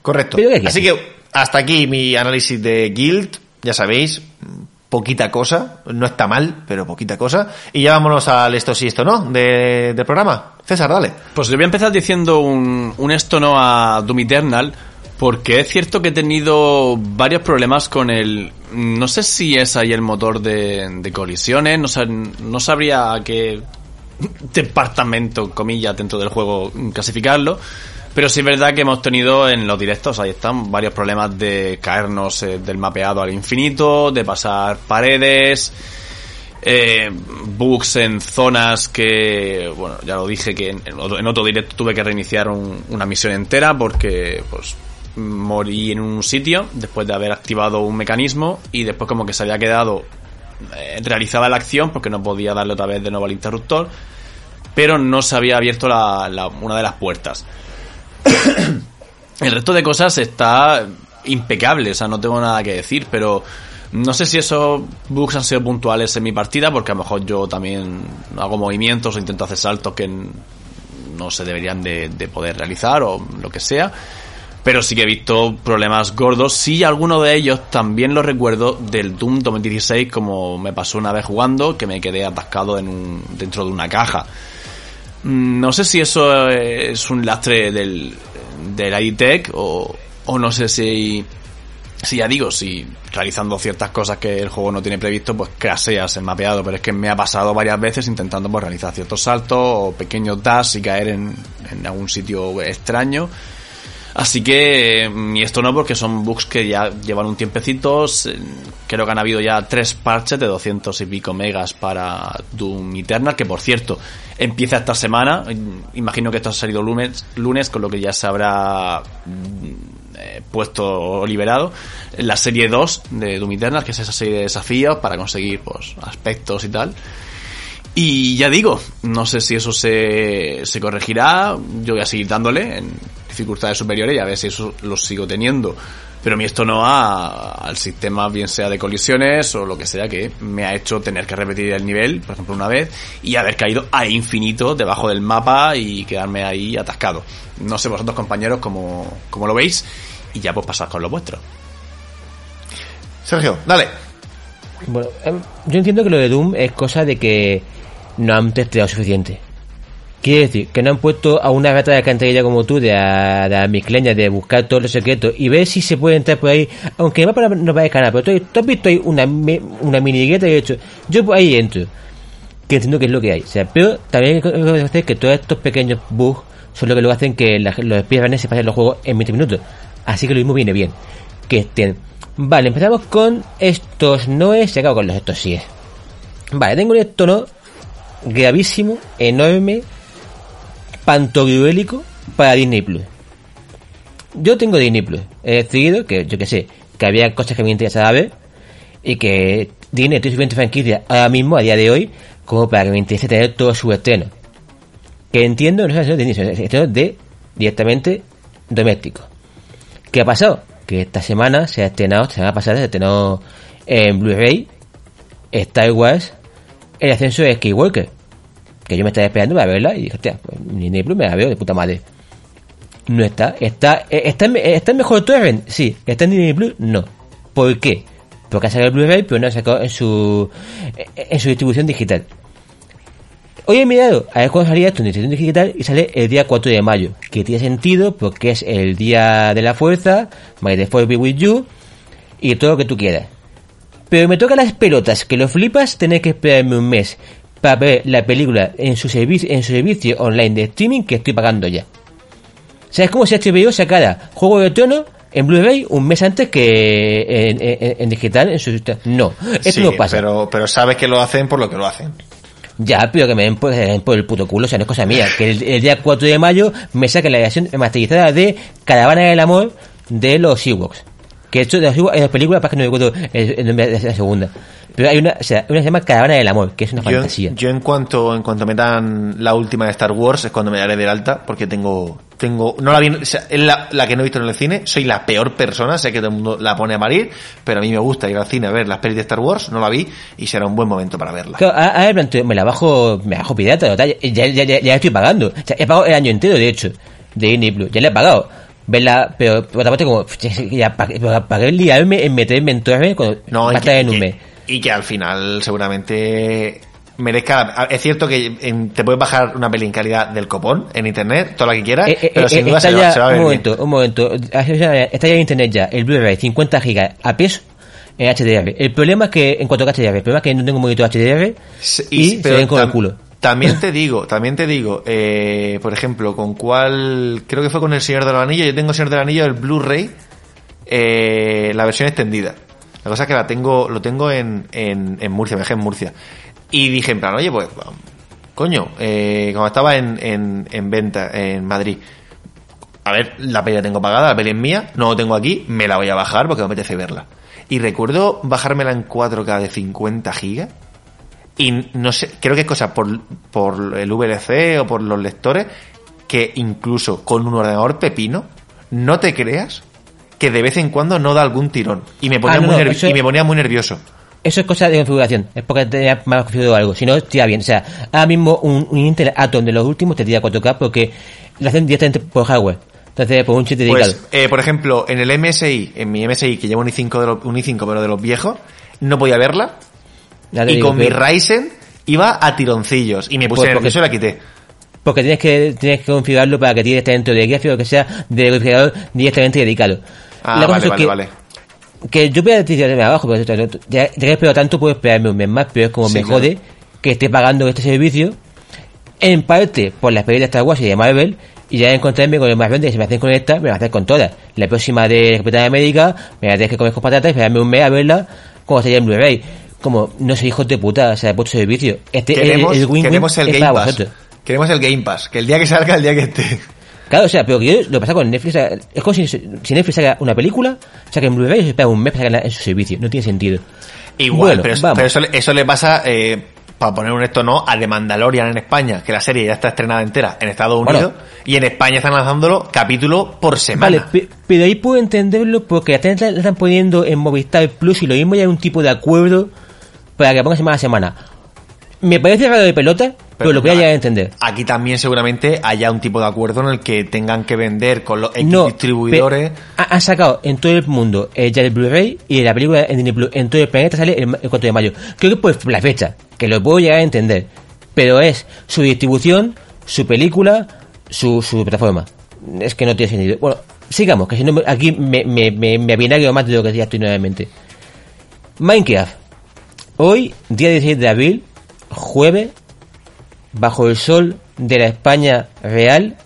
A: Correcto. Así que hasta aquí mi análisis de Guild. Ya sabéis, poquita cosa. No está mal, pero poquita cosa. Y ya vámonos al esto sí, esto no de- del programa. César, dale.
C: Pues yo voy a empezar diciendo un, un esto no a Doom Eternal, porque es cierto que he tenido varios problemas con el... No sé si es ahí el motor de, de colisiones, no, sab- no sabría a qué departamento, comillas, dentro del juego clasificarlo, pero sí es verdad que hemos tenido en los directos, ahí están, varios problemas de caernos eh, del mapeado al infinito, de pasar paredes, eh, bugs en zonas que, bueno, ya lo dije que en, otro, directo tuve que reiniciar un- una misión entera porque, pues, morí en un sitio después de haber activado un mecanismo y después como que se había quedado eh, realizada la acción porque no podía darle otra vez de nuevo al interruptor, pero no se había abierto la- la- una de las puertas. El resto de cosas está impecable, o sea, no tengo nada que decir, pero no sé si esos bugs han sido puntuales en mi partida, porque a lo mejor yo también hago movimientos o intento hacer saltos que no se deberían de, de poder realizar o lo que sea. Pero sí que he visto problemas gordos. Sí, alguno de ellos también lo recuerdo del Doom 2016, como me pasó una vez jugando, que me quedé atascado en un, dentro de una caja. Mm, No sé si eso es un lastre del, del IDTech o, o no sé si, si ya digo, si realizando ciertas cosas que el juego no tiene previsto, pues craseas el mapeado, pero es que me ha pasado varias veces intentando pues, realizar ciertos saltos o pequeños dash y caer en, en algún sitio extraño. Así que, mm, y esto no porque son bugs que ya llevan un tiempecito, creo que han habido ya tres parches de 200 y pico megas para Doom Eternal, que por cierto, empieza esta semana, imagino que esto ha salido lunes, lunes con lo que ya se habrá mm, eh, puesto o liberado, la serie 2 de Doom Eternal, que es esa serie de desafíos para conseguir pues aspectos y tal. Y ya digo, no sé si eso se, se corregirá, yo voy a seguir dándole en dificultades superiores y a ver si eso lo sigo teniendo. Pero a mí esto no a, al sistema, bien sea de colisiones o lo que sea, que me ha hecho tener que repetir el nivel, por ejemplo, una vez, y haber caído a infinito debajo del mapa y quedarme ahí atascado. No sé vosotros, compañeros, cómo, cómo lo veis, y ya pues pasad con lo vuestro.
A: Sergio, dale.
B: Bueno, em, yo entiendo que lo de Doom es cosa de que no han testeado suficiente. Quiere decir, que no han puesto a una gata de alcantarilla como tú, de a, de a micleña, de buscar todos los secretos y ver si se puede entrar por ahí, aunque el mapa no va a pero tú, tú has visto ahí una, una mini gueta y he hecho, yo por ahí entro. Que entiendo que es lo que hay. O sea, pero también hay que que todos estos pequeños bugs son lo que luego hacen que la- los speedrunners se pasen los juegos en 20 minutos. Así que lo mismo viene bien. Que estén. Vale, empezamos con estos noes y acabo con los estos sí Vale, tengo un esto no gravísimo, enorme, pantogruélico para Disney Plus. Yo tengo Disney Plus. He decidido que, yo que sé, que había cosas que me interesaba ver y que Disney tiene suficiente franquicia ahora mismo, a día de hoy, como para que me interese tener todo su estreno. Que entiendo, no es de Disney, es estreno de directamente doméstico. ¿Qué ha pasado? Que esta semana se ha estrenado, esta semana pasada se estrenó en Blu-ray Star Wars El ascenso de Skywalker. Que yo me estaba esperando para verla y dije, hostia, pues Disney Plus me la veo de puta madre. No está. ¿Está, eh, está, en- está en mejor torrent? Sí. ¿Está en Disney Plus? No. ¿Por qué? Porque ha sacado el Blu-ray, pero no ha sacado en su, en su distribución digital. Hoy he mirado a ver cuándo salía esto en distribución digital y sale el día 4 de mayo. Que tiene sentido porque es el día de la fuerza, My the Force be with you y todo lo que tú quieras. Pero me toca las pelotas, que lo flipas, tener que esperarme un mes para ver la película en su servicio, en su servicio online de streaming que estoy pagando ya. O sea, es como si HBO sacara Juego de Tronos en Blu-ray un mes antes que en, en- en digital en su No, esto
A: Sí,
B: no pasa.
A: Pero, pero sabes que lo hacen por lo que lo hacen.
B: Ya, pero que me den por, el puto culo, o sea, no es cosa mía. Que el, el día 4 de mayo me saquen la versión masterizada de Caravana del Amor de los Ewoks. Que esto de los Ewoks, en las películas, para que no de la segunda. Pero hay una, o sea, una que se llama Caravana del Amor, que es una
A: Yo,
B: fantasía.
A: yo en cuanto en cuanto metan la última de Star Wars es cuando me daré del alta porque tengo tengo no la vi o sea, es la, la que no he visto en el cine soy la peor persona sé que todo el mundo la pone a parir pero a mí me gusta ir al cine a ver las pelis de Star Wars no la vi y será un buen momento para verla
B: Claro, a, a ver, me la bajo, me la bajo pirata, total, ya, ya, ya, ya estoy pagando. O sea, he pagado el año entero, de hecho, de Disney Plus, ya la he pagado. Verla, pero por otra parte, como, ya pagué, pagué el liarme en meterme en torre cuando
A: no
B: va a
A: y y- que al final seguramente merezca es cierto que en- te puedes bajar una peli en calidad del copón en internet toda la que quieras
B: Eh, eh,
A: pero
B: eh,
A: sin duda
B: está
A: se, va,
B: ya,
A: se va a ver
B: un
A: bien.
B: momento, un momento. Está ya en internet ya, el Blu-ray 50 gigas a peso en HDR. El problema es que, en cuanto a HDR, el problema es que no tengo un monitor HDR
A: Sí,
B: y, se
A: pero
B: ven con el culo.
A: También te digo, también te digo, eh, por ejemplo, con cuál, creo que fue con el Señor del Anillo, yo tengo el Señor del Anillo, el Blu-ray, eh, la versión extendida. La cosa es que la tengo, lo tengo en, en, Murcia, me dejé en Murcia. Y dije en plan, oye, pues, coño, eh, cuando estaba en, en, en venta en Madrid, a ver, la peli la tengo pagada, la peli es mía, no lo tengo aquí, me la voy a bajar porque me apetece verla. Y recuerdo bajármela en 4K de 50 gigas. Y no sé, creo que es cosa por, por el VLC o por los lectores, que incluso con un ordenador pepino, no te creas que de vez en cuando no da algún tirón. Y me ponía,
B: Ah, no,
A: muy,
B: no,
A: y me ponía muy nervioso.
B: Eso es cosa de configuración, es porque te mal configurado algo. Si no, tira bien. O sea, ahora mismo un, un Intel Atom de los últimos te tira 4K porque lo hacen directamente por hardware. Entonces, por un chip dedicado.
A: Pues, eh, por ejemplo, en el MSI, en mi MSI, que llevo un i5, de los, un i5 pero de los viejos, no podía verla.
B: Ya
A: Y
B: digo
A: con mi Ryzen iba a tironcillos. Y me puse
B: Pues porque-
A: nervioso y la quité.
B: Porque tienes que, tienes que configurarlo para que tire esté dentro de gráfico o que sea de refrigerador directamente dedicado.
A: Ah,
B: La cosa
A: vale,
B: es
A: vale,
B: que,
A: vale.
B: que yo voy a tirarme abajo, pero ya, ya que espero tanto, puedo esperarme un mes más, pero es como
A: Sí,
B: me
A: claro.
B: jode que esté pagando este servicio, en parte por la experiencia de Star Wars y de Marvel, y ya encontrarme con el más grande que se me hacen con esta, me voy a hacer con todas. La próxima de Capitán América, me la tienes que comer con patatas y esperarme un mes a verla como sería en Blu-ray. Como, no soy hijos de puta, o sea, he puesto servicio. Este,
A: Queremos,
B: el, el win-win
A: queremos el Game Pass.
B: vosotros.
A: Queremos el Game Pass. Que el día que salga, el día que esté.
B: Claro, o sea, pero que yo lo pasa con Netflix, es como si, si Netflix saca una película, saca en Blu-ray y se espera un mes para sacarla en su servicio. No tiene sentido.
A: Igual,
B: Bueno,
A: pero, pero eso, le- eso le pasa, eh, para poner un esto no, a The Mandalorian en España, que la serie ya está estrenada entera en Estados
B: Bueno.
A: Unidos, y en España están lanzándolo capítulo por semana.
B: Vale, pe- pero ahí puedo entenderlo porque la están, poniendo en Movistar Plus y lo mismo ya hay un tipo de acuerdo para que ponga semana a semana. Me parece raro de pelota, pero, lo voy a llegar a entender.
A: Aquí también seguramente haya un tipo de acuerdo en el que tengan que vender con los X
B: No,
A: distribuidores.
B: Han sacado en todo el mundo eh, ya el Blu-ray y la película en Disney Plus en todo el planeta sale el, el 4 de mayo. Creo que por la fecha, que lo puedo llegar a entender. Pero es su distribución, su película, su, su plataforma. Es que no tiene sentido. Bueno, sigamos, que si no aquí me, me, me, me más de lo que ya estoy nuevamente. Minecraft. Hoy, día 16 de abril, jueves, bajo el sol de la España real,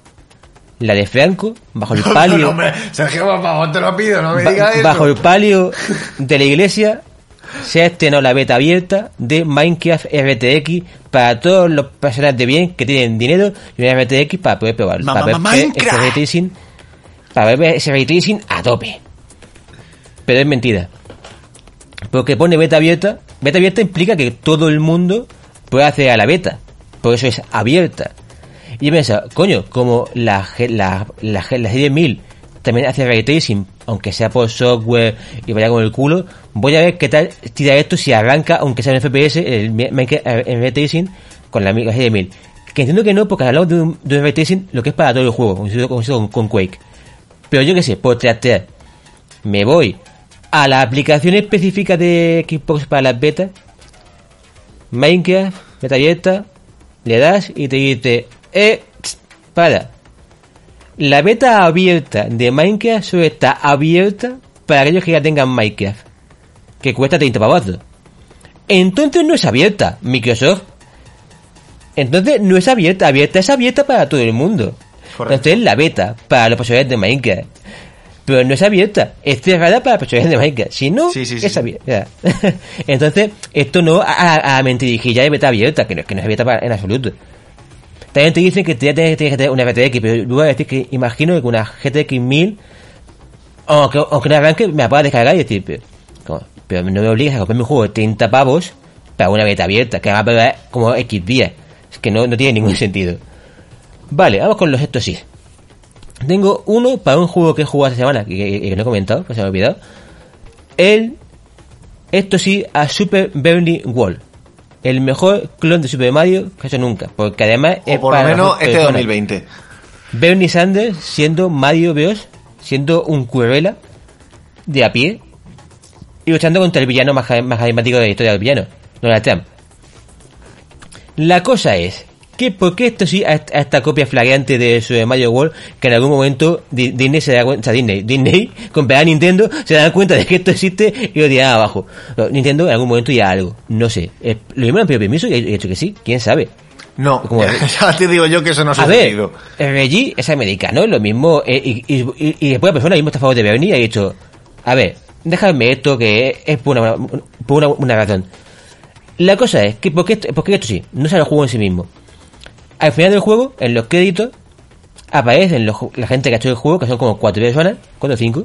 B: la de Franco, bajo el palio,
A: Sergio, por favor, te lo pido, no me
B: ba- bajo el palio de la iglesia, se ha estrenado la beta abierta de Minecraft RTX para todos los personas de bien que tienen dinero y una RTX para poder probarlo.
A: Ma-
B: para
A: ma-
B: ver ese ray tracing, para ver ese ray tracing a tope. Pero es mentira. Porque pone beta abierta. Beta abierta implica que todo el mundo puede acceder a la beta. Por eso es abierta. Y yo pienso, coño, como la, la, la, la serie 1000 también hace ray tracing, aunque sea por software y vaya con el culo, voy a ver qué tal tira esto si arranca, aunque sea en FPS, el en ray tracing con la, la serie 1000. Que entiendo que no, porque hablamos de un, de un ray tracing lo que es para todo el juego, con, con Quake. Pero yo que sé, por trastear, me voy a la aplicación específica de Xbox para las betas, Minecraft, abierta, le das y te dice, eh, tss, para. La beta abierta de Minecraft solo está abierta para aquellos que ya tengan Minecraft, que cuesta 30 pavazos. Entonces no es abierta, Microsoft. Entonces no es abierta, abierta es abierta para todo el mundo.
A: Correcto.
B: Entonces la beta para los poseedores de Minecraft. Pero no es abierta, es cerrada para personas de Minecraft. Si no,
A: Sí, sí, sí,
B: es
A: sí.
B: abierta. Entonces, esto no a, a mentirigilla de beta abierta, que no, que no es abierta para- en absoluto. También te dicen que tienes, tienes que tener una RTX, pero yo voy a decir que imagino que con una GTX 1000, aunque, aunque no arranque, me la pueda descargar y decir, pero, pero no me obligas a comprarme un juego de 30 pavos para una beta abierta, que va a como X días. Es que no, no tiene ningún sentido. Vale, vamos con los estos sí. Tengo uno para un juego que he jugado esta semana, que, que- que no he comentado, que se me ha olvidado. El, esto sí, a Super Bernie World. El mejor clon de Super Mario que he hecho nunca. Porque además
A: O por lo
B: para
A: menos
B: las
A: este
B: personas.
A: 2020.
B: Bernie Sanders siendo Mario Bros. siendo un curvela de a pie y luchando contra el villano más, más carismático de la historia del villano, Donald Trump. La cosa es que por qué esto sí a esta, a esta copia flagrante de Super Mario World que en algún momento Di- Disney se da cuenta, o sea, Disney, Disney comprará a Nintendo, se da cuenta de que esto existe y lo dirá abajo. Nintendo en algún momento ya algo, no sé. Lo mismo le han pedido permiso y he dicho que sí, quién sabe.
A: No,
B: ¿Cómo?
A: ya te digo yo que eso no ha
B: ver,
A: sucedido.
B: el Reggie es americano, lo mismo, eh, y, y, y- y después la persona mismo está a favor de Bernie y ha dicho, a ver, déjame esto que es por una, por una, una razón. La cosa es que, ¿por qué, esto, por qué esto sí? No sale el juego en sí mismo. Al final del juego, en los créditos, aparecen los la gente que ha hecho el juego, que son como cuatro personas, cuatro o cinco,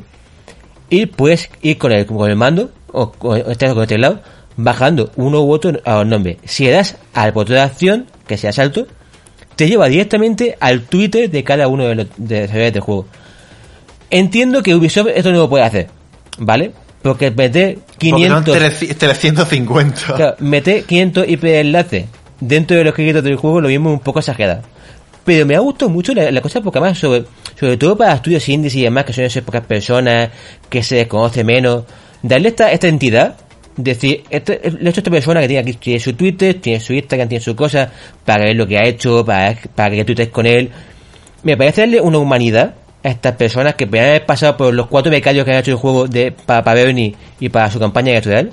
B: y puedes ir con el, con el mando, o con, este- con el teclado, bajando uno u otro a los nombres. Si le das al botón de acción, que sea salto, te lleva directamente al Twitter de cada uno de los de los desarrolladores del juego. Entiendo que Ubisoft esto no lo puede hacer, ¿vale? Porque meter
A: Porque son
B: 500,
A: 300 350.
B: claro, meter 500 IP enlaces dentro de los créditos del juego lo mismo un poco exagerado. Pero me ha gustado mucho la, la cosa porque además sobre, sobre todo para estudios indies y demás que son esas pocas personas que se desconoce menos, darle esta, esta entidad, decir, hecho a esta persona que tiene aquí su Twitter, tiene su Instagram, tiene su cosa, para ver lo que ha hecho, para, para que tuites con él. Me parece darle una humanidad a estas personas que podrían haber pasado por los cuatro becarios que han hecho el juego de para, para Bernie y para su campaña electoral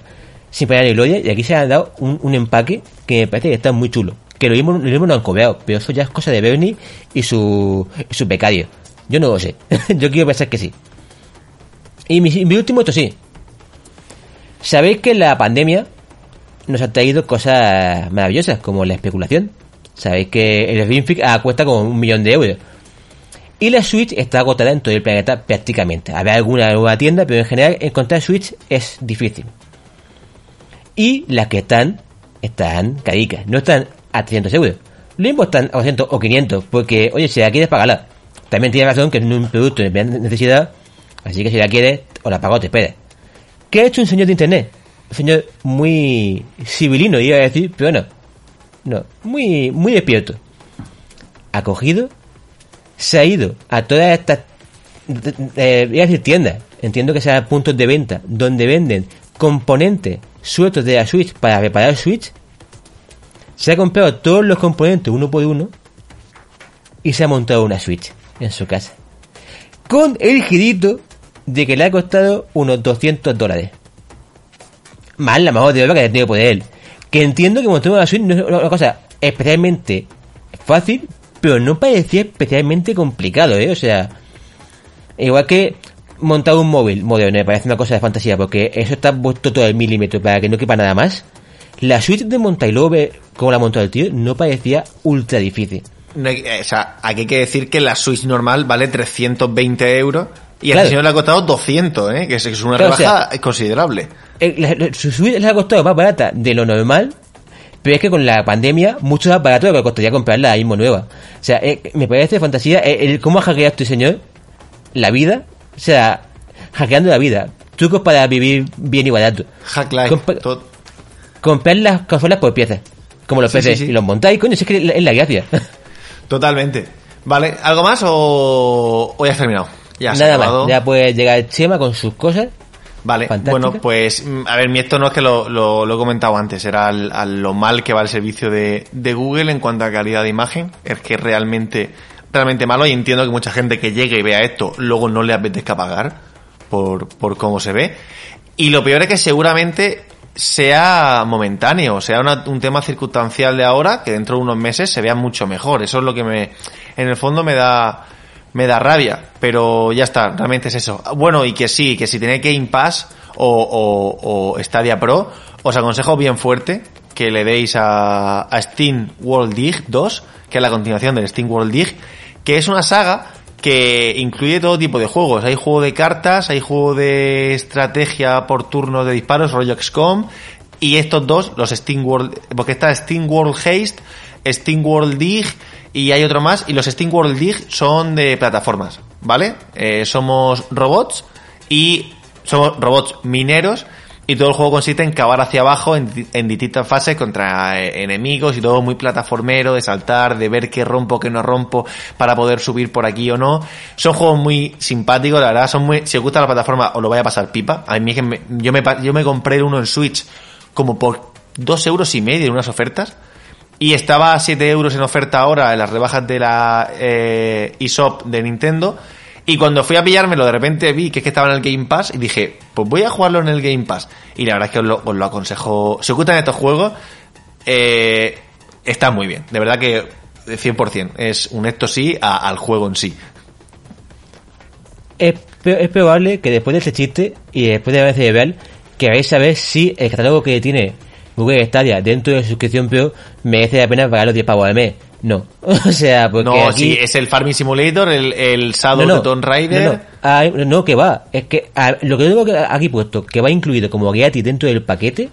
B: sin pena ni gloria y aquí se han dado un, un empaque que me parece que está muy chulo que lo mismo, lo mismo no han cobrado pero eso ya es cosa de Bernie y su, y su becario. Yo no lo sé yo quiero pensar que sí. Y mi, último esto sí. Sabéis que la pandemia nos ha traído cosas maravillosas como la especulación sabéis que el ah, cuesta como un millón de euros y la Switch está agotada en todo el planeta prácticamente. Habrá alguna nueva tienda, pero en general encontrar Switch es difícil. Y las que están, están caricas. No están a 300 euros. Lo mismo están a 200 o 500, porque, oye, si la quieres, pagarla. También tiene razón que es un producto de necesidad, así que si la quieres, o la pagas o te esperas. ¿Qué ha hecho un señor de internet? Un señor muy civilino, iba a decir, pero no. No, muy, muy despierto. Ha cogido se ha ido a todas estas eh, voy a decir tiendas entiendo que sean puntos de venta donde venden componentes sueltos de la Switch para reparar Switch se ha comprado todos los componentes uno por uno y se ha montado una Switch en su casa. Con el girito de que le ha costado unos 200 dólares. Más la mejor de obra que ha tenido por él. Que entiendo que montar una Switch no es una cosa especialmente fácil pero no parecía especialmente complicado, ¿eh? O sea, igual que montar un móvil moderno me parece una cosa de fantasía, porque eso está puesto todo el milímetro para que no quepa nada más. La Switch de montar y luego ver cómo la montó el tío no parecía ultra difícil.
A: No hay- eh, o sea, aquí hay que decir que la Switch normal vale 320 euros y a
B: Claro.
A: este señor le ha costado 200, ¿eh? que es- una
B: Claro, o
A: rebaja considerable.
B: Eh, la- la- su Switch les ha costado más barata de lo normal, pero es que con la pandemia mucho más barato de lo que costaría comprarla ahí mismo nueva. O sea, eh, me parece fantasía eh, el, cómo ha hackeado este señor la vida, o sea, hackeando la vida. Trucos para vivir bien y barato.
A: Hack life.
B: Comprar las consolas por piezas. Como los
A: Sí,
B: PCs.
A: sí, sí.
B: Y los montáis, coño, si es que es la, gracia.
A: Totalmente. Vale, ¿algo más o, o ya has terminado? Ya
B: Nada más. Ya puede llegar Chema con sus cosas.
A: Vale,
B: Fantástica.
A: bueno, pues mm, a ver, mi esto no es que lo, lo, lo he comentado antes, era al- lo mal que va el servicio de, de Google en cuanto a calidad de imagen, es que realmente, realmente malo y entiendo que mucha gente que llegue y vea esto luego no le apetezca pagar por, por cómo se ve. Y lo peor es que seguramente sea momentáneo, sea una- un tema circunstancial de ahora que dentro de unos meses se vea mucho mejor. Eso es lo que me, en el fondo me da, me da rabia, pero ya está, realmente es eso. Bueno, y que sí, que si tenéis Game Pass o, o, o Stadia Pro, os aconsejo bien fuerte que le deis a, a Steam World Dig 2, que es la continuación del Steam World Dig, que es una saga que incluye todo tipo de juegos. Hay juego de cartas, hay juego de estrategia por turno de disparos, rollo XCOM, y estos dos, los Steam World, porque está Steam World Haste, Steam World Dig, y hay otro más, y los Steam World Dig son de plataformas, ¿vale? Eh, somos robots y somos robots mineros y todo el juego consiste en cavar hacia abajo en, en distintas fases contra eh, enemigos y todo muy plataformero, de saltar, de ver qué rompo, qué no rompo para poder subir por aquí o no. Son juegos muy simpáticos, la verdad, son muy, si os gusta la plataforma os lo vaya a pasar pipa. A mí yo me, yo me compré uno en Switch como por dos euros y medio en unas ofertas. Y estaba a 7 euros en oferta ahora en las rebajas de la eh, eShop de Nintendo. Y cuando fui a pillármelo, de repente vi que es que estaba en el Game Pass y dije, pues voy a jugarlo en el Game Pass. Y la verdad es que os lo, aconsejo. Si os gustan estos juegos, eh, está muy bien. De verdad que eh, 100%. Es un esto sí al juego en sí.
B: Es, es probable que después de este chiste y después de haber cerebral, queráis saber si el catálogo que tiene Google Stadia dentro de su suscripción Pro merece la pena pagar los 10 pavos al mes. No. o sea, porque
A: no,
B: aquí...
A: sí, es el Farming Simulator, el, el Shadow de Tomb Raider.
B: No, no. Ah, no, que va. Es que ah, lo que tengo aquí puesto, que va incluido como gratis dentro del paquete,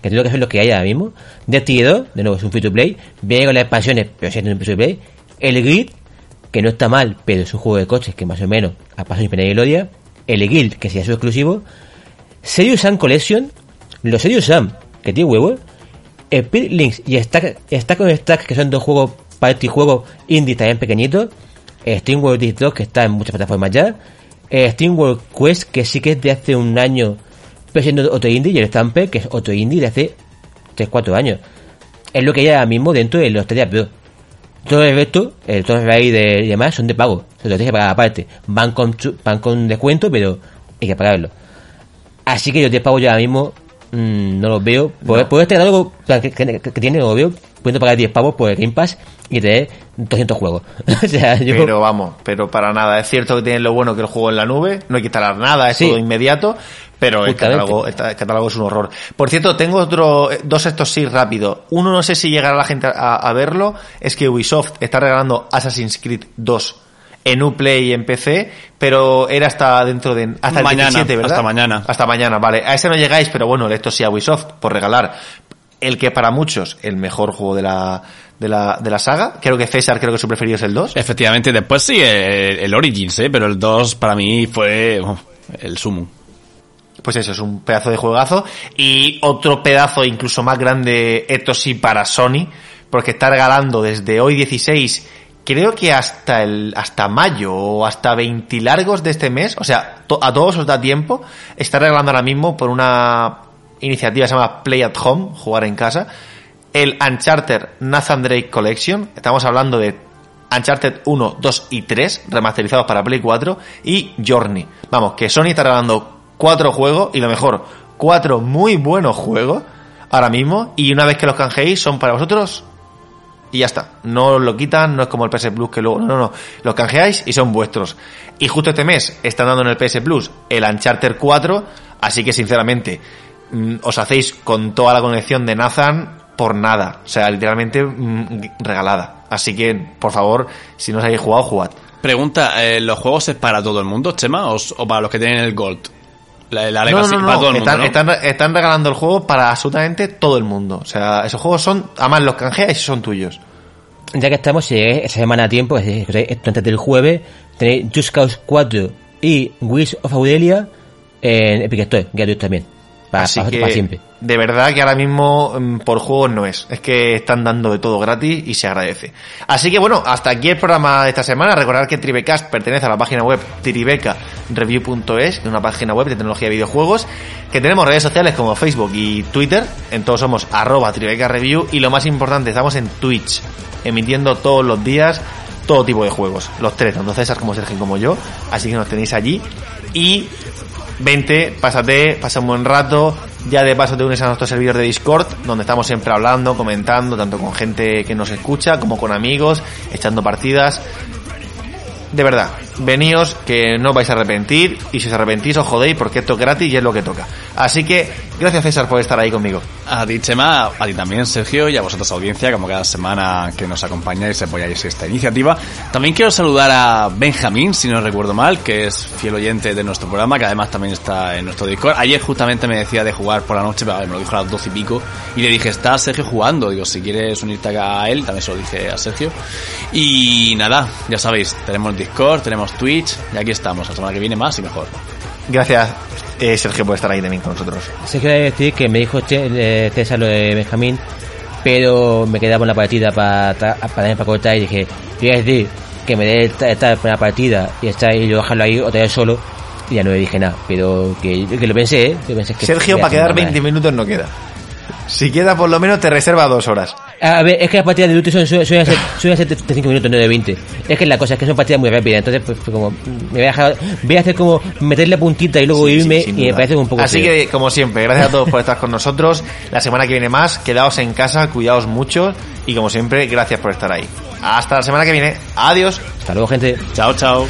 B: que tengo que hacer lo que hay ahora mismo, Destiny 2, de nuevo es un free to play, viene con las expansiones, pero siendo un free to play, el Grid, que no está mal, pero es un juego de coches que más o menos a paso y gloria, el Guild, que sería su exclusivo, Serious Sam Collection, los Serious Sam, que tiene huevos, Spirit Links y Stack, Stack on Stack, que son dos juegos party juegos indie también pequeñitos, eh, Steam World Dig 2, que está en muchas plataformas ya, eh, Steam World Quest, que sí que es de hace un año, pero siendo otro indie, y el Stamper, que es otro indie de hace 3-4 años. Es lo que hay ahora mismo dentro de los Stadia Pro. Todo el resto, el Tomb Raider y demás, son de pago. Se los tienes que pagar aparte. Van con, van con descuento, pero hay que pagarlo. Así que yo te pago ahora mismo, mm, no los veo. Por, por este catálogo que, que- que tiene, no lo veo. Puedo pagar 10 pavos por el Game Pass y tener 200 juegos. o sea, yo...
A: Pero vamos, pero para nada. Es cierto que tiene lo bueno que el juego en la nube, no hay que instalar nada, es
B: Sí.
A: todo inmediato, pero el catálogo, el catálogo es un horror. Por cierto, tengo otro, eh, dos estos sí rápido. Uno no sé si llegará la gente a, a verlo, es que Ubisoft está regalando Assassin's Creed 2 en Uplay y en PC, pero era hasta dentro de hasta el
C: Mañana,
A: 17, ¿verdad?
C: hasta mañana.
A: Hasta mañana, vale. A ese no llegáis, pero bueno, esto sí a Ubisoft por regalar el que para muchos el mejor juego de la de la, de la saga. Creo que César creo que su preferido es el 2.
C: Efectivamente, después sí, el, el Origins, ¿eh? pero el 2 para mí fue oh, el sumo.
A: Pues eso, es un pedazo de juegazo. Y otro pedazo incluso más grande, esto sí, para Sony, porque está regalando desde hoy 16, creo que hasta el, hasta mayo o hasta 20 largos de este mes, o sea, to- a todos os da tiempo, está regalando ahora mismo por una iniciativa que se llama Play at Home, jugar en casa, el Uncharted Nathan Drake Collection, estamos hablando de Uncharted 1, 2 y 3, remasterizados para Play 4, y Journey. Vamos, que Sony está regalando cuatro juegos, y lo mejor, cuatro muy buenos juegos, ahora mismo, y una vez que los canjeéis son para vosotros, y ya está. No lo quitan, no es como el PS Plus que luego, no, no, no, los canjeáis y son vuestros. Y justo este mes están dando en el PS Plus el Uncharted 4, así que sinceramente, os hacéis con toda la conexión de Nathan por nada. O sea, literalmente mm, regalada. Así que, por favor, si no os habéis jugado, jugad.
C: Pregunta, eh, ¿los juegos es para todo el mundo, Chema, o, o para los que tienen el Gold? La, la
A: No, no, no,
C: para todo el mundo,
A: están,
C: ¿no?
A: están- están regalando el juego para absolutamente todo el mundo. O sea, esos juegos son, además los canjeas y son tuyos.
B: Ya que estamos, si esa semana a tiempo, es decir, esto antes del jueves, tenéis Just Cause 4 y Wheels of Aurelia en Epic Store, gratuitos también.
A: Así que,
B: siempre.
A: de verdad que ahora mismo mm, por juegos no es. Es que están dando de todo gratis y se agradece. Así que bueno, hasta aquí el programa de esta semana. Recordad que Tribecast pertenece a la página web tribecareview.es, una página web de tecnología de videojuegos. Que tenemos redes sociales como Facebook y Twitter. En todos somos arroba tribecareview. Y lo más importante, estamos en Twitch, emitiendo todos los días todo tipo de juegos. Los tres, tanto César como Sergio como yo. Así que nos tenéis allí. Y vente, pásate, pasa un buen rato. Ya de paso te unes a nuestro servidor de Discord, donde estamos siempre hablando, comentando, tanto con gente que nos escucha como con amigos, echando partidas. de verdad, veníos que no vais a arrepentir y si os arrepentís os jodéis porque esto es gratis y es lo que toca. Así que gracias César por estar ahí conmigo.
C: A ti Chema, a ti también Sergio y a vosotros audiencia, como cada semana que nos acompañáis y apoyáis esta iniciativa. También quiero saludar a Benjamín, si no recuerdo mal, que es fiel oyente de nuestro programa, que además también está en nuestro Discord. Ayer justamente me decía de jugar por la noche, me lo dijo a las doce y pico, y le dije, está Sergio jugando, digo, si quieres unirte a él, también se lo dije a Sergio. Y nada, ya sabéis, tenemos Discord, tenemos Twitch, y aquí estamos, la semana que viene más y mejor.
A: Gracias, eh, Sergio, por estar ahí también con nosotros.
B: Sergio quiere decir que me dijo eh, César lo de Benjamín, pero me quedaba en la partida para para, para cortar y dije, voy a decir que me dé esta, primera partida y estar y yo dejarlo ahí otra vez solo y ya no le dije nada, pero que, que lo pensé, ¿eh? Que pensé que
A: Sergio, para quedar 20 minutos no queda. Si queda por lo menos te reserva dos horas.
B: A ver, es que las partidas de Duty son, son, son, son 75 minutos, no de 20. Es que la cosa es que son partidas muy rápidas, entonces pues, como me voy a, dejar, voy a hacer como meter la puntita y luego sí, irme y me parece un poco...
A: Así que, como siempre, gracias a todos por estar con nosotros. La semana que viene más, quedaos en casa, cuidaos mucho y como siempre, gracias por estar ahí. Hasta la semana que viene, adiós.
B: Hasta luego, gente.
C: Chao, chao.